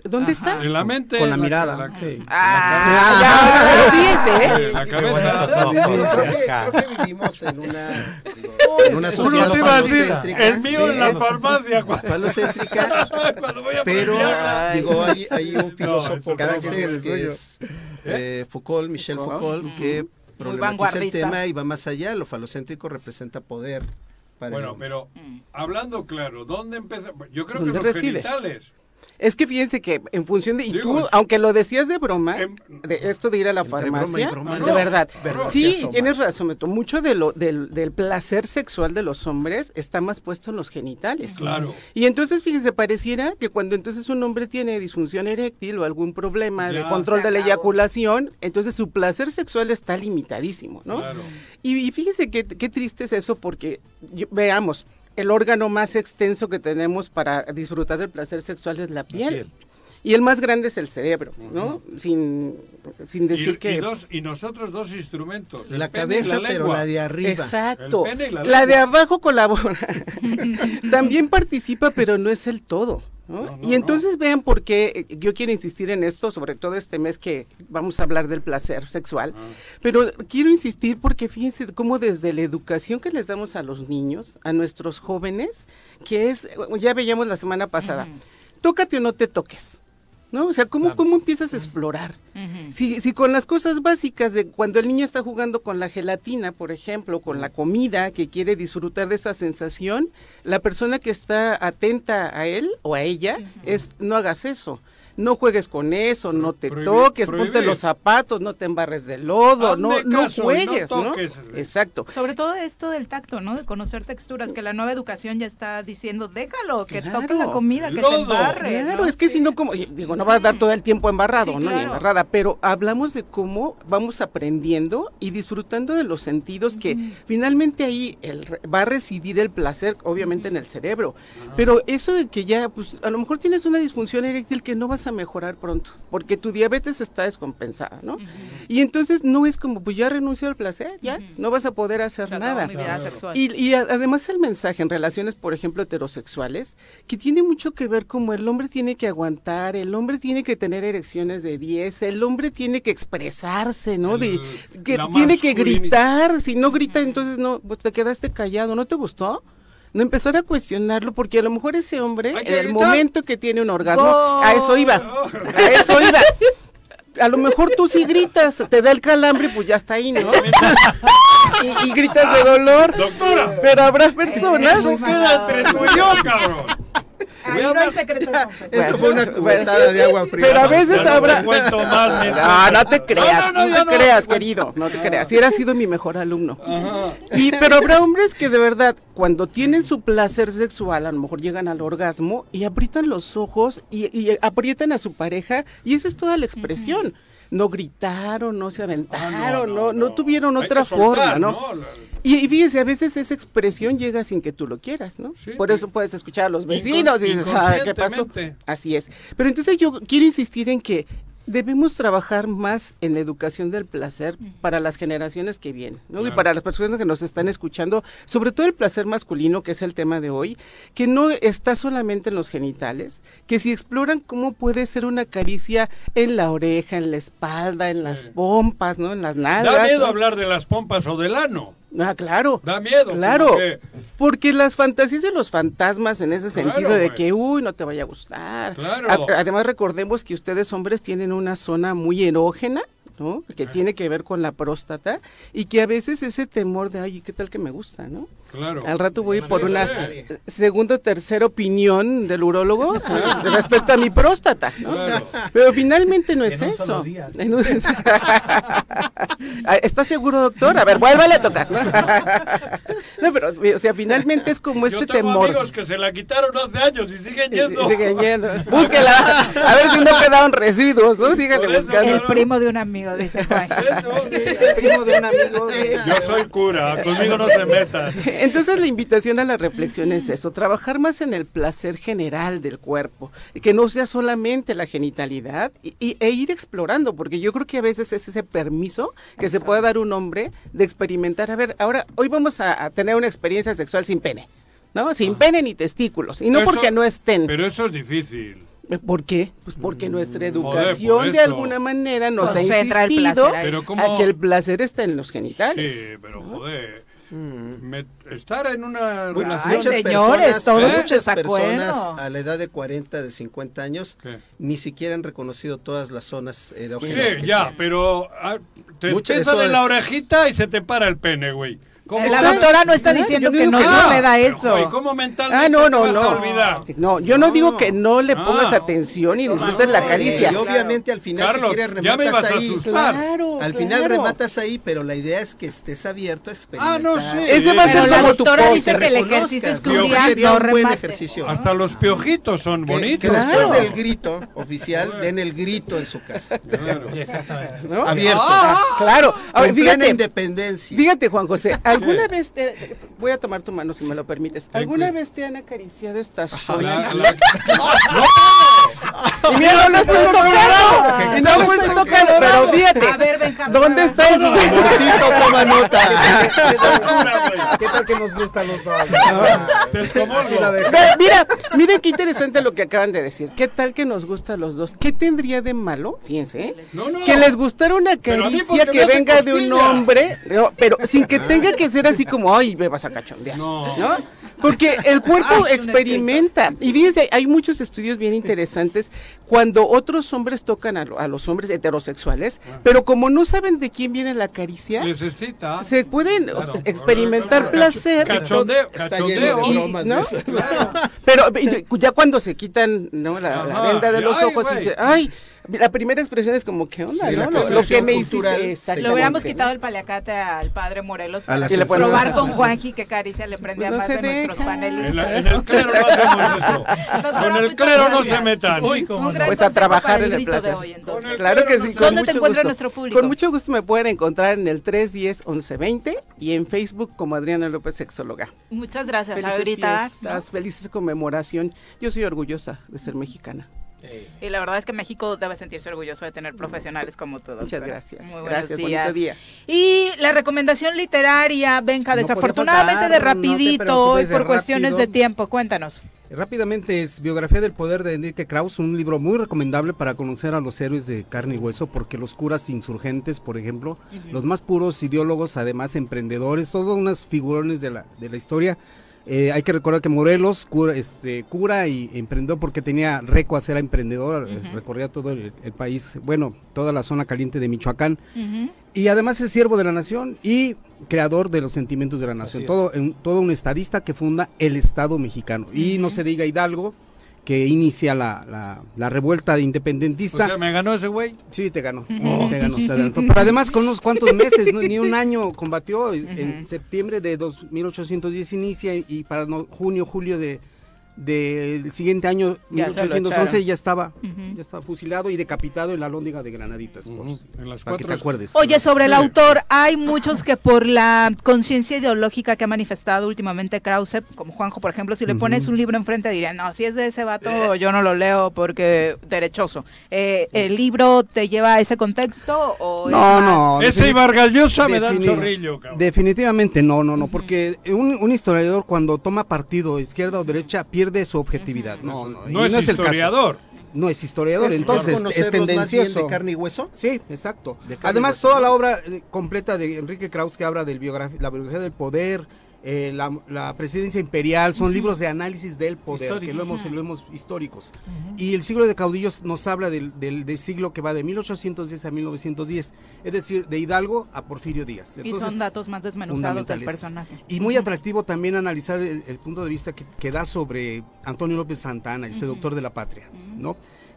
¿Dónde Ajá. está? En la mente. Con la la- mirada. la-. Ah, ya, ¿eh? La cabeza. Creo que, vivimos en una, digo, en una sociedad te iba a decir, falocéntrica. El mío en la farmacia. cuando- Falocéntrica, Cuando voy a pero digo, hay, hay un filósofo francés que es eh, Foucault, Michel Foucault, que problematiza el tema y va más allá. Lo falocéntrico representa poder para Bueno, pero hablando claro, ¿dónde empieza? Yo creo que ¿Dónde los reside? genitales. Es que fíjense que en función de, y Digo, tú, es- aunque lo decías de broma, Em- de esto de ir a la Entre broma farmacia, broma, de no. verdad, sí, tienes razón, Beto, mucho de lo, del, del placer sexual de los hombres está más puesto en los genitales. Claro. Y entonces, fíjense, pareciera que cuando entonces un hombre tiene disfunción eréctil o algún problema de control de la eyaculación, entonces su placer sexual está limitadísimo, ¿no? Claro. Y, y fíjense qué, qué triste es eso porque, yo- veamos, el órgano más extenso que tenemos para disfrutar del placer sexual es la piel. piel. Y el más grande es el cerebro, ¿no? Sin, sin decir Y, que... y dos, y nosotros dos instrumentos. La cabeza, pero la de arriba. Exacto. La La, de abajo colabora. También participa, pero no es el todo. ¿No? No, no, y entonces vean por qué eh, yo quiero insistir en esto, sobre todo este mes que vamos a hablar del placer sexual. Ah. Pero quiero insistir porque fíjense cómo desde la educación que les damos a los niños, a nuestros jóvenes, que es, ya veíamos la semana pasada, tócate o no te toques. ¿No? O sea, ¿cómo, Claro. ¿cómo empiezas a explorar? Si, si con las cosas básicas de cuando el niño está jugando con la gelatina, por ejemplo, con la comida, que quiere disfrutar de esa sensación, la persona que está atenta a él o a ella es no hagas eso. No juegues con eso, no te prohibir- toques, ponte los zapatos, no te embarres de lodo, Hazme no, no caso y no juegues, ¿no? toques. Exacto. Sobre todo esto del tacto, ¿no? De conocer texturas, que la nueva educación ya está diciendo, déjalo, que Claro. toque la comida, que se embarre. Claro, ¿no? es que si no, como, digo, no va a dar todo el tiempo embarrado, Sí, ¿no? Ni claro. embarrada, pero hablamos de cómo vamos aprendiendo y disfrutando de los sentidos que finalmente ahí el va a residir el placer, obviamente en el cerebro. Pero eso de que ya, pues a lo mejor tienes una disfunción eréctil que no vas a mejorar pronto, porque tu diabetes está descompensada, ¿no? Y entonces no es como, pues ya renuncio al placer, ya, no vas a poder hacer nada. mi vida sexual. Y, además el mensaje en relaciones, por ejemplo, heterosexuales, que tiene mucho que ver como el hombre tiene que aguantar, el hombre tiene que tener erecciones de 10, el hombre tiene que expresarse, ¿no? De, que tiene que gritar, si no grita entonces no, pues te quedaste callado, ¿no te gustó? No empezar a cuestionarlo porque a lo mejor ese hombre, en el momento que tiene un orgasmo, Gol. a eso iba, a eso iba. A lo mejor tú sí gritas, te da el calambre, pues ya está ahí, ¿no? y, y gritas de dolor. Doctora. Pero habrá personas. Eso queda entre tú y yo, cabrón. Ahí no hay secretos. Eso fue una cubetada de agua fría. Pero a veces no habrá. No, no te creas, No, no, no, te no. creas, querido, no te creas. Si eras sido mi mejor alumno. Y pero habrá hombres que de verdad cuando tienen su placer sexual a lo mejor llegan al orgasmo y aprietan los ojos y, y aprietan a su pareja y esa es toda la expresión. No gritaron, no se aventaron, no, no, tuvieron Hay otra soltar, forma, ¿no? Y, y fíjense, a veces esa expresión llega sin que tú lo quieras, ¿no? Por eso puedes escuchar a los vecinos y dices, "Ah, ¿qué pasó? Así es. Pero entonces yo quiero insistir en que debemos trabajar más en la educación del placer para las generaciones que vienen, ¿no? Y para las personas que nos están escuchando, sobre todo el placer masculino, que es el tema de hoy, que no está solamente en los genitales, que si exploran cómo puede ser una caricia en la oreja, en la espalda, en las pompas, ¿no? En las nalgas. Da miedo ¿no? hablar de las pompas o del ano. Ah, claro. Da miedo. Claro, porque- porque las fantasías de los fantasmas en ese Claro, sentido de que, uy, no te vaya a gustar. Claro. A- además recordemos que ustedes hombres tienen una zona muy erógena, ¿no? Que tiene que ver con la próstata y que a veces ese temor de, ay, ¿qué tal que me gusta, no? Claro. Al rato voy por una segunda o tercera opinión del urólogo ¿no? respecto a mi próstata, ¿no? Claro. Pero finalmente no es En un eso. solo día. En un- Ah, ¿Está seguro, doctor? A ver, vuélvale a tocar. ¿no? No, pero, o sea, finalmente es como Yo este tengo temor. amigos que se la quitaron hace años y siguen yendo. y siguen yendo. Búsquela. A ver si no quedaron residuos, ¿no? Síganle buscando. El primo de un amigo, dice Juan. primo de un amigo de... Yo soy cura, conmigo no se metan. Entonces la invitación a la reflexión es eso, trabajar más en el placer general del cuerpo, que no sea solamente la genitalidad y, y- e ir explorando, porque yo creo que a veces es ese permiso que se puede dar un hombre de experimentar, a ver, ahora hoy vamos a, a tener una experiencia sexual sin pene, ¿no? Sin pene ni testículos, y no Eso- porque no estén. Pero eso es difícil. ¿Por qué? Pues porque nuestra por educación de alguna manera nos ha Concentra insistido a que el placer está en los genitales. Sí, pero joder. Me- estar en una Muchas, relación- muchas señores, personas, todos muchas de personas a la edad de 40, de 50 años, ¿Qué? ni siquiera han reconocido todas las zonas Sí, erógenas. que ya, tienen. pero ah, te Mucho de empiezan eso en la orejita y se te para el pene, güey. ¿Cómo? La doctora no está diciendo que no le da pero, eso. ¿Cómo mentalmente Ah, no, te no, a no. olvidar? No, yo no, digo que no le pongas Ah. atención y disfrutes la caricia. Y obviamente al final Carlos, si quieres rematas ahí. Claro, Al final claro. rematas ahí, pero la idea es que estés abierto a experimentar. Ah, no, sí. Ese va a ser la como tu doctora dice que el ejercicio es ¿no? crucial, sería no un buen remate. ejercicio. Hasta los piojitos son Que, bonitos. que después Claro. del grito oficial den el grito en su casa. Exactamente. ¿no? Abierto. Ah, claro. Ahora, fíjate, independencia. fíjate, Juan José, ¿alguna vez te, voy a tomar tu mano si me lo permites? ¿Alguna vez te han acariciado esta zona? Y mira, no lo estoy tocando. Y no lo estoy tocando, pero fíjate. A ver, Benjamín. ¿Dónde está eso? Amorcito, toma nota. ¿Qué tal que nos gustan los dos? Ve, Mira, miren qué interesante lo que acaban de decir. ¿Qué tal que nos gusta a los dos? ¿Qué tendría de malo? Fíjense, ¿eh? No, no. Que les gustara una caricia que venga de un hombre, no, pero sin que tenga que ser así como, ay, me vas a cachondear. No. ¿no? Porque el cuerpo Ay, experimenta. Y fíjense, hay muchos estudios bien interesantes cuando otros hombres tocan a, lo- a los hombres heterosexuales, pero como no saben de quién viene la caricia, Les excita. se pueden Claro. experimentar placer. Cachondeo, Está lleno de cachondeo. bromas ¿no? esas. Pero y- ya cuando se quitan ¿no? la, venda de y los ay, ojos y dice, ay, la primera expresión es como, ¿qué onda? Sí, no? Lo, lo que me hiciste. Le hubiéramos quitado el paliacate al padre Morelos A para puedes- probar con Juanji que caricia le prendía Pues no más se de nuestros panelistas. En, la- en el clero no hacemos eso. Con el clero no se metan. Uy, cómo no. Pues a trabajar en el grito de placer. hoy, entonces. Con el Claro que sí. no con ¿Dónde te mucho encuentra gusto. nuestro público? Con mucho gusto me pueden encontrar en el 310-1120 y en Facebook como Adriana López Sexóloga. Muchas gracias, Felices ahorita. fiestas, felices conmemoración. Yo soy orgullosa de ser mexicana. Y la verdad es que México debe sentirse orgulloso de tener profesionales como tú. Muchas gracias. Muy buenos Gracias, bonito días. día. Y la recomendación literaria, Benja, No desafortunadamente de no rapidito preocupes, y de por cuestiones de tiempo. Cuéntanos. Rápidamente es Biografía del Poder de Enrique Krauss, un libro muy recomendable para conocer a los héroes de carne y hueso, porque los curas insurgentes, por ejemplo, los más puros ideólogos, además emprendedores, todos unas figurones de la, de la historia. Eh, hay que recordar que Morelos cura, este, cura y emprendedor porque tenía recuas, era emprendedor, eh, recorría todo el, el país, bueno, toda la zona caliente de Michoacán. Y además es siervo de la nación y creador de los sentimientos de la nación. Todo, todo un estadista que funda el Estado mexicano. Y no se diga Hidalgo, que inicia la, la, la revuelta independentista. O sea, ¿me ganó ese güey? Sí, te ganó. Te ganó, te adelantó. Pero además con unos cuantos meses, no- ni un año combatió. En septiembre de 2810 inicia y para no- junio, julio de del siguiente año, Ya se lo 1811, echaron. ya estaba, ya estaba fusilado y decapitado en la lóndiga de Granaditas. por- En las para que te acuerdes. Oye, sobre el autor, hay muchos que por la conciencia ideológica que ha manifestado últimamente Krause, como Juanjo, por ejemplo, si le pones un libro enfrente dirían, no, si es de ese vato, yo no lo leo porque derechoso. Eh, ¿El libro te lleva a ese contexto o es No, más- no. Ese y Vargas Llosa me da un defini- chorrillo, cabrón. Definitivamente no, no, no, porque un, un historiador cuando toma partido, izquierda o derecha, pierde su objetividad. No, no, No es el caso. historiador. No es historiador, Es entonces es tendencioso. de carne y hueso. Sí, exacto. De Además, hueso, toda ¿no? la obra eh, completa de Enrique Krauss que habla de la biografía del poder, eh, la, la presidencia imperial, son libros de análisis del poder, Histórico. que lo hemos, lo hemos históricos. Y el siglo de caudillos nos habla del, del, del siglo que va de 1810 a 1910, es decir, de Hidalgo a Porfirio Díaz. y son datos más desmenuzados del personaje. Y muy atractivo también analizar el, el punto de vista que, que da sobre Antonio López Santana, el seductor de la patria, ¿no?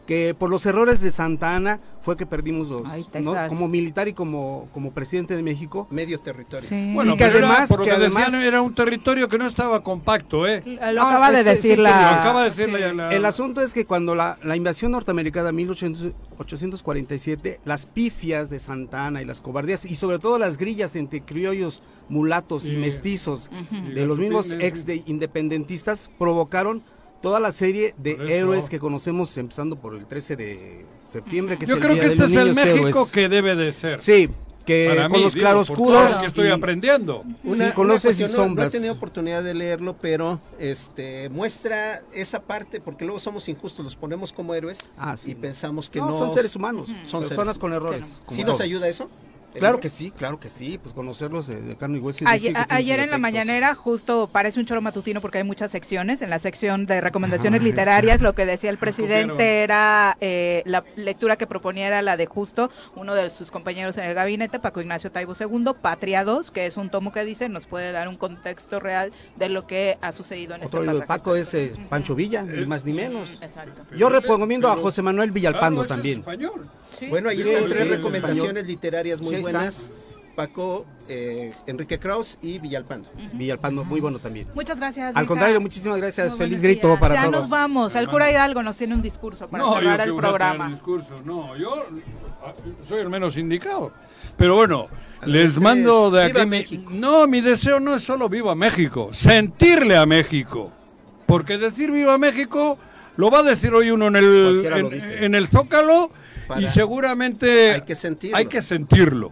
Que por los errores de Santana fue que perdimos los, Ay, ¿no? Como militar y como, como presidente de México. Medio territorio. Sí. Bueno, y que pero era- además, por lo que que además decían, era un territorio que no estaba compacto, ¿eh? Lo Ah, acaba de decir sí, la... Lo acaba de decir la- la- El asunto es que cuando la, la invasión norteamericana en 1847, las pifias de Santana y las cobardías, y sobre todo las grillas entre criollos, mulatos y Y- mestizos de los mismos ex de independentistas, provocaron toda la serie de héroes que conocemos, empezando por el 13 de septiembre, que Yo es el creo Día que de este los es el Niños México Héroes. que debe de ser. Sí, que Para con mí, los digo, claroscuros que estoy y- aprendiendo. Una, con una luces y cuestión, no- No, he sombras. tenido oportunidad de leerlo, pero este muestra esa parte, porque luego somos injustos, los ponemos como héroes Ah, sí. y pensamos que No, no. son seres humanos, son personas seres. con errores. ¿Sí nos ayuda eso? ¿El Claro libro? que sí, claro que sí, pues conocerlos de, de carne y hueso. y Ayer, ayer en la mañanera justo parece un choro matutino porque hay muchas secciones. En la sección de recomendaciones Ah, literarias lo que decía el presidente era eh, la lectura que proponía era la de justo uno de sus compañeros en el gabinete, Paco Ignacio Taibo II, Patria 2, que es un tomo que dice nos puede dar un contexto real de lo que ha sucedido en Otro este libro de Paco es eh, Pancho Villa, ni más ni menos. Exacto. Yo recomiendo a José Manuel Villalpando Claro, ese es también. español. Sí. Bueno, ahí Sí, están sí, tres sí, recomendaciones español. literarias muy buenas. Paco, eh, Enrique Kraus y Villalpando. Villalpando, muy bueno también. Muchas gracias. Al contrario, muchísimas gracias. Muy Feliz grito días. para ya todos. nos vamos. El cura Hidalgo nos tiene un discurso para no, cerrar el programa. discurso. No, yo ah, soy el menos indicado. Pero bueno, les mando de ¡viva aquí. mi- México! No, mi deseo no es solo viva México, sentirle a México. Porque decir viva México lo va a decir hoy uno en el, en, en el Zócalo y seguramente Hay que sentirlo. hay que sentirlo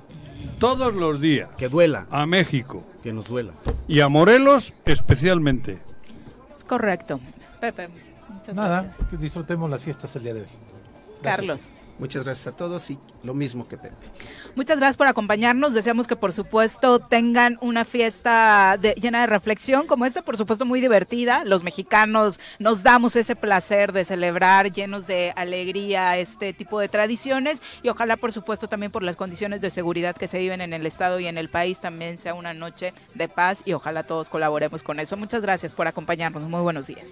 todos los días. Que duela, A México que nos duela. y a Morelos especialmente. Es correcto. Pepe. Nada, gracias. que disfrutemos las fiestas el día de hoy. Carlos. Muchas gracias a todos y lo mismo que Pepe. Muchas gracias por acompañarnos. Deseamos que por supuesto tengan una fiesta de- llena de reflexión como esta, por supuesto muy divertida. Los mexicanos nos damos ese placer de celebrar llenos de alegría este tipo de tradiciones y ojalá por supuesto también por las condiciones de seguridad que se viven en el estado y en el país también sea una noche de paz y ojalá todos colaboremos con eso. Muchas gracias por acompañarnos. Muy buenos días.